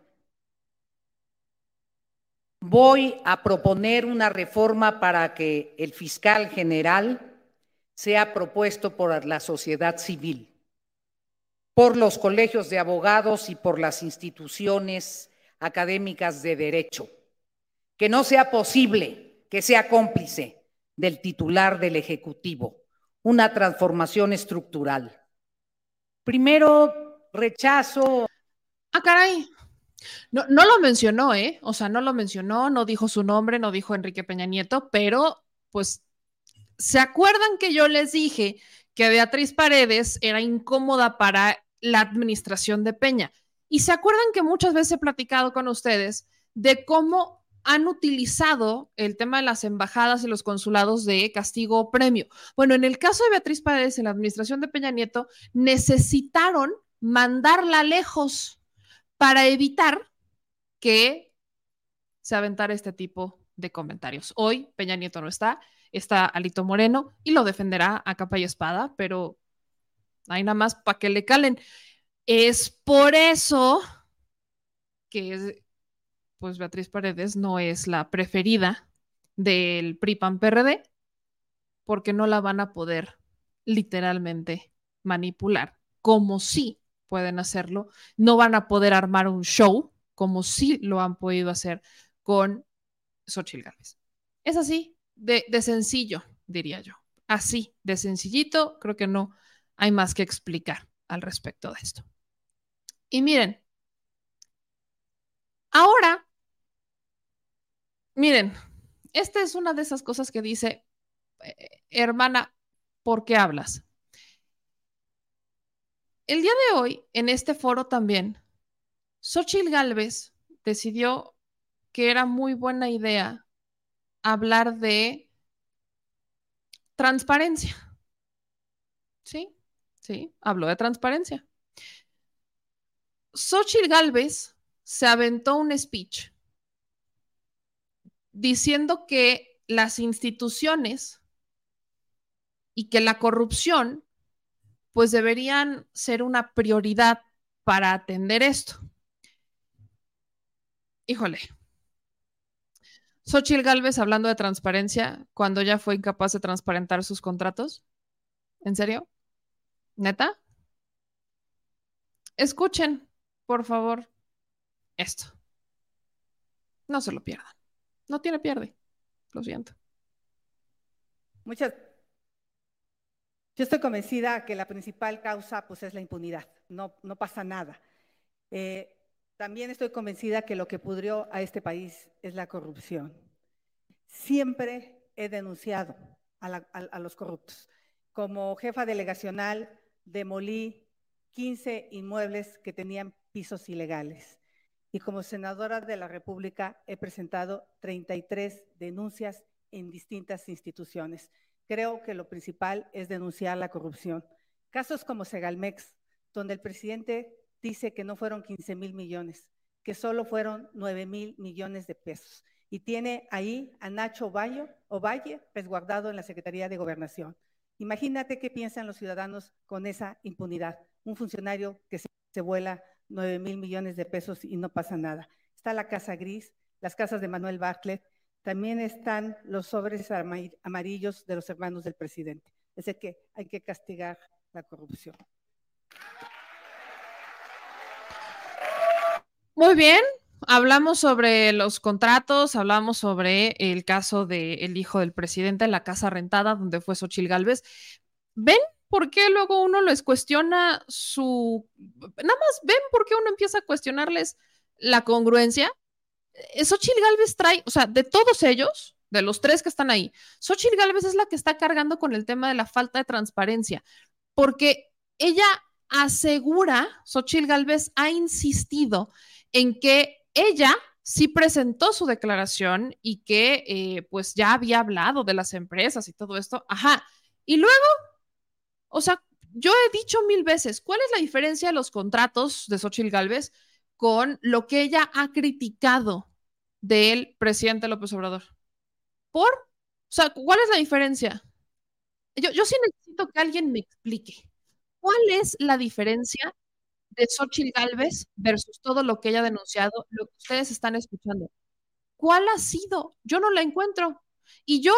Voy a proponer una reforma para que el fiscal general sea propuesto por la sociedad civil, por los colegios de abogados y por las instituciones académicas de derecho. Que no sea posible que sea cómplice del titular del Ejecutivo. Una transformación estructural. Primero, rechazo. Ah, caray. No, no lo mencionó, ¿eh? O sea, no lo mencionó, no dijo su nombre, no dijo Enrique Peña Nieto, pero pues, ¿se acuerdan que yo les dije que Beatriz Paredes era incómoda para la administración de Peña? Y se acuerdan que muchas veces he platicado con ustedes de cómo han utilizado el tema de las embajadas y los consulados de castigo o premio. Bueno, en el caso de Beatriz Paredes, en la administración de Peña Nieto, necesitaron mandarla lejos para evitar que se aventara este tipo de comentarios. Hoy Peña Nieto no está, está Alito Moreno y lo defenderá a capa y espada, pero hay nada más para que le calen. Es por eso que pues Beatriz Paredes no es la preferida del PRI-PAN-PRD, porque no la van a poder literalmente manipular, como sí pueden hacerlo, no van a poder armar un show como sí lo han podido hacer con Xochitl Gálvez. Es así de sencillo, diría yo. Así de sencillito, creo que no hay más que explicar al respecto de esto. Y miren, ahora, miren, esta es una de esas cosas que dice, eh, hermana, ¿por qué hablas? El día de hoy, en este foro también, Xochitl Galvez decidió que era muy buena idea hablar de transparencia. ¿Sí? Sí, habló de transparencia. Xochitl Galvez se aventó un speech diciendo que las instituciones y que la corrupción pues deberían ser una prioridad para atender esto. Híjole. Xochitl Galvez hablando de transparencia cuando ya fue incapaz de transparentar sus contratos. ¿En serio? ¿Neta? Escuchen, por favor, esto. No se lo pierdan. No tiene pierde. Lo siento. Muchas yo estoy convencida que la principal causa pues, es la impunidad, no, no pasa nada. Eh, también estoy convencida que lo que pudrió a este país es la corrupción. Siempre he denunciado a, a los corruptos. Como jefa delegacional demolí 15 inmuebles que tenían pisos ilegales. Y como senadora de la República he presentado 33 denuncias en distintas instituciones creo que lo principal es denunciar la corrupción. Casos como Segalmex, donde el presidente dice que no fueron 15 mil millones, que solo fueron 9 mil millones de pesos. Y tiene ahí a Nacho Ovalle, Ovalle resguardado en la Secretaría de Gobernación. Imagínate qué piensan los ciudadanos con esa impunidad. Un funcionario que se, vuela 9 mil millones de pesos y no pasa nada. Está la Casa Gris, las casas de Manuel Bartlett, también están los sobres amarillos de los hermanos del presidente. Es decir, que hay que castigar la corrupción. Muy bien, hablamos sobre los contratos, hablamos sobre el caso del hijo del presidente en la casa rentada donde fue Xochil Gálvez. ¿Ven por qué luego uno les cuestiona su... Nada más ven por qué uno empieza a cuestionarles la congruencia eh, Xochitl Galvez trae, o sea, de todos ellos, de los tres que están ahí, Xochitl Galvez es la que está cargando con el tema de la falta de transparencia, porque ella asegura, Xochitl Galvez ha insistido en que ella sí presentó su declaración y que eh, pues ya había hablado de las empresas y todo esto. Ajá. Y luego, o sea, yo he dicho mil veces, ¿cuál es la diferencia de los contratos de Xochitl Galvez con lo que ella ha criticado del presidente López Obrador. ¿Por? O sea, ¿cuál es la diferencia? Yo, yo sí necesito que alguien me explique. ¿Cuál es la diferencia de Xochitl Galvez versus todo lo que ella ha denunciado, lo que ustedes están escuchando? ¿Cuál ha sido? Yo no la encuentro. Y yo,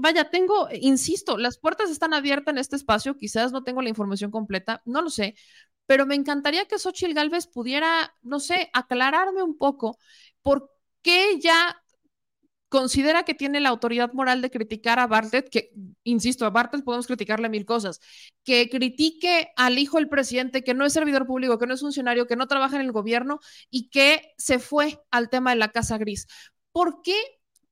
vaya, tengo, insisto, las puertas están abiertas en este espacio, quizás no tengo la información completa, no lo sé, pero me encantaría que Xochitl Galvez pudiera, no sé, aclararme un poco por qué ella considera que tiene la autoridad moral de criticar a Bartlett, que, insisto, a Bartlett podemos criticarle mil cosas, que critique al hijo del presidente, que no es servidor público, que no es funcionario, que no trabaja en el gobierno y que se fue al tema de la Casa Gris. ¿Por qué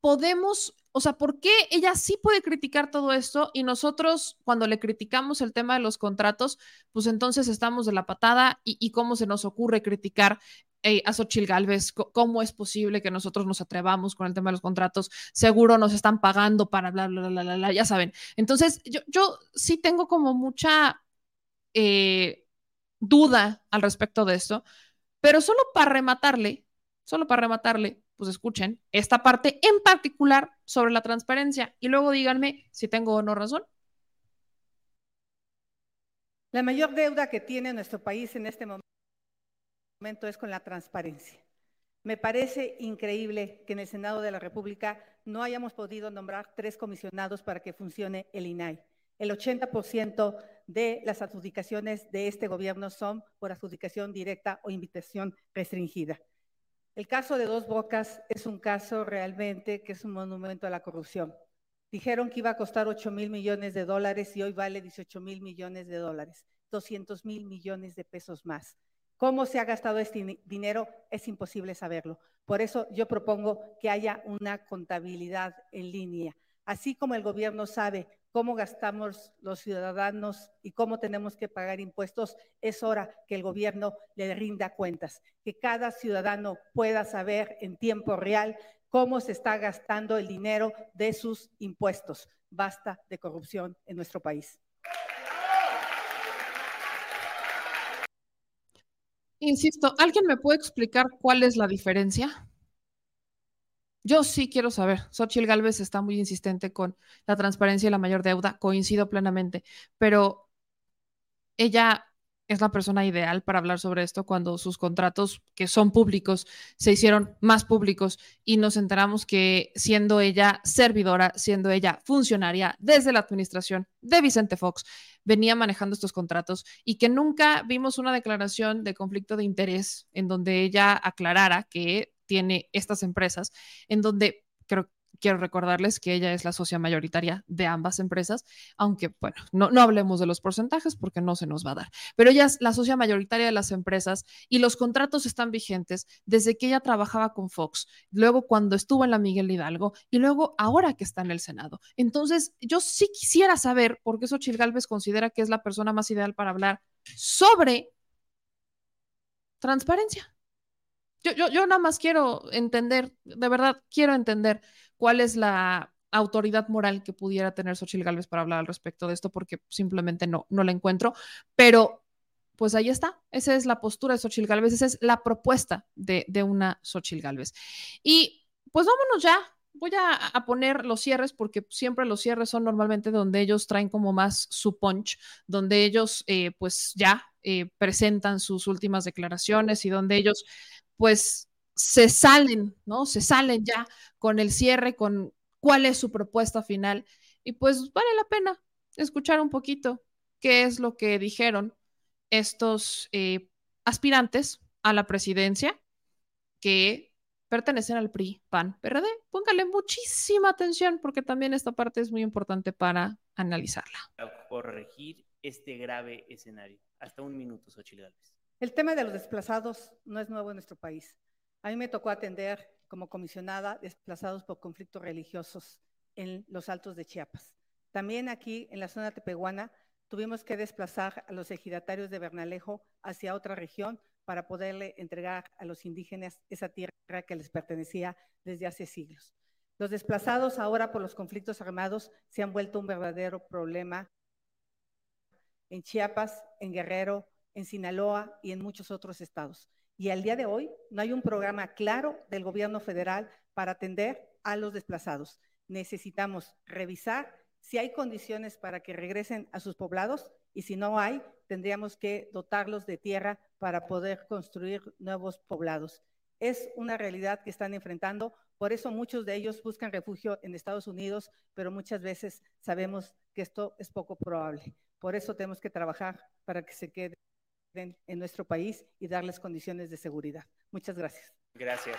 podemos, o sea, por qué ella sí puede criticar todo esto y nosotros cuando le criticamos el tema de los contratos, pues entonces estamos de la patada y, cómo se nos ocurre criticar hey, a Xochil Galvez, ¿cómo es posible que nosotros nos atrevamos con el tema de los contratos? Seguro nos están pagando para bla, bla, bla, bla, bla, ya saben. Entonces, yo, yo sí tengo como mucha eh, duda al respecto de esto, pero solo para rematarle, solo para rematarle, pues escuchen esta parte en particular sobre la transparencia y luego díganme si tengo o no razón. La mayor deuda que tiene nuestro país en este momento es con la transparencia. Me parece increíble que en el Senado de la República no hayamos podido nombrar tres comisionados para que funcione el INAI. El 80% de las adjudicaciones de este gobierno son por adjudicación directa o invitación restringida. El caso de Dos Bocas es un caso realmente que es un monumento a la corrupción. Dijeron que iba a costar 8 mil millones de dólares y hoy vale 18 mil millones de dólares, 200 mil millones de pesos más. ¿Cómo se ha gastado este dinero? Es imposible saberlo. Por eso yo propongo que haya una contabilidad en línea. Así como el gobierno sabe cómo gastamos los ciudadanos y cómo tenemos que pagar impuestos, es hora que el gobierno le rinda cuentas, que cada ciudadano pueda saber en tiempo real cómo se está gastando el dinero de sus impuestos. Basta de corrupción en nuestro país. Insisto, ¿alguien me puede explicar cuál es la diferencia? Yo sí quiero saber. Xochitl Galvez está muy insistente con la transparencia y la mayor deuda, coincido plenamente, pero ella es la persona ideal para hablar sobre esto cuando sus contratos, que son públicos, se hicieron más públicos y nos enteramos que siendo ella servidora, siendo ella funcionaria desde la administración de Vicente Fox, venía manejando estos contratos y que nunca vimos una declaración de conflicto de interés en donde ella aclarara que tiene estas empresas, en donde creo quiero recordarles que ella es la socia mayoritaria de ambas empresas, aunque, bueno, no, no, hablemos de los porcentajes porque no se nos va a dar, pero ella es la socia mayoritaria de las empresas y los contratos están vigentes desde que ella trabajaba con Fox, luego cuando estuvo en la Miguel Hidalgo y luego ahora que está en el Senado. Entonces, yo sí quisiera saber por qué Xochitl Galvez considera que es la persona más ideal para hablar sobre transparencia. Yo, yo, yo nada más quiero entender, de verdad, quiero entender cuál es la autoridad moral que pudiera tener Xochitl Galvez para hablar al respecto de esto, porque simplemente no, no la encuentro. Pero pues ahí está, esa es la postura de Xochitl Galvez, esa es la propuesta de, de una Xochitl Galvez. Y pues vámonos ya, voy a, a, poner los cierres porque siempre los cierres son normalmente donde ellos traen como más su punch, donde ellos eh, pues ya eh, presentan sus últimas declaraciones y donde ellos pues se salen, ¿no? Se salen ya con el cierre, con cuál es su propuesta final. Y pues vale la pena escuchar un poquito qué es lo que dijeron estos eh, aspirantes a la presidencia que pertenecen al PRI, PAN, PRD. Póngale muchísima atención porque también esta parte es muy importante para analizarla. Corregir este grave escenario. Hasta un minuto, Xochitl Gálvez. El tema de los desplazados no es nuevo en nuestro país. A mí me tocó atender como comisionada desplazados por conflictos religiosos en los altos de Chiapas. También aquí en la zona tepehuana tuvimos que desplazar a los ejidatarios de Bernalejo hacia otra región para poderle entregar a los indígenas esa tierra que les pertenecía desde hace siglos. Los desplazados ahora por los conflictos armados se han vuelto un verdadero problema en Chiapas, en Guerrero, en Sinaloa y en muchos otros estados. Y al día de hoy no hay un programa claro del gobierno federal para atender a los desplazados. Necesitamos revisar si hay condiciones para que regresen a sus poblados y si no hay, tendríamos que dotarlos de tierra para poder construir nuevos poblados. Es una realidad que están enfrentando, por eso muchos de ellos buscan refugio en Estados Unidos, pero muchas veces sabemos que esto es poco probable. Por eso tenemos que trabajar para que se queden en nuestro país y darles condiciones de seguridad. Muchas gracias. Gracias.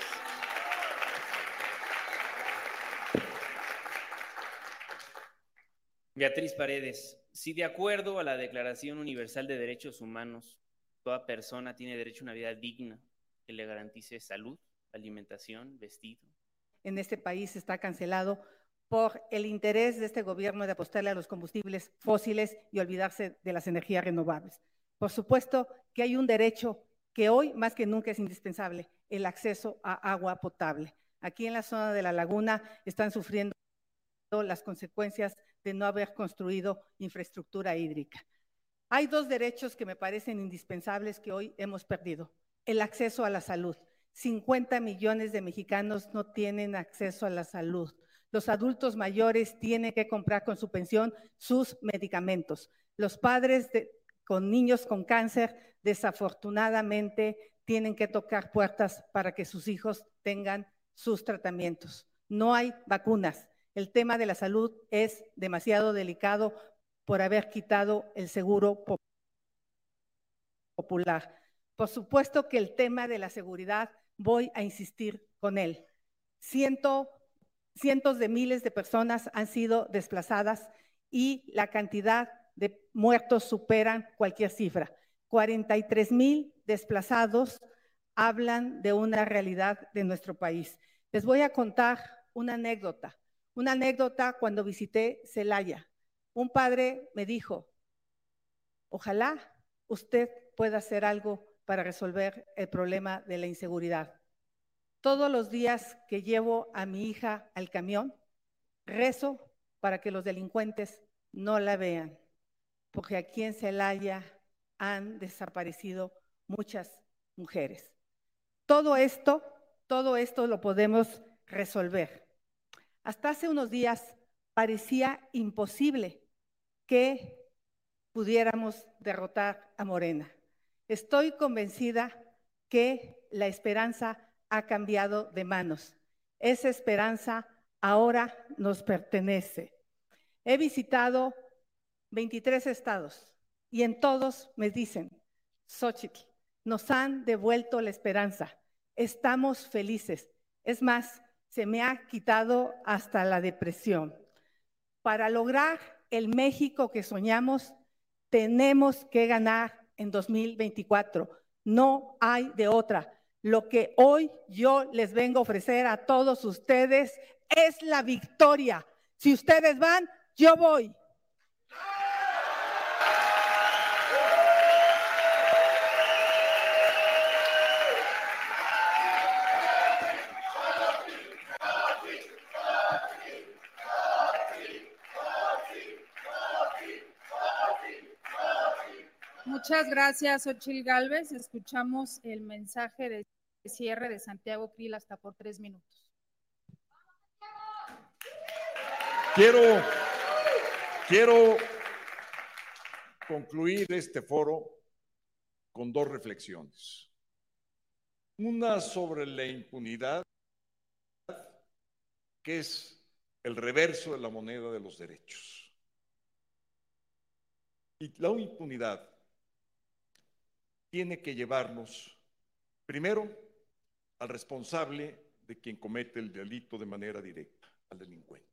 Beatriz Paredes, si de acuerdo a la Declaración Universal de Derechos Humanos toda persona tiene derecho a una vida digna que le garantice salud, alimentación, vestido. En este país está cancelado por el interés de este gobierno de apostarle a los combustibles fósiles y olvidarse de las energías renovables. Por supuesto que hay un derecho que hoy más que nunca es indispensable, el acceso a agua potable. Aquí en la zona de la laguna están sufriendo las consecuencias de no haber construido infraestructura hídrica. Hay dos derechos que me parecen indispensables que hoy hemos perdido. El acceso a la salud. 50 millones de mexicanos no tienen acceso a la salud. Los adultos mayores tienen que comprar con su pensión sus medicamentos. Los padres con niños con cáncer desafortunadamente tienen que tocar puertas para que sus hijos tengan sus tratamientos. No hay vacunas. El tema de la salud es demasiado delicado por haber quitado el seguro popular. Por supuesto que el tema de la seguridad voy a insistir con él. cientos de miles de personas han sido desplazadas y la cantidad de muertos superan cualquier cifra. 43 mil desplazados hablan de una realidad de nuestro país. Les voy a contar una anécdota. Una anécdota cuando visité Celaya. Un padre me dijo, ojalá usted pueda hacer algo para resolver el problema de la inseguridad. Todos los días que llevo a mi hija al camión, rezo para que los delincuentes no la vean, porque aquí en Celaya han desaparecido muchas mujeres. Todo esto, todo esto lo podemos resolver. Hasta hace unos días parecía imposible que pudiéramos derrotar a Morena. Estoy convencida que la esperanza ha cambiado de manos. Esa esperanza ahora nos pertenece. He visitado 23 estados y en todos me dicen, Xochitl, nos han devuelto la esperanza, estamos felices. Es más, se me ha quitado hasta la depresión. Para lograr el México que soñamos, tenemos que ganar en 2024. No hay de otra. Lo que hoy yo les vengo a ofrecer a todos ustedes es la victoria. Si ustedes van, yo voy. Muchas gracias, Ochil Galvez. Escuchamos el mensaje de cierre de Santiago Krill hasta por tres minutos. Quiero, quiero concluir este foro con dos reflexiones. Una sobre la impunidad, que es el reverso de la moneda de los derechos. Y la impunidad tiene que llevarnos, primero, al responsable de quien comete el delito de manera directa, al delincuente.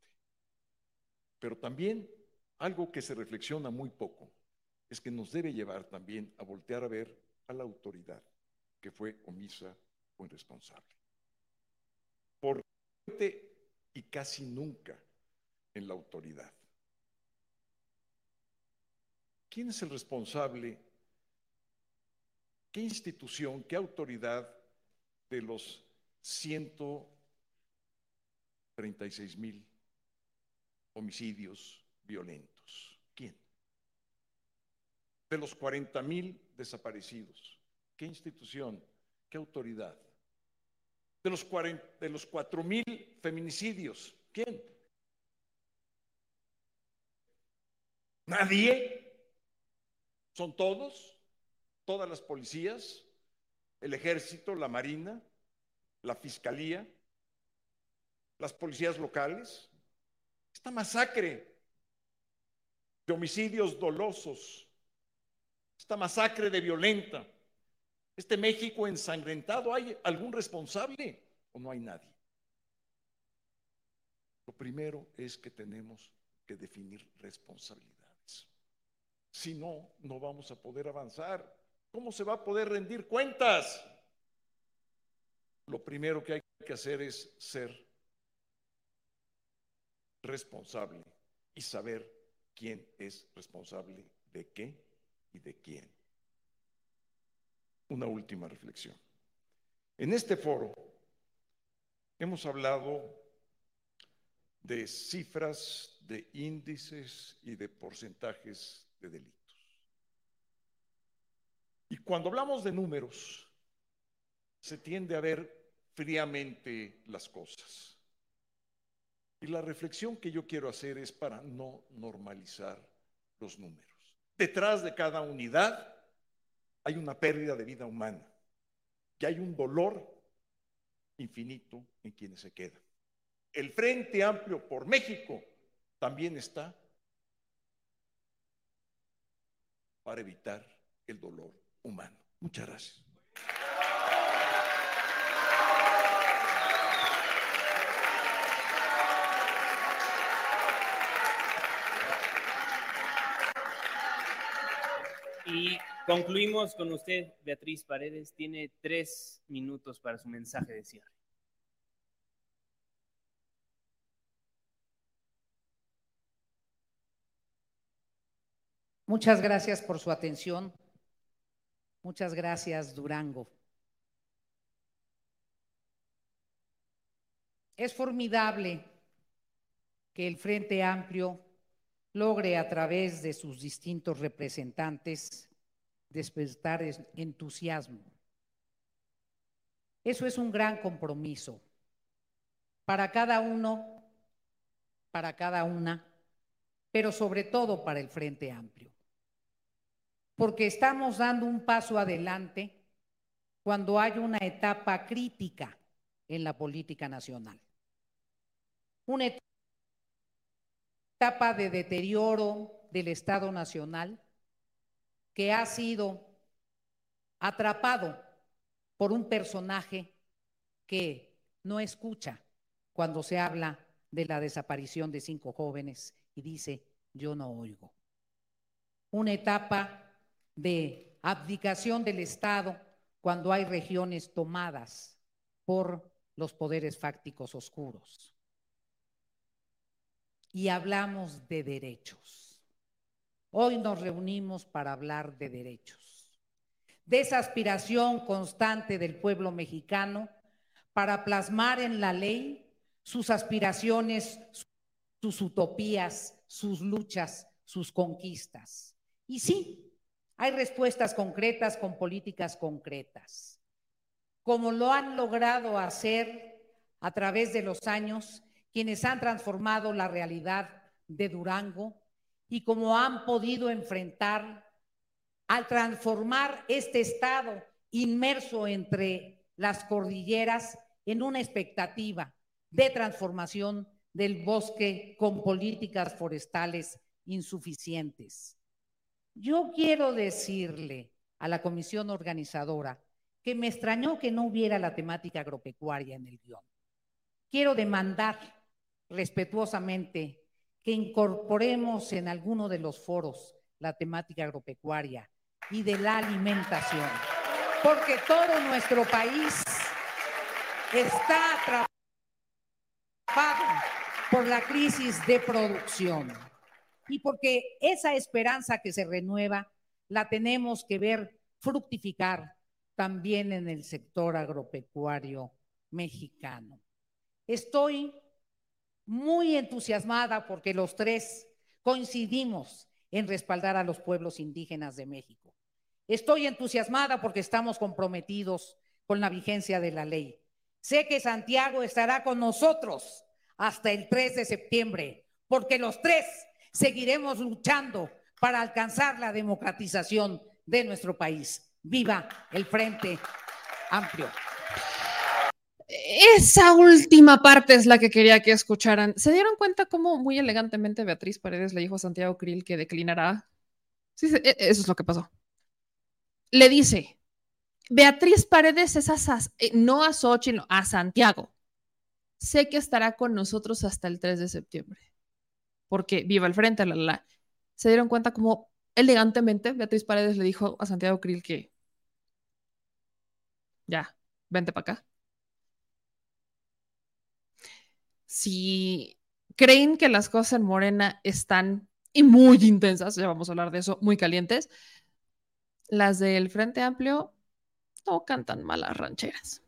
Pero también algo que se reflexiona muy poco es que nos debe llevar también a voltear a ver a la autoridad que fue omisa o irresponsable. Porque y casi nunca en la autoridad. ¿Quién es el responsable ¿Qué institución, qué autoridad de los 136 mil homicidios violentos? ¿Quién? De los 40 mil desaparecidos, ¿qué institución, qué autoridad? De los, 40, de los 4 mil feminicidios, ¿quién? ¿Nadie? ¿Son todos? Todas las policías, el ejército, la marina, la fiscalía, las policías locales. Esta masacre de homicidios dolosos, esta masacre de violenta, este México ensangrentado, ¿hay algún responsable o no hay nadie? Lo primero es que tenemos que definir responsabilidades. Si no, no vamos a poder avanzar. ¿Cómo se va a poder rendir cuentas? Lo primero que hay que hacer es ser responsable y saber quién es responsable de qué y de quién. Una última reflexión. En este foro hemos hablado de cifras, de índices y de porcentajes de delitos. Y cuando hablamos de números, se tiende a ver fríamente las cosas. Y la reflexión que yo quiero hacer es para no normalizar los números. Detrás de cada unidad hay una pérdida de vida humana y hay un dolor infinito en quienes se quedan. El Frente Amplio por México también está para evitar el dolor humano. Muchas gracias. Y concluimos con usted, Beatriz Paredes. Tiene tres minutos para su mensaje de cierre. Muchas gracias por su atención. Muchas gracias, Durango. Es formidable que el Frente Amplio logre a través de sus distintos representantes despertar entusiasmo. Eso es un gran compromiso para cada uno, para cada una, pero sobre todo para el Frente Amplio. Porque estamos dando un paso adelante cuando hay una etapa crítica en la política nacional. Una etapa de deterioro del Estado Nacional que ha sido atrapado por un personaje que no escucha cuando se habla de la desaparición de cinco jóvenes y dice, yo no oigo. Una etapa de abdicación del Estado cuando hay regiones tomadas por los poderes fácticos oscuros y hablamos de derechos. Hoy nos reunimos para hablar de derechos, de esa aspiración constante del pueblo mexicano para plasmar en la ley sus aspiraciones, sus utopías, sus luchas, sus conquistas. Y sí, hay respuestas concretas con políticas concretas, como lo han logrado hacer a través de los años quienes han transformado la realidad de Durango y cómo han podido enfrentar al transformar este estado inmerso entre las cordilleras en una expectativa de transformación del bosque con políticas forestales insuficientes. Yo quiero decirle a la comisión organizadora que me extrañó que no hubiera la temática agropecuaria en el guion. Quiero demandar respetuosamente que incorporemos en alguno de los foros la temática agropecuaria y de la alimentación, porque todo nuestro país está atrapado por la crisis de producción y porque esa esperanza que se renueva la tenemos que ver fructificar también en el sector agropecuario mexicano. Estoy muy entusiasmada porque los tres coincidimos en respaldar a los pueblos indígenas de México. Estoy entusiasmada porque estamos comprometidos con la vigencia de la ley. Sé que Santiago estará con nosotros hasta el 3 de septiembre, porque los tres seguiremos luchando para alcanzar la democratización de nuestro país. Viva el Frente Amplio. Esa última parte es la que quería que escucharan. ¿Se dieron cuenta cómo muy elegantemente Beatriz Paredes le dijo a Santiago Krill que declinará? Sí, e, eso es lo que pasó. Le dice, Beatriz Paredes es a, eh, no a Xochitl, a Santiago. Sé que estará con nosotros hasta el 3 de septiembre, porque viva el frente, la, la, la. Se dieron cuenta como elegantemente Beatriz Paredes le dijo a Santiago Krill que ya, vente para acá. Si creen que las cosas en Morena están y muy intensas, ya vamos a hablar de eso, muy calientes, las del Frente Amplio no cantan malas rancheras.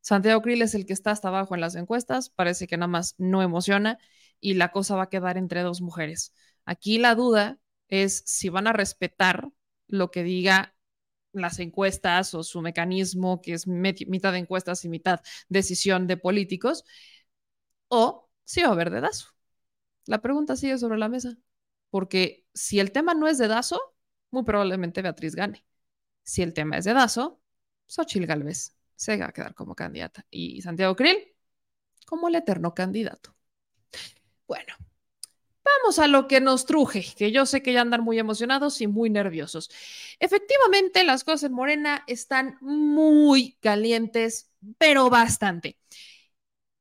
Santiago Krill es el que está hasta abajo en las encuestas, parece que nada más no emociona y la cosa va a quedar entre dos mujeres. Aquí la duda es si van a respetar lo que diga las encuestas o su mecanismo, que es mitad encuestas y mitad decisión de políticos, o si va a haber dedazo. La pregunta sigue sobre la mesa, porque si el tema no es dedazo, muy probablemente Beatriz gane. Si el tema es dedazo, Xochil Gálvez se va a quedar como candidata y Santiago Krill como el eterno candidato. Bueno, vamos a lo que nos truje, que yo sé que ya andan muy emocionados y muy nerviosos. Efectivamente, las cosas en Morena están muy calientes, pero bastante.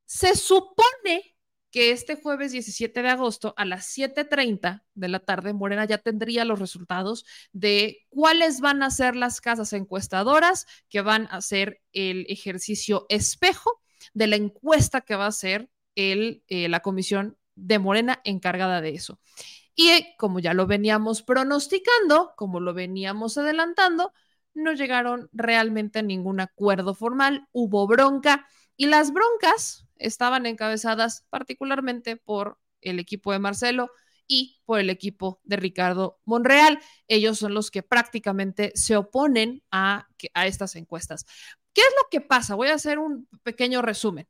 Se supone que este jueves 17 de agosto a las 7.30 de la tarde, Morena ya tendría los resultados de cuáles van a ser las casas encuestadoras que van a hacer el ejercicio espejo de la encuesta que va a hacer el, eh, la comisión de Morena encargada de eso. Y eh, como ya lo veníamos pronosticando, como lo veníamos adelantando, no llegaron realmente a ningún acuerdo formal, hubo bronca y las broncas estaban encabezadas particularmente por el equipo de Marcelo y por el equipo de Ricardo Monreal. Ellos son los que prácticamente se oponen a, a estas encuestas. ¿Qué es lo que pasa? Voy a hacer un pequeño resumen.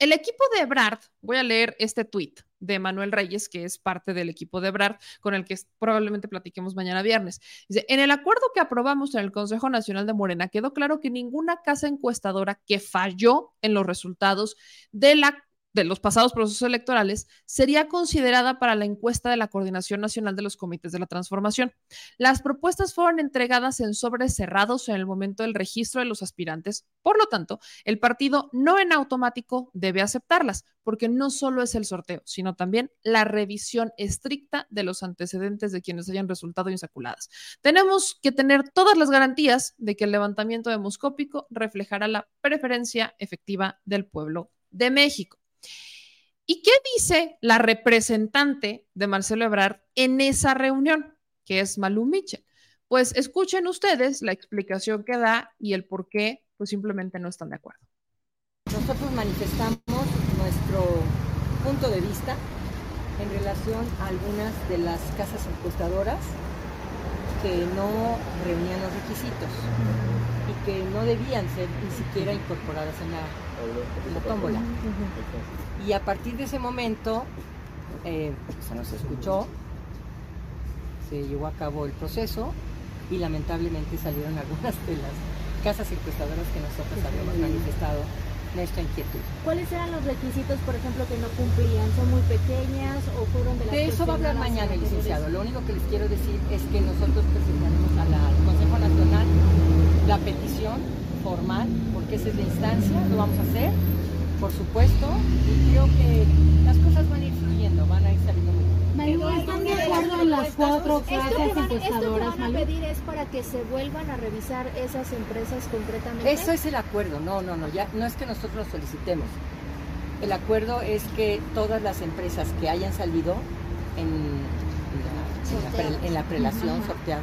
El equipo de Ebrard, voy a leer este tweet de Manuel Reyes, que es parte del equipo de Ebrard, con el que probablemente platiquemos mañana viernes. Dice, en el acuerdo que aprobamos en el Consejo Nacional de Morena, quedó claro que ninguna casa encuestadora que falló en los resultados de la de los pasados procesos electorales sería considerada para la encuesta de la Coordinación Nacional de los Comités de la Transformación. Las propuestas fueron entregadas en sobres cerrados en el momento del registro de los aspirantes. Por lo tanto, el partido no en automático debe aceptarlas, porque no solo es el sorteo, sino también la revisión estricta de los antecedentes de quienes hayan resultado insaculadas. Tenemos que tener todas las garantías de que el levantamiento demoscópico reflejará la preferencia efectiva del pueblo de México. ¿Y qué dice la representante de Marcelo Ebrard en esa reunión, que es Malú Mitchell? Pues escuchen ustedes la explicación que da y el por qué, pues simplemente no están de acuerdo. Nosotros manifestamos nuestro punto de vista en relación a algunas de las casas encuestadoras que no reunían los requisitos y que no debían ser ni siquiera incorporadas en la, la tómbola. Y a partir de ese momento eh, se nos escuchó, se llevó a cabo el proceso y lamentablemente salieron algunas de las casas encuestadoras que nosotros habíamos manifestado nuestra inquietud. ¿Cuáles eran los requisitos, por ejemplo, que no cumplían? ¿Son muy pequeñas o fueron de las De eso va a hablar mañana el licenciado. Lo único que les quiero decir es que nosotros presentaremos al Consejo Nacional la petición formal, porque esa es la instancia, lo vamos a hacer, por supuesto, y creo que las cosas van a ir fluyendo, van a ir saliendo muy bien. Malú, ¿están de acuerdo en las cuatro casas encuestadoras, Malú? pedir es para que se vuelvan a revisar esas empresas concretamente? Eso es el acuerdo, no, no, no, ya no es que nosotros lo solicitemos. El acuerdo es que todas las empresas que hayan salido en, en, la, en la, en la prelación sorteada,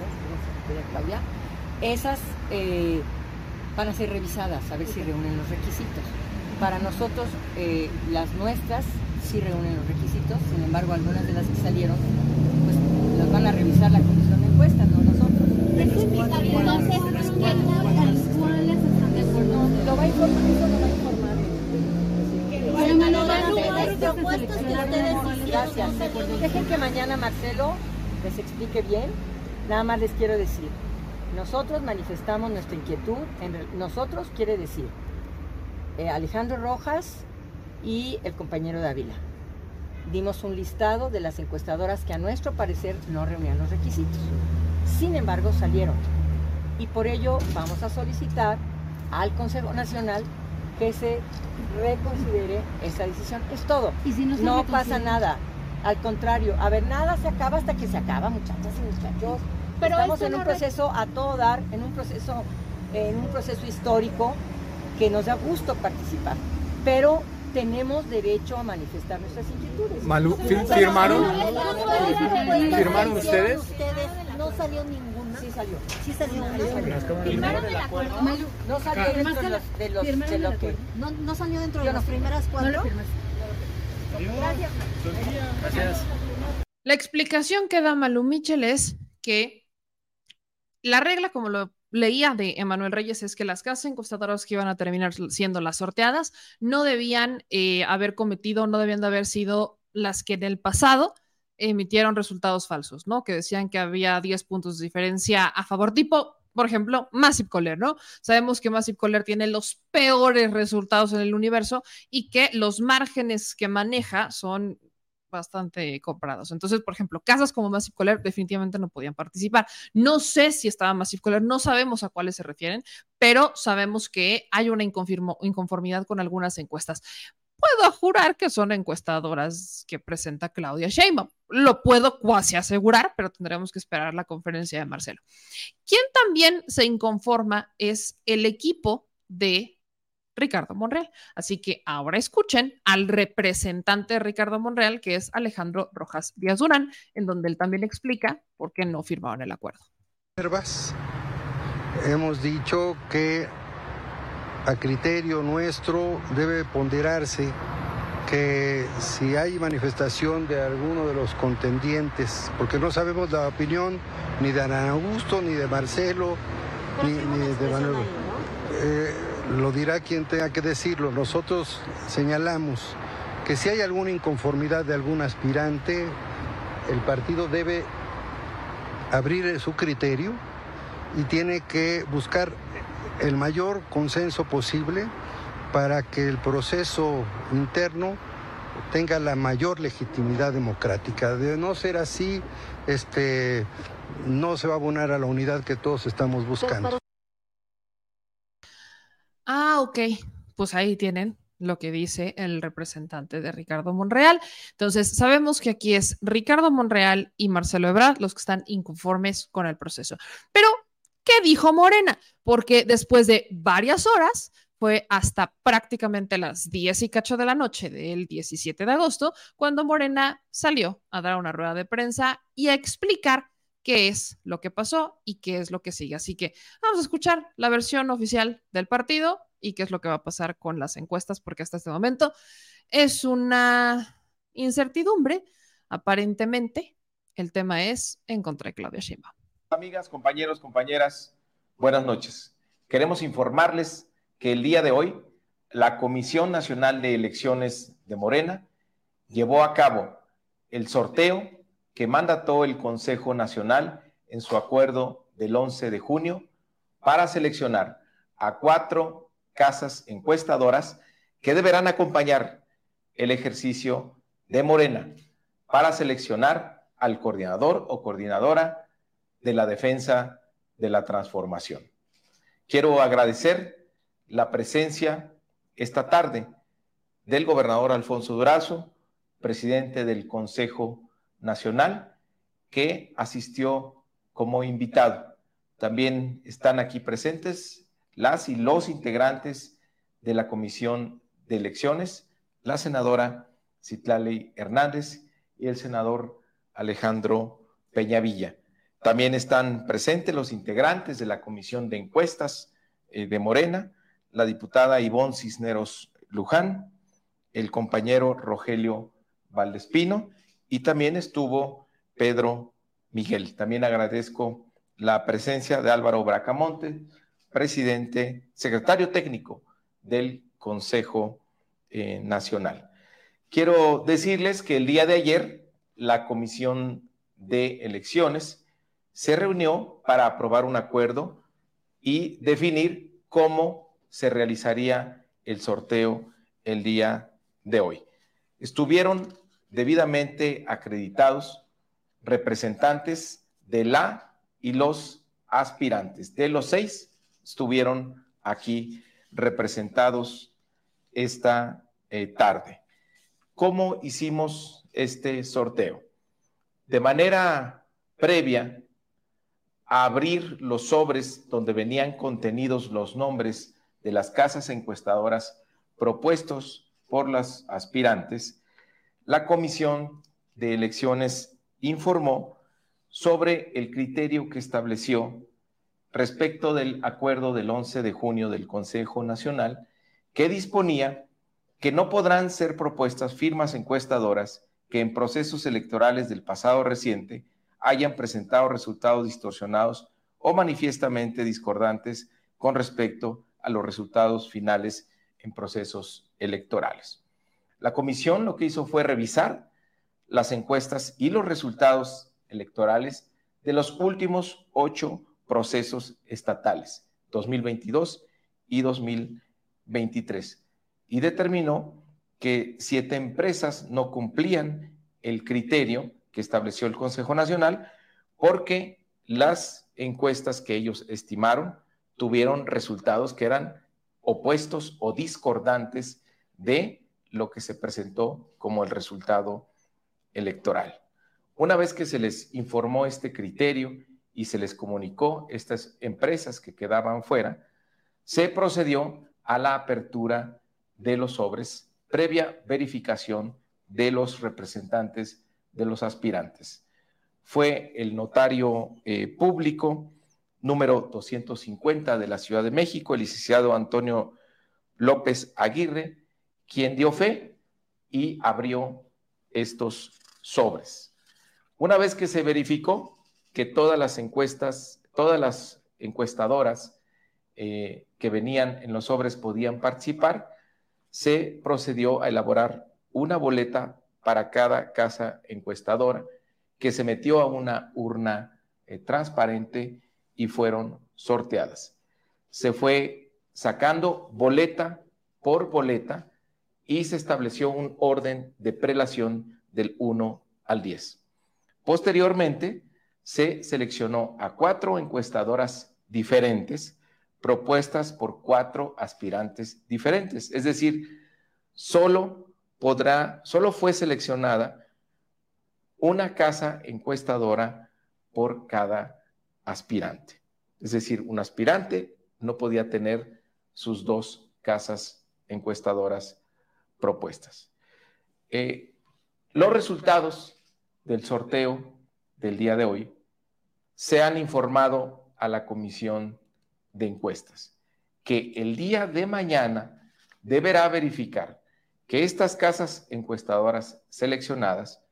esas eh, van a ser revisadas a ver si reúnen los requisitos. Para nosotros, eh, las nuestras sí reúnen los requisitos, sin embargo, algunas de las que salieron, pues las van a revisar la comisión de encuesta, no nosotros. Lo va a informar, eso lo va a informar. Dejen que mañana Marcelo les explique bien. Nada más les quiero decir, nosotros manifestamos nuestra inquietud, en, nosotros quiere decir eh, Alejandro Rojas y el compañero Dávila. Dimos un listado de las encuestadoras que a nuestro parecer no reunían los requisitos. Sin embargo, salieron. Y por ello vamos a solicitar al Consejo Nacional que se reconsidere esa decisión. Es todo. ¿Y si no, no pasa nada. Al contrario, a ver, nada se acaba hasta que se acaba, muchachas y muchachos. Pero Estamos en un proceso a todo dar, en un proceso, en un proceso histórico que nos da gusto participar. Pero tenemos derecho a manifestar nuestras inquietudes. Malu, Sí, ¿fir- sí, firmaron? ¿Firmaron ustedes? No salió ninguna. Sí salió. Sí salió. ¿Firmaron el acuerdo? Malu, No salió ¿firmaste dentro de los, de los, de que... No, no salió dentro de las primeras cuatro. Gracias. Gracias. La explicación que da Malu Michel es que la regla, como lo leía de Emanuel Reyes, es que las casas encuestadoras que iban a terminar siendo las sorteadas no debían eh, haber cometido, no debían de haber sido las que en el pasado emitieron resultados falsos, ¿no? Que decían que había 10 puntos de diferencia a favor, tipo, por ejemplo, Massive Coller, ¿no? Sabemos que Massive Coller tiene los peores resultados en el universo y que los márgenes que maneja son bastante comprados. Entonces, por ejemplo, casas como Massive Coller definitivamente no podían participar. No sé si estaba Massive Coller, no sabemos a cuáles se refieren, pero sabemos que hay una inconformidad con algunas encuestas. Puedo jurar que son encuestadoras que presenta Claudia Sheinbaum. Lo puedo cuasi asegurar, pero tendremos que esperar la conferencia de Marcelo. Quien también se inconforma es el equipo de Ricardo Monreal. Así que ahora escuchen al representante de Ricardo Monreal, que es Alejandro Rojas Díaz Durán, en donde él también explica por qué no firmaron el acuerdo. reservas. Hemos dicho que a criterio nuestro debe ponderarse que si hay manifestación de alguno de los contendientes, porque no sabemos la opinión ni de Ana Augusto, ni de Marcelo, ni, ni de Manuel. Eh, lo dirá quien tenga que decirlo. Nosotros señalamos que si hay alguna inconformidad de algún aspirante, el partido debe abrir su criterio y tiene que buscar el mayor consenso posible para que el proceso interno tenga la mayor legitimidad democrática. De no ser así, este, no se va a abonar a la unidad que todos estamos buscando. Ah, ok. Pues ahí tienen lo que dice el representante de Ricardo Monreal. Entonces, sabemos que aquí es Ricardo Monreal y Marcelo Ebrard los que están inconformes con el proceso. Pero, ¿qué dijo Morena? Porque después de varias horas, fue hasta prácticamente las 10 y cacho de la noche del 17 de agosto, cuando Morena salió a dar una rueda de prensa y a explicar qué es lo que pasó y qué es lo que sigue. Así que vamos a escuchar la versión oficial del partido y qué es lo que va a pasar con las encuestas, porque hasta este momento es una incertidumbre. Aparentemente, el tema es en contra de Claudia Sheinbaum. Amigas, compañeros, compañeras, buenas noches. Queremos informarles que el día de hoy la Comisión Nacional de Elecciones de Morena llevó a cabo el sorteo que mandató el Consejo Nacional en su acuerdo del 11 de junio para seleccionar a cuatro casas encuestadoras que deberán acompañar el ejercicio de Morena para seleccionar al coordinador o coordinadora de la defensa de la transformación. Quiero agradecer la presencia esta tarde del gobernador Alfonso Durazo, presidente del Consejo Nacional, que asistió como invitado. También están aquí presentes las y los integrantes de la Comisión de Elecciones, la senadora Citlali Hernández y el senador Alejandro Peñavilla. También están presentes los integrantes de la Comisión de Encuestas eh, de Morena, la diputada Ivonne Cisneros Luján, el compañero Rogelio Valdespino y también estuvo Pedro Miguel. También agradezco la presencia de Álvaro Bracamonte, presidente, secretario técnico del Consejo eh, Nacional. Quiero decirles que el día de ayer la Comisión de Elecciones se reunió para aprobar un acuerdo y definir cómo se realizaría el sorteo el día de hoy. Estuvieron debidamente acreditados representantes de la y los aspirantes. De los seis estuvieron aquí representados esta eh, tarde. ¿Cómo hicimos este sorteo. De manera previa a abrir los sobres donde venían contenidos los nombres de las casas encuestadoras propuestos por las aspirantes, la Comisión de Elecciones informó sobre el criterio que estableció respecto del acuerdo del 11 de junio del Consejo Nacional que disponía que no podrán ser propuestas firmas encuestadoras que en procesos electorales del pasado reciente hayan presentado resultados distorsionados o manifiestamente discordantes con respecto a los resultados finales en procesos electorales. La comisión lo que hizo fue revisar las encuestas y los resultados electorales de los últimos ocho procesos estatales, 2022 y 2023, y determinó que siete empresas no cumplían el criterio que estableció el Consejo Nacional porque las encuestas que ellos estimaron tuvieron resultados que eran opuestos o discordantes de lo que se presentó como el resultado electoral. Una vez que se les informó este criterio y se les comunicó estas empresas que quedaban fuera, se procedió a la apertura de los sobres previa verificación de los representantes de los aspirantes. Fue el notario eh, público número 250 de la Ciudad de México, el licenciado Antonio López Aguirre, quien dio fe y abrió estos sobres. Una vez que se verificó que todas las encuestas, todas las encuestadoras eh, que venían en los sobres podían participar, se procedió a elaborar una boleta para cada casa encuestadora que se metió a una urna eh, transparente y fueron sorteadas. Se fue sacando boleta por boleta y se estableció un orden de prelación del 1 al 10. Posteriormente, se seleccionó a cuatro encuestadoras diferentes propuestas por cuatro aspirantes diferentes. Es decir, solo podrá, solo fue seleccionada una casa encuestadora por cada aspirante. Es decir, un aspirante no podía tener sus dos casas encuestadoras propuestas. Eh, los resultados del sorteo del día de hoy se han informado a la comisión de encuestas, que el día de mañana deberá verificar que estas casas encuestadoras seleccionadas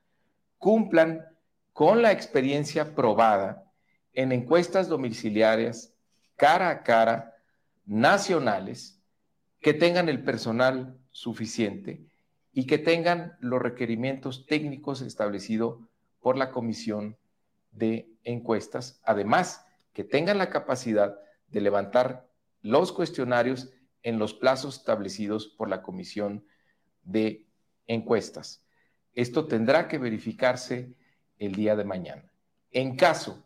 cumplan con la experiencia probada en encuestas domiciliarias cara a cara nacionales que tengan el personal suficiente y que tengan los requerimientos técnicos establecidos por la Comisión de Encuestas, además que tengan la capacidad de levantar los cuestionarios en los plazos establecidos por la Comisión de Encuestas. Esto tendrá que verificarse el día de mañana. En caso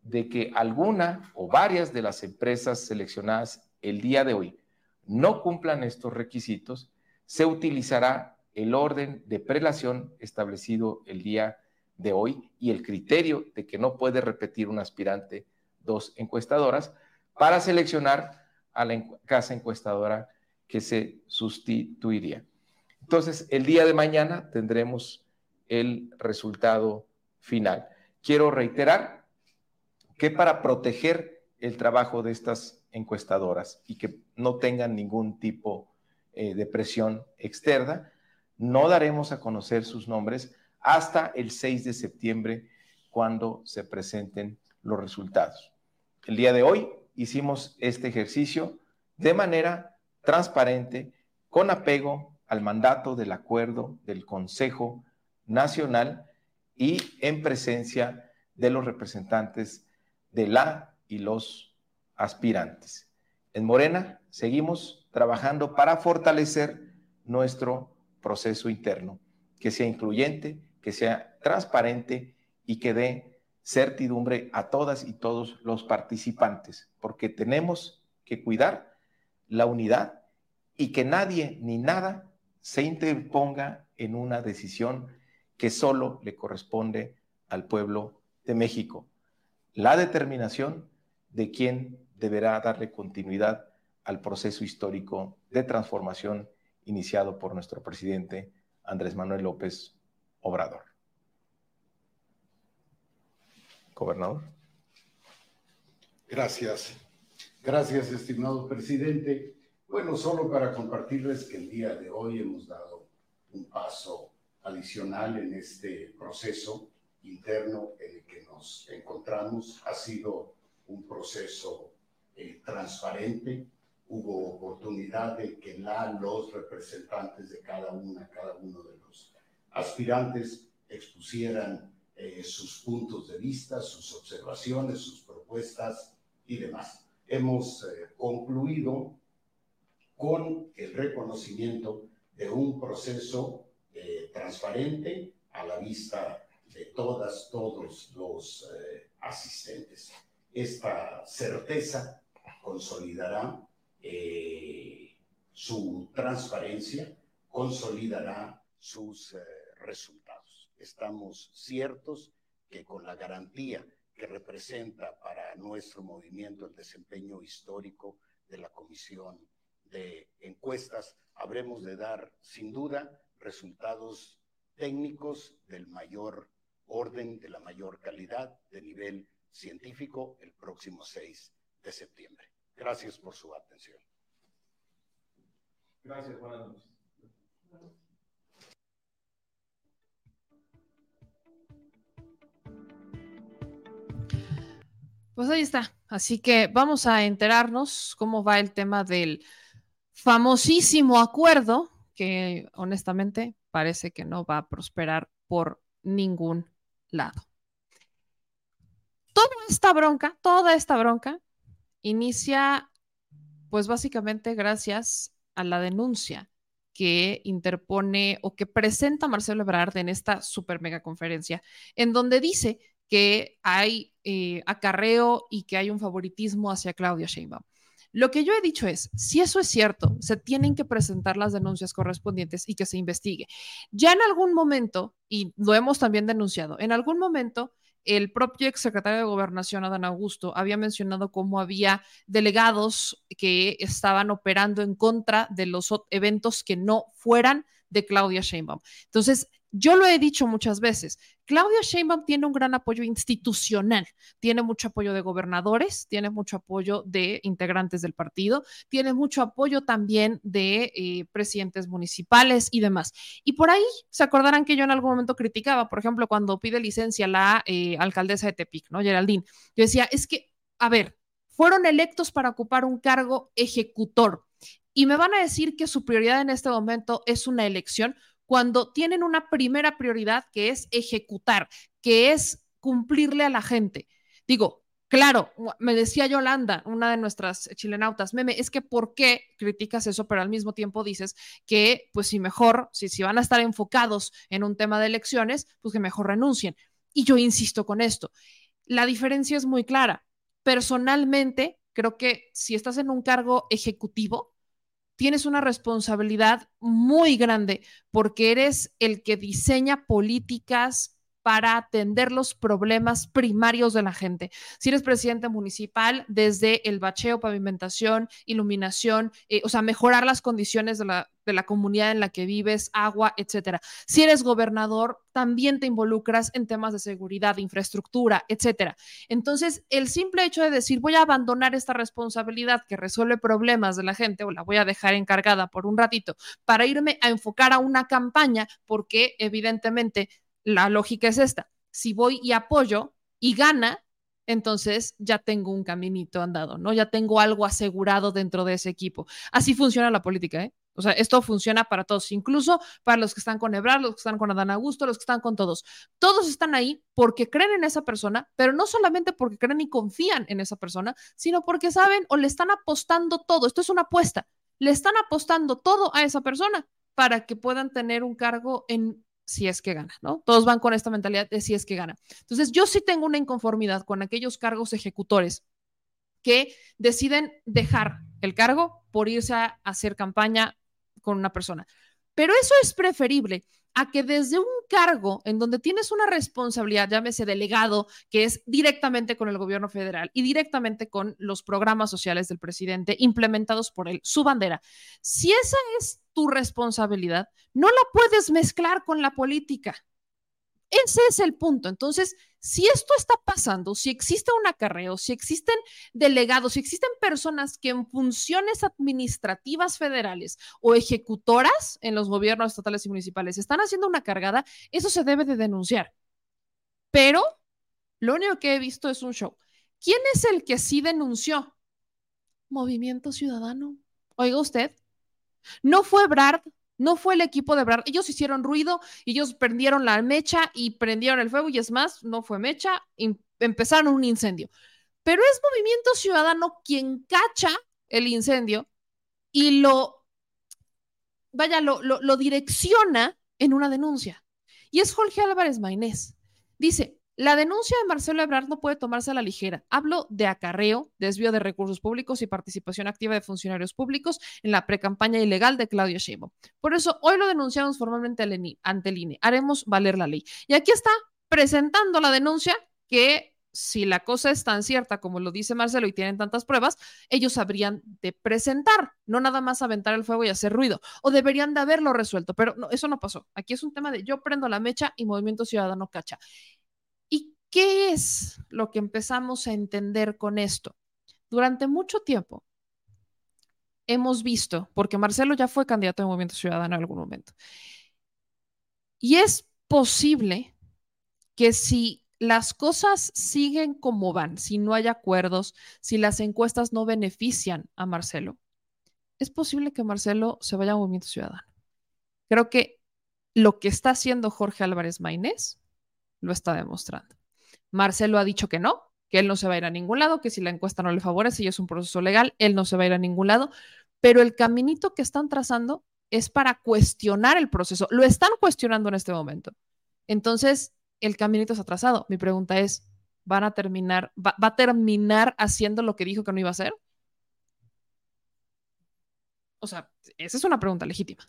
de que alguna o varias de las empresas seleccionadas el día de hoy no cumplan estos requisitos, se utilizará el orden de prelación establecido el día de hoy y el criterio de que no puede repetir un aspirante dos encuestadoras para seleccionar a la casa encuestadora que se sustituiría. Entonces, el día de mañana tendremos el resultado final. Quiero reiterar que para proteger el trabajo de estas encuestadoras y que no tengan ningún tipo eh, de presión externa, no daremos a conocer sus nombres hasta el 6 de septiembre, cuando se presenten los resultados. El día de hoy hicimos este ejercicio de manera transparente, con apego al mandato del acuerdo del Consejo Nacional y en presencia de los representantes de la y los aspirantes. En Morena seguimos trabajando para fortalecer nuestro proceso interno, que sea incluyente, que sea transparente y que dé certidumbre a todas y todos los participantes, porque tenemos que cuidar la unidad y que nadie ni nada se interponga en una decisión que solo le corresponde al pueblo de México. La determinación de quién deberá darle continuidad al proceso histórico de transformación iniciado por nuestro presidente Andrés Manuel López Obrador. Gobernador. Gracias. Gracias, estimado presidente. Bueno, solo para compartirles que el día de hoy hemos dado un paso adicional en este proceso interno en el que nos encontramos. Ha sido un proceso eh, transparente. Hubo oportunidad de que la, los representantes de cada una, cada uno de los aspirantes expusieran eh, sus puntos de vista, sus observaciones, sus propuestas y demás. Hemos eh, concluido con el reconocimiento de un proceso eh, transparente a la vista de todas, todos los eh, asistentes. Esta certeza consolidará eh, su transparencia, consolidará sus resultados. Estamos ciertos que con la garantía que representa para nuestro movimiento el desempeño histórico de la Comisión de Encuestas, habremos de dar sin duda resultados técnicos del mayor orden, de la mayor calidad, de nivel científico, el próximo 6 de septiembre. Gracias por su atención. Gracias, buenas noches. Pues ahí está. Así que vamos a enterarnos cómo va el tema del famosísimo acuerdo que honestamente parece que no va a prosperar por ningún lado. Toda esta bronca, toda esta bronca inicia pues básicamente gracias a la denuncia que interpone o que presenta Marcelo Ebrard en esta super mega conferencia, en donde dice que hay eh, acarreo y que hay un favoritismo hacia Claudia Sheinbaum. Lo que yo he dicho es, si eso es cierto, se tienen que presentar las denuncias correspondientes y que se investigue. Ya en algún momento, y lo hemos también denunciado, en algún momento el propio exsecretario de Gobernación, Adán Augusto, había mencionado cómo había delegados que estaban operando en contra de los eventos que no fueran de Claudia Sheinbaum. Entonces, yo lo he dicho muchas veces, Claudia Sheinbaum tiene un gran apoyo institucional, tiene mucho apoyo de gobernadores, tiene mucho apoyo de integrantes del partido, tiene mucho apoyo también de eh, presidentes municipales y demás. Y por ahí se acordarán que yo en algún momento criticaba, por ejemplo, cuando pide licencia la eh, alcaldesa de Tepic, ¿no? Geraldine. Yo decía, es que, a ver, fueron electos para ocupar un cargo ejecutor. Y me van a decir que su prioridad en este momento es una elección cuando tienen una primera prioridad que es ejecutar, que es cumplirle a la gente. Digo, claro, me decía Yolanda, una de nuestras chilenautas, meme, es que ¿por qué criticas eso, pero al mismo tiempo dices que, pues si mejor, si, si van a estar enfocados en un tema de elecciones, pues que mejor renuncien. Y yo insisto con esto, la diferencia es muy clara. Personalmente, creo que si estás en un cargo ejecutivo, tienes una responsabilidad muy grande porque eres el que diseña políticas para atender los problemas primarios de la gente. Si eres presidente municipal, desde el bacheo, pavimentación, iluminación, eh, o sea, mejorar las condiciones de la, de la comunidad en la que vives, agua, etcétera. Si eres gobernador, también te involucras en temas de seguridad, infraestructura, etcétera. Entonces, el simple hecho de decir voy a abandonar esta responsabilidad que resuelve problemas de la gente o la voy a dejar encargada por un ratito para irme a enfocar a una campaña, porque evidentemente la lógica es esta. Si voy y apoyo y gana, entonces ya tengo un caminito andado, ¿no? Ya tengo algo asegurado dentro de ese equipo. Así funciona la política, ¿eh? O sea, esto funciona para todos, incluso para los que están con Ebrard, los que están con Adán Augusto, los que están con todos. Todos están ahí porque creen en esa persona, pero no solamente porque creen y confían en esa persona, sino porque saben o le están apostando todo. Esto es una apuesta. Le están apostando todo a esa persona para que puedan tener un cargo en si es que gana, ¿no? Todos van con esta mentalidad de si es que gana. Entonces, yo sí tengo una inconformidad con aquellos cargos ejecutores que deciden dejar el cargo por irse a hacer campaña con una persona. Pero eso es preferible a que desde un cargo en donde tienes una responsabilidad, llámese delegado, que es directamente con el gobierno federal y directamente con los programas sociales del presidente implementados por él, su bandera, si esa es tu responsabilidad, no la puedes mezclar con la política. Ese es el punto. Entonces, si esto está pasando, si existe un acarreo, si existen delegados, si existen personas que en funciones administrativas federales o ejecutoras en los gobiernos estatales y municipales están haciendo una cargada, eso se debe de denunciar. Pero lo único que he visto es un show. ¿Quién es el que sí denunció? Movimiento Ciudadano. Oiga usted, no fue Brad, no fue el equipo de Brad. Ellos hicieron ruido, ellos prendieron la mecha y prendieron el fuego y es más, no fue mecha, empezaron un incendio. Pero es Movimiento Ciudadano quien cacha el incendio y lo, vaya, lo, lo, lo direcciona en una denuncia. Y es Jorge Álvarez Mainés. Dice, la denuncia de Marcelo Ebrard no puede tomarse a la ligera. Hablo de acarreo, desvío de recursos públicos y participación activa de funcionarios públicos en la precampaña ilegal de Claudia Sheinbaum. Por eso hoy lo denunciamos formalmente ante el INE. Haremos valer la ley. Y aquí está presentando la denuncia que si la cosa es tan cierta como lo dice Marcelo y tienen tantas pruebas, ellos habrían de presentar, no nada más aventar el fuego y hacer ruido, o deberían de haberlo resuelto, pero no, eso no pasó. Aquí es un tema de yo prendo la mecha y Movimiento Ciudadano cacha. ¿Qué es lo que empezamos a entender con esto? Durante mucho tiempo hemos visto, porque Marcelo ya fue candidato de Movimiento Ciudadano en algún momento, y es posible que si las cosas siguen como van, si no hay acuerdos, si las encuestas no benefician a Marcelo, es posible que Marcelo se vaya a Movimiento Ciudadano. Creo que lo que está haciendo Jorge Álvarez Maínez lo está demostrando. Marcelo ha dicho que no, que él no se va a ir a ningún lado, que si la encuesta no le favorece y es un proceso legal, él no se va a ir a ningún lado, pero el caminito que están trazando es para cuestionar el proceso. Lo están cuestionando en este momento. Entonces, el caminito ha atrasado. Mi pregunta es, ¿van a terminar, va, va a terminar haciendo lo que dijo que no iba a hacer? O sea, esa es una pregunta legítima.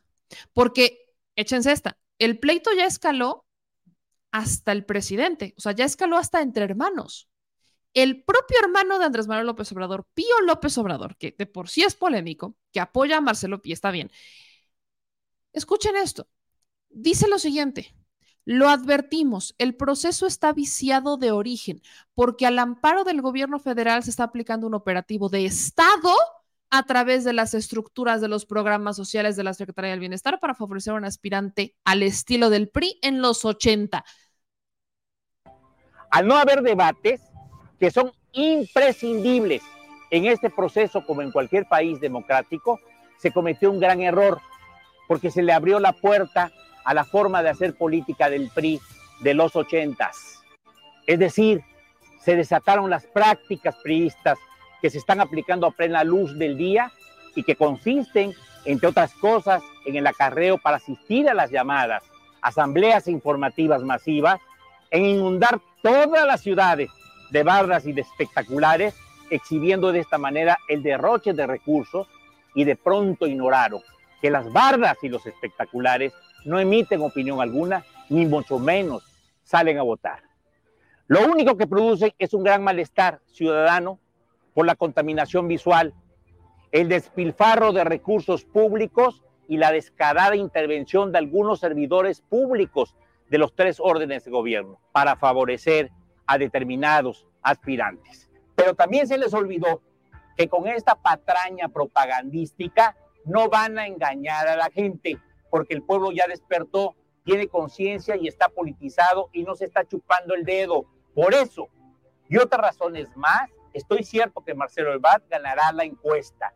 Porque, échense esta, el pleito ya escaló hasta el presidente, o sea, ya escaló hasta entre hermanos. El propio hermano de Andrés Manuel López Obrador, Pío López Obrador, que de por sí es polémico, que apoya a Marcelo Pío, está bien. Escuchen esto. Dice lo siguiente, lo advertimos, el proceso está viciado de origen porque al amparo del gobierno federal se está aplicando un operativo de Estado a través de las estructuras de los programas sociales de la Secretaría del Bienestar para favorecer a un aspirante al estilo del PRI en los 80. Al no haber debates que son imprescindibles en este proceso, como en cualquier país democrático, se cometió un gran error, porque se le abrió la puerta a la forma de hacer política del PRI de los ochentas. Es decir, se desataron las prácticas priistas que se están aplicando a plena luz del día y que consisten, entre otras cosas, en el acarreo para asistir a las llamadas asambleas informativas masivas, en inundar todas las ciudades de barras y de espectaculares, exhibiendo de esta manera el derroche de recursos y de pronto ignoraron que las barras y los espectaculares no emiten opinión alguna, ni mucho menos salen a votar. Lo único que producen es un gran malestar ciudadano por la contaminación visual, el despilfarro de recursos públicos y la descarada intervención de algunos servidores públicos de los tres órdenes de gobierno para favorecer a determinados aspirantes. Pero también se les olvidó que con esta patraña propagandística no van a engañar a la gente, porque el pueblo ya despertó, tiene conciencia y está politizado y no se está chupando el dedo. Por eso, y otras razones más, estoy cierto que Marcelo Ebrard ganará la encuesta.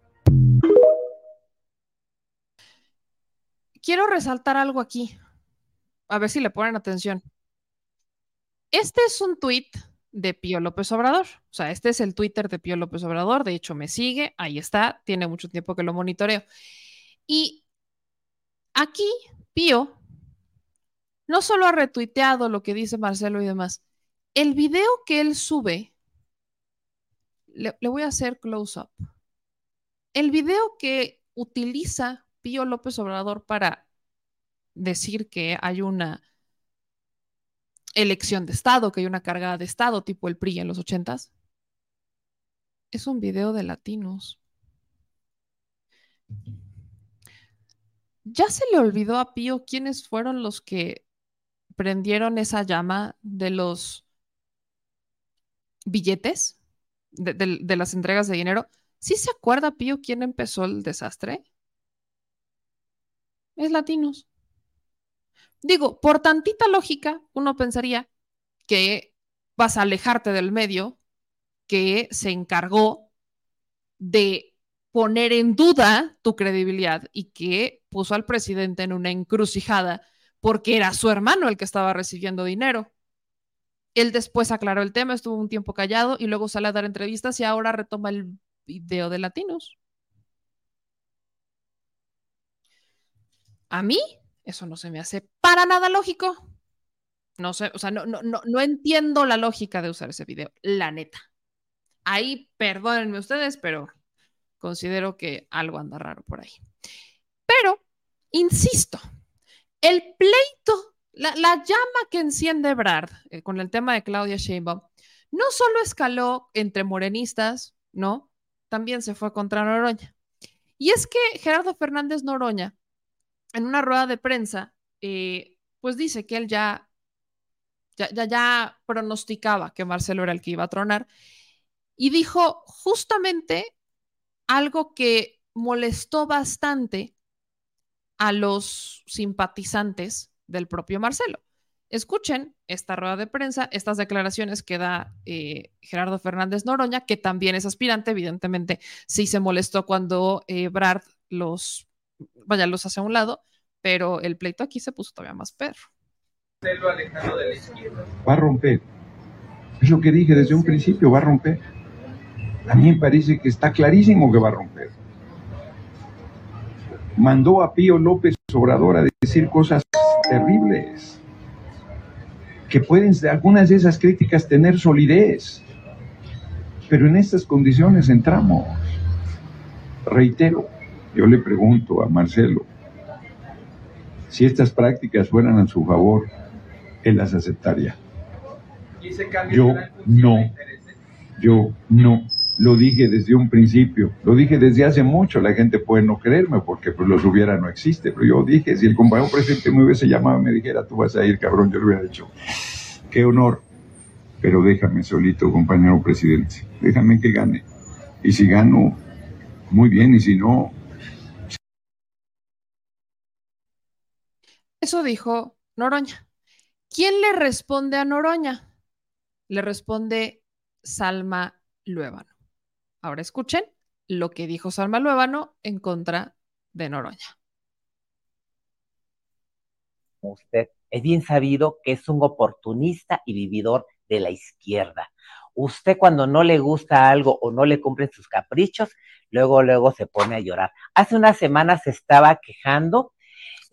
Quiero resaltar algo aquí. A ver si le ponen atención. Este es un tuit de Pío López Obrador. O sea, este es el Twitter de Pío López Obrador. De hecho, me sigue. Ahí está. Tiene mucho tiempo que lo monitoreo. Y aquí, Pío no solo ha retuiteado lo que dice Marcelo y demás. El video que él sube le, voy a hacer close up. El video que utiliza Pío López Obrador para decir que hay una elección de Estado, que hay una cargada de Estado tipo el PRI en los ochentas. Es un video de latinos. ¿Ya se le olvidó a Pío quiénes fueron los que prendieron esa llama de los billetes, de, las entregas de dinero? ¿Sí se acuerda Pío quién empezó el desastre? Es latinos. Digo, por tantita lógica, uno pensaría que vas a alejarte del medio que se encargó de poner en duda tu credibilidad y que puso al presidente en una encrucijada porque era su hermano el que estaba recibiendo dinero. Él después aclaró el tema, estuvo un tiempo callado y luego sale a dar entrevistas y ahora retoma el video de latinos. A mí eso no se me hace para nada lógico. No sé, o sea, no, no, no, no entiendo la lógica de usar ese video, la neta. Ahí, perdónenme ustedes, pero considero que algo anda raro por ahí. Pero, insisto, el pleito, la, la llama que enciende Brad eh, con el tema de Claudia Sheinbaum, no solo escaló entre morenistas, ¿no? También se fue contra Noroña. Y es que Gerardo Fernández Noroña, en una rueda de prensa, eh, pues dice que él ya, ya, ya, ya pronosticaba que Marcelo era el que iba a tronar y dijo justamente algo que molestó bastante a los simpatizantes del propio Marcelo. Escuchen esta rueda de prensa, estas declaraciones que da eh, Gerardo Fernández Noroña, que también es aspirante, evidentemente sí se molestó cuando eh, Brad los, vaya, los hace a un lado, pero el pleito aquí se puso todavía más perro. va a romper. Es lo que dije desde un principio, va a romper. A mí me parece que está clarísimo que va a romper. Mandó a Pío López Obrador a decir cosas terribles, que pueden de algunas de esas críticas tener solidez, pero en estas condiciones entramos. Reitero, yo le pregunto a Marcelo, si estas prácticas fueran a su favor, él las aceptaría. Yo no, yo no. Lo dije desde un principio, lo dije desde hace mucho. La gente puede no creerme porque pues los hubiera no existe, pero yo dije, si el compañero presidente me hubiese llamado y me dijera, tú vas a ir, cabrón, yo le hubiera dicho, qué honor, pero déjame solito, compañero presidente, déjame que gane. Y si gano, muy bien, y si no, Eso dijo Noroña. ¿Quién le responde a Noroña? Le responde Salma Luébano. Ahora escuchen lo que dijo Salma Luébano en contra de Noroña. usted es bien sabido que es un oportunista y vividor de la izquierda. Usted cuando no le gusta algo o no le cumplen sus caprichos, luego, luego se pone a llorar. Hace unas semanas se estaba quejando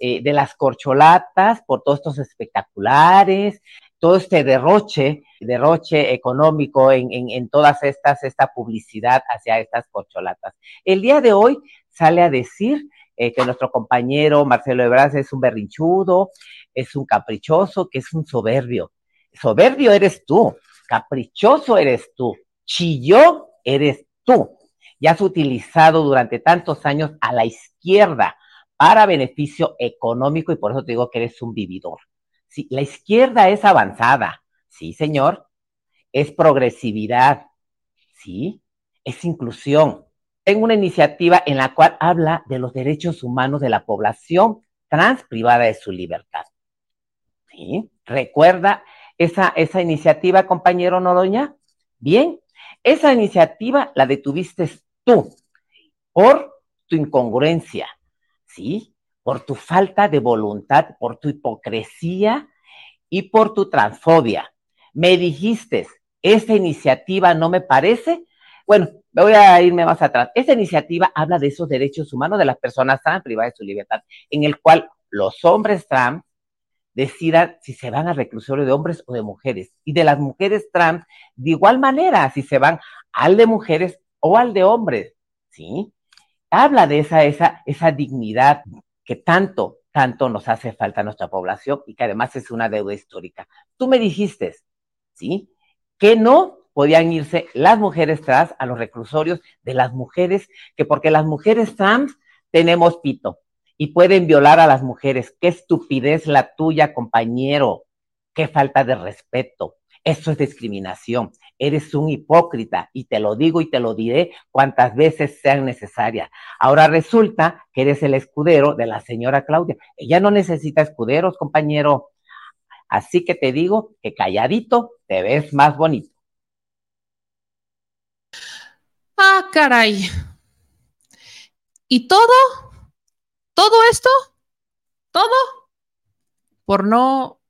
eh, de las corcholatas por todos estos espectaculares, todo este derroche, derroche económico en, en, en todas estas, esta publicidad hacia estas corcholatas. El día de hoy sale a decir eh, que nuestro compañero Marcelo Ebrard es un berrinchudo, es un caprichoso, que es un soberbio. Soberbio eres tú, caprichoso eres tú, chillón eres tú. Y has utilizado durante tantos años a la izquierda para beneficio económico y por eso te digo que eres un vividor. Sí, la izquierda es avanzada, sí, señor, es progresividad, sí, es inclusión. Tengo una iniciativa en la cual habla de los derechos humanos de la población trans privada de su libertad. ¿Sí? ¿Recuerda esa, esa iniciativa, compañero Noroña? Bien, esa iniciativa la detuviste tú por tu incongruencia, ¿sí? Por tu falta de voluntad, por tu hipocresía y por tu transfobia. Me dijiste, esta iniciativa no me parece. Bueno, voy a irme más atrás. Esta iniciativa habla de esos derechos humanos de las personas trans privadas de su libertad, en el cual los hombres trans decidan si se van al reclusorio de hombres o de mujeres. Y de las mujeres trans, de igual manera, si se van al de mujeres o al de hombres. ¿Sí? Habla de esa, esa, esa dignidad que tanto tanto nos hace falta a nuestra población y que además es una deuda histórica. Tú me dijiste, ¿sí? Que no podían irse las mujeres trans a los reclusorios de las mujeres, que porque las mujeres trans tenemos pito y pueden violar a las mujeres. Qué estupidez la tuya, compañero. Qué falta de respeto. Eso es discriminación. Eres un hipócrita y te lo digo y te lo diré cuantas veces sean necesarias. Ahora resulta que eres el escudero de la señora Claudia. Ella no necesita escuderos, compañero. Así que te digo que calladito te ves más bonito. Ah, caray. ¿Y todo? ¿Todo esto? ¿Todo? Por no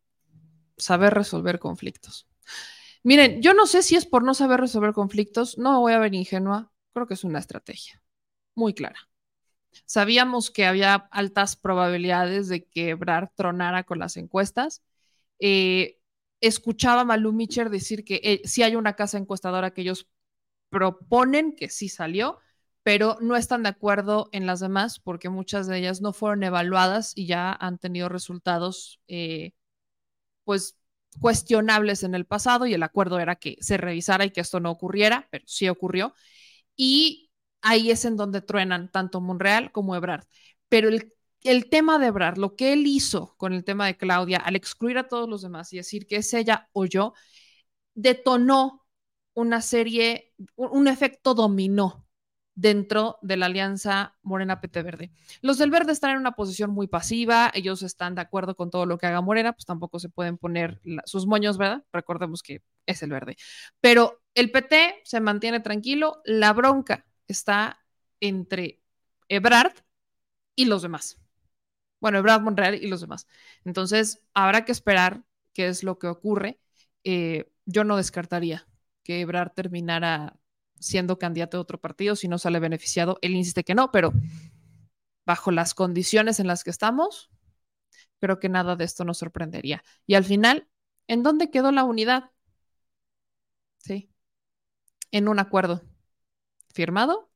saber resolver conflictos. Miren, yo no sé si es por no saber resolver conflictos, no voy a ver ingenua, creo que es una estrategia muy clara. Sabíamos que había altas probabilidades de que tronara con las encuestas. Eh, escuchaba a Malú Micher decir que eh, sí hay una casa encuestadora que ellos proponen que sí salió, pero no están de acuerdo en las demás porque muchas de ellas no fueron evaluadas y ya han tenido resultados, eh, pues cuestionables en el pasado y el acuerdo era que se revisara y que esto no ocurriera, pero sí ocurrió. Y ahí es en donde truenan tanto Monreal como Ebrard. Pero el, el tema de Ebrard, lo que él hizo con el tema de Claudia, al excluir a todos los demás y decir que es ella o yo, detonó una serie, un efecto dominó dentro de la alianza Morena PT Verde. Los del Verde están en una posición muy pasiva, ellos están de acuerdo con todo lo que haga Morena, pues tampoco se pueden poner sus moños, ¿verdad? Recordemos que es el verde. Pero el PT se mantiene tranquilo, la bronca está entre Ebrard y los demás. Bueno, Ebrard Monreal y los demás. Entonces, habrá que esperar qué es lo que ocurre. Eh, yo no descartaría que Ebrard terminara siendo candidato de otro partido si no sale beneficiado. Él insiste que no, pero bajo las condiciones en las que estamos, creo que nada de esto nos sorprendería. Y al final, ¿en dónde quedó la unidad? Sí, en un acuerdo firmado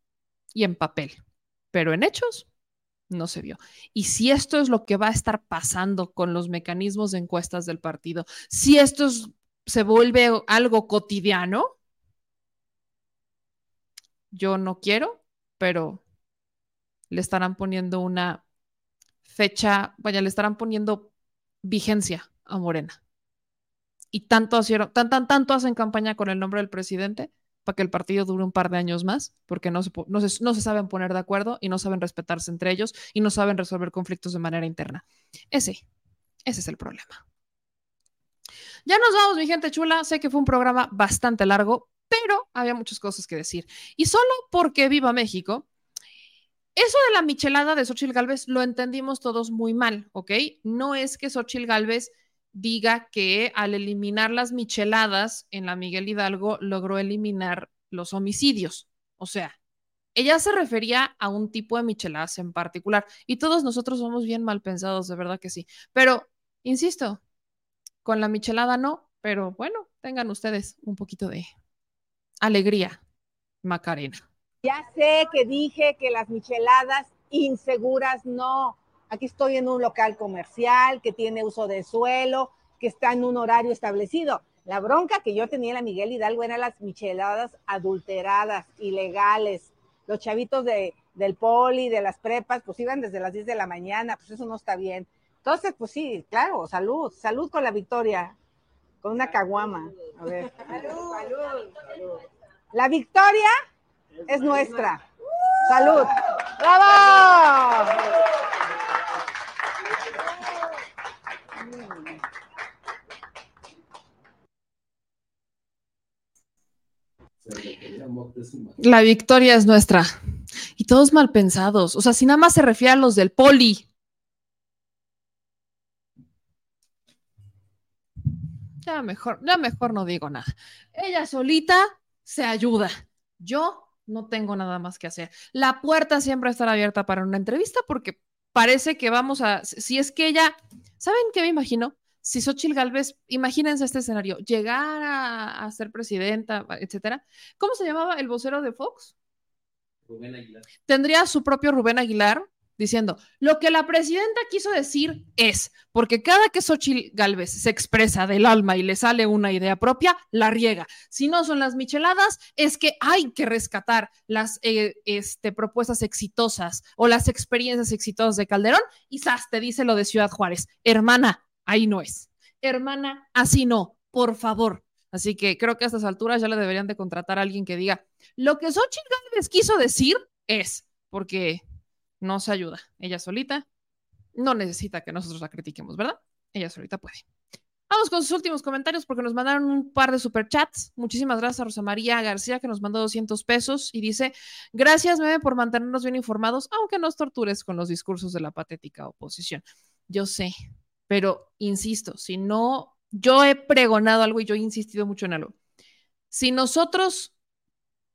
y en papel, pero en hechos no se vio. Y si esto es lo que va a estar pasando con los mecanismos de encuestas del partido, si esto se vuelve algo cotidiano, yo no quiero, pero le estarán poniendo una fecha, vaya, le estarán poniendo vigencia a Morena. Y tanto, hicieron, tan, tan, tanto hacen campaña con el nombre del presidente para que el partido dure un par de años más, porque no se, no, se, no se saben poner de acuerdo y no saben respetarse entre ellos y no saben resolver conflictos de manera interna. Ese, ese es el problema. Ya nos vamos, mi gente chula. Sé que fue un programa bastante largo, pero había muchas cosas que decir. Y solo porque viva México, eso de la michelada de Xochil Gálvez lo entendimos todos muy mal, ¿ok? No es que Xochil Gálvez diga que al eliminar las micheladas en la Miguel Hidalgo logró eliminar los homicidios. O sea, ella se refería a un tipo de micheladas en particular y todos nosotros somos bien mal pensados, de verdad que sí. Pero, insisto, con la michelada no, pero bueno, tengan ustedes un poquito de alegría, Macarena. Ya sé que dije que las micheladas inseguras no. Aquí estoy en un local comercial que tiene uso de suelo, que está en un horario establecido. La bronca que yo tenía en la Miguel Hidalgo eran las micheladas adulteradas, ilegales. Los chavitos de, del poli, de las prepas, pues iban desde las 10 de la mañana, pues eso no está bien. Entonces, pues sí, claro, salud, salud con la victoria, con una caguama. A ver. Salud, salud. La victoria es nuestra. Salud. ¡Bravo! La victoria es nuestra. Y todos mal pensados. O sea, si nada más se refiere a los del poli. Ya mejor, ya mejor no digo nada. Ella solita se ayuda. Yo no tengo nada más que hacer. La puerta siempre estará abierta para una entrevista porque parece que vamos a, si es que ella, ¿saben qué me imagino? Si Xochitl Galvez, imagínense este escenario, llegar a, ser presidenta, etcétera. ¿Cómo se llamaba el vocero de Fox? Rubén Aguilar. Tendría su propio Rubén Aguilar diciendo, lo que la presidenta quiso decir es, porque cada que Xochitl Galvez se expresa del alma y le sale una idea propia, la riega. Si no son las micheladas, es que hay que rescatar las eh, este, propuestas exitosas o las experiencias exitosas de Calderón y ¡zas! te dice lo de Ciudad Juárez. Hermana, ahí no es. Hermana, así no, por favor. Así que creo que a estas alturas ya le deberían de contratar a alguien que diga, lo que Xochitl Galvez quiso decir es, porque no se ayuda. Ella solita no necesita que nosotros la critiquemos, ¿verdad? Ella solita puede. Vamos con sus últimos comentarios porque nos mandaron un par de superchats. Muchísimas gracias a Rosa María García que nos mandó 200 pesos y dice, gracias Meme por mantenernos bien informados, aunque nos tortures con los discursos de la patética oposición. Yo sé, pero insisto, si no, yo he pregonado algo y yo he insistido mucho en algo. Si nosotros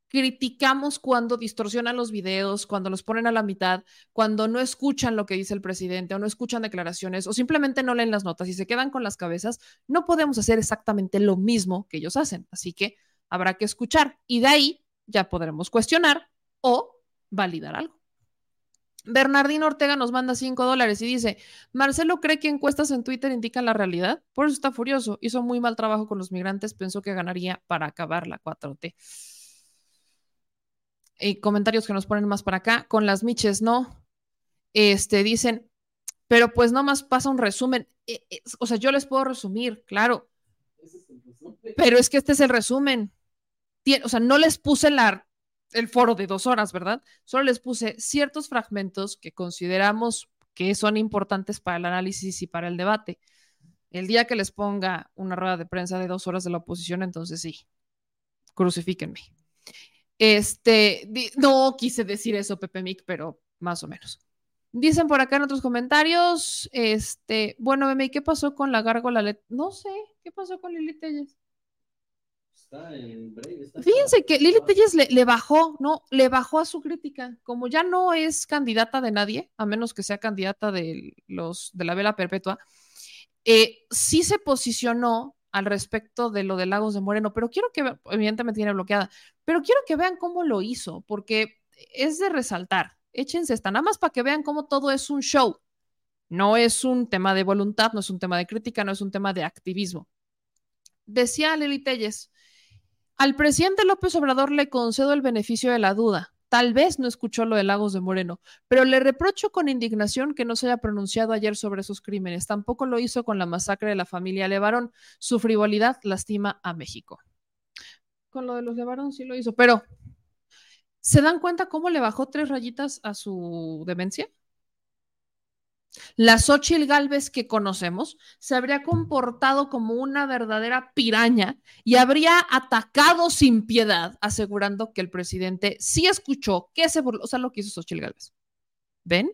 criticamos cuando distorsionan los videos, cuando los ponen a la mitad, cuando no escuchan lo que dice el presidente o no escuchan declaraciones o simplemente no leen las notas y se quedan con las cabezas, no podemos hacer exactamente lo mismo que ellos hacen. Así que habrá que escuchar y de ahí ya podremos cuestionar o validar algo. Bernardino Ortega nos manda 5 dólares y dice, Marcelo cree que encuestas en Twitter indican la realidad, por eso está furioso, hizo muy mal trabajo con los migrantes, pensó que ganaría para acabar la 4T y comentarios que nos ponen más para acá, con las miches no, este, dicen, pero pues nomás pasa un resumen, e, e, o sea, yo les puedo resumir, claro, pero es que este es el resumen, o sea, no les puse la, el foro de dos horas, ¿verdad? Solo les puse ciertos fragmentos que consideramos que son importantes para el análisis y para el debate. El día que les ponga una rueda de prensa de dos horas de la oposición, entonces sí, crucifíquenme. Este, no quise decir eso, Pepe Mic, pero más o menos. Dicen por acá en otros comentarios, este, bueno, Meme, ¿qué pasó con la gárgola? No sé, ¿qué pasó con Lili Telles? Está en Fíjense que Lili Telles le, bajó, ¿no? Le bajó a su crítica. Como ya no es candidata de nadie, a menos que sea candidata de los de la vela perpetua, eh, sí se posicionó al respecto de lo de Lagos de Moreno, pero quiero que, evidentemente tiene bloqueada, pero quiero que vean cómo lo hizo, porque es de resaltar. Échense esta, nada más para que vean cómo todo es un show. No es un tema de voluntad, no es un tema de crítica, no es un tema de activismo. Decía Lili Telles, al presidente López Obrador le concedo el beneficio de la duda. Tal vez no escuchó lo de Lagos de Moreno, pero le reprocho con indignación que no se haya pronunciado ayer sobre esos crímenes. Tampoco lo hizo con la masacre de la familia Levarón. Su frivolidad lastima a México. Con lo de los Levarón sí lo hizo, pero ¿se dan cuenta cómo le bajó tres rayitas a su demencia? La Xochitl Galvez que conocemos se habría comportado como una verdadera piraña y habría atacado sin piedad, asegurando que el presidente sí escuchó, que se burló, o sea, lo que hizo Xochitl Galvez. ¿Ven?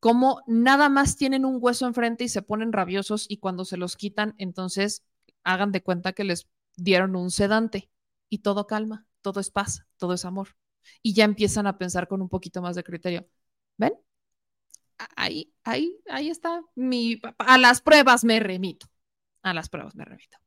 Como nada más tienen un hueso enfrente y se ponen rabiosos y cuando se los quitan, entonces hagan de cuenta que les dieron un sedante y todo calma, todo es paz, todo es amor. Y ya empiezan a pensar con un poquito más de criterio. ¿Ven? Ahí, ahí, ahí está mi, a las pruebas me remito, a las pruebas me remito.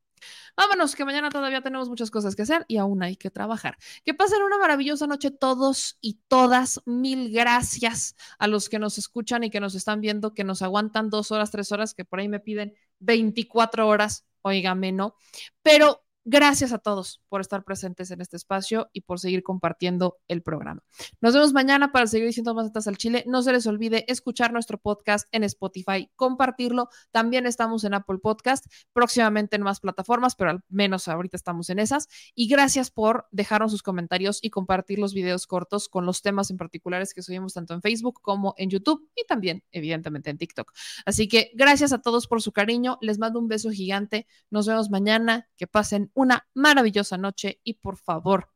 Vámonos, que mañana todavía tenemos muchas cosas que hacer y aún hay que trabajar. Que pasen una maravillosa noche todos y todas. Mil gracias a los que nos escuchan y que nos están viendo, que nos aguantan dos horas, tres horas, que por ahí me piden 24 horas. Óigame, ¿no? Pero Gracias a todos por estar presentes en este espacio y por seguir compartiendo el programa. Nos vemos mañana para seguir diciendo más al Chile. No se les olvide escuchar nuestro podcast en Spotify, compartirlo. También estamos en Apple Podcast, próximamente en más plataformas, pero al menos ahorita estamos en esas. Y gracias por dejarnos sus comentarios y compartir los videos cortos con los temas en particulares que subimos tanto en Facebook como en YouTube y también, evidentemente, en TikTok. Así que gracias a todos por su cariño. Les mando un beso gigante. Nos vemos mañana. Que pasen una maravillosa noche y por favor,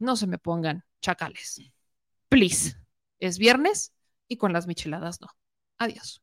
no se me pongan chacales. Please. Es viernes y con las micheladas no. Adiós.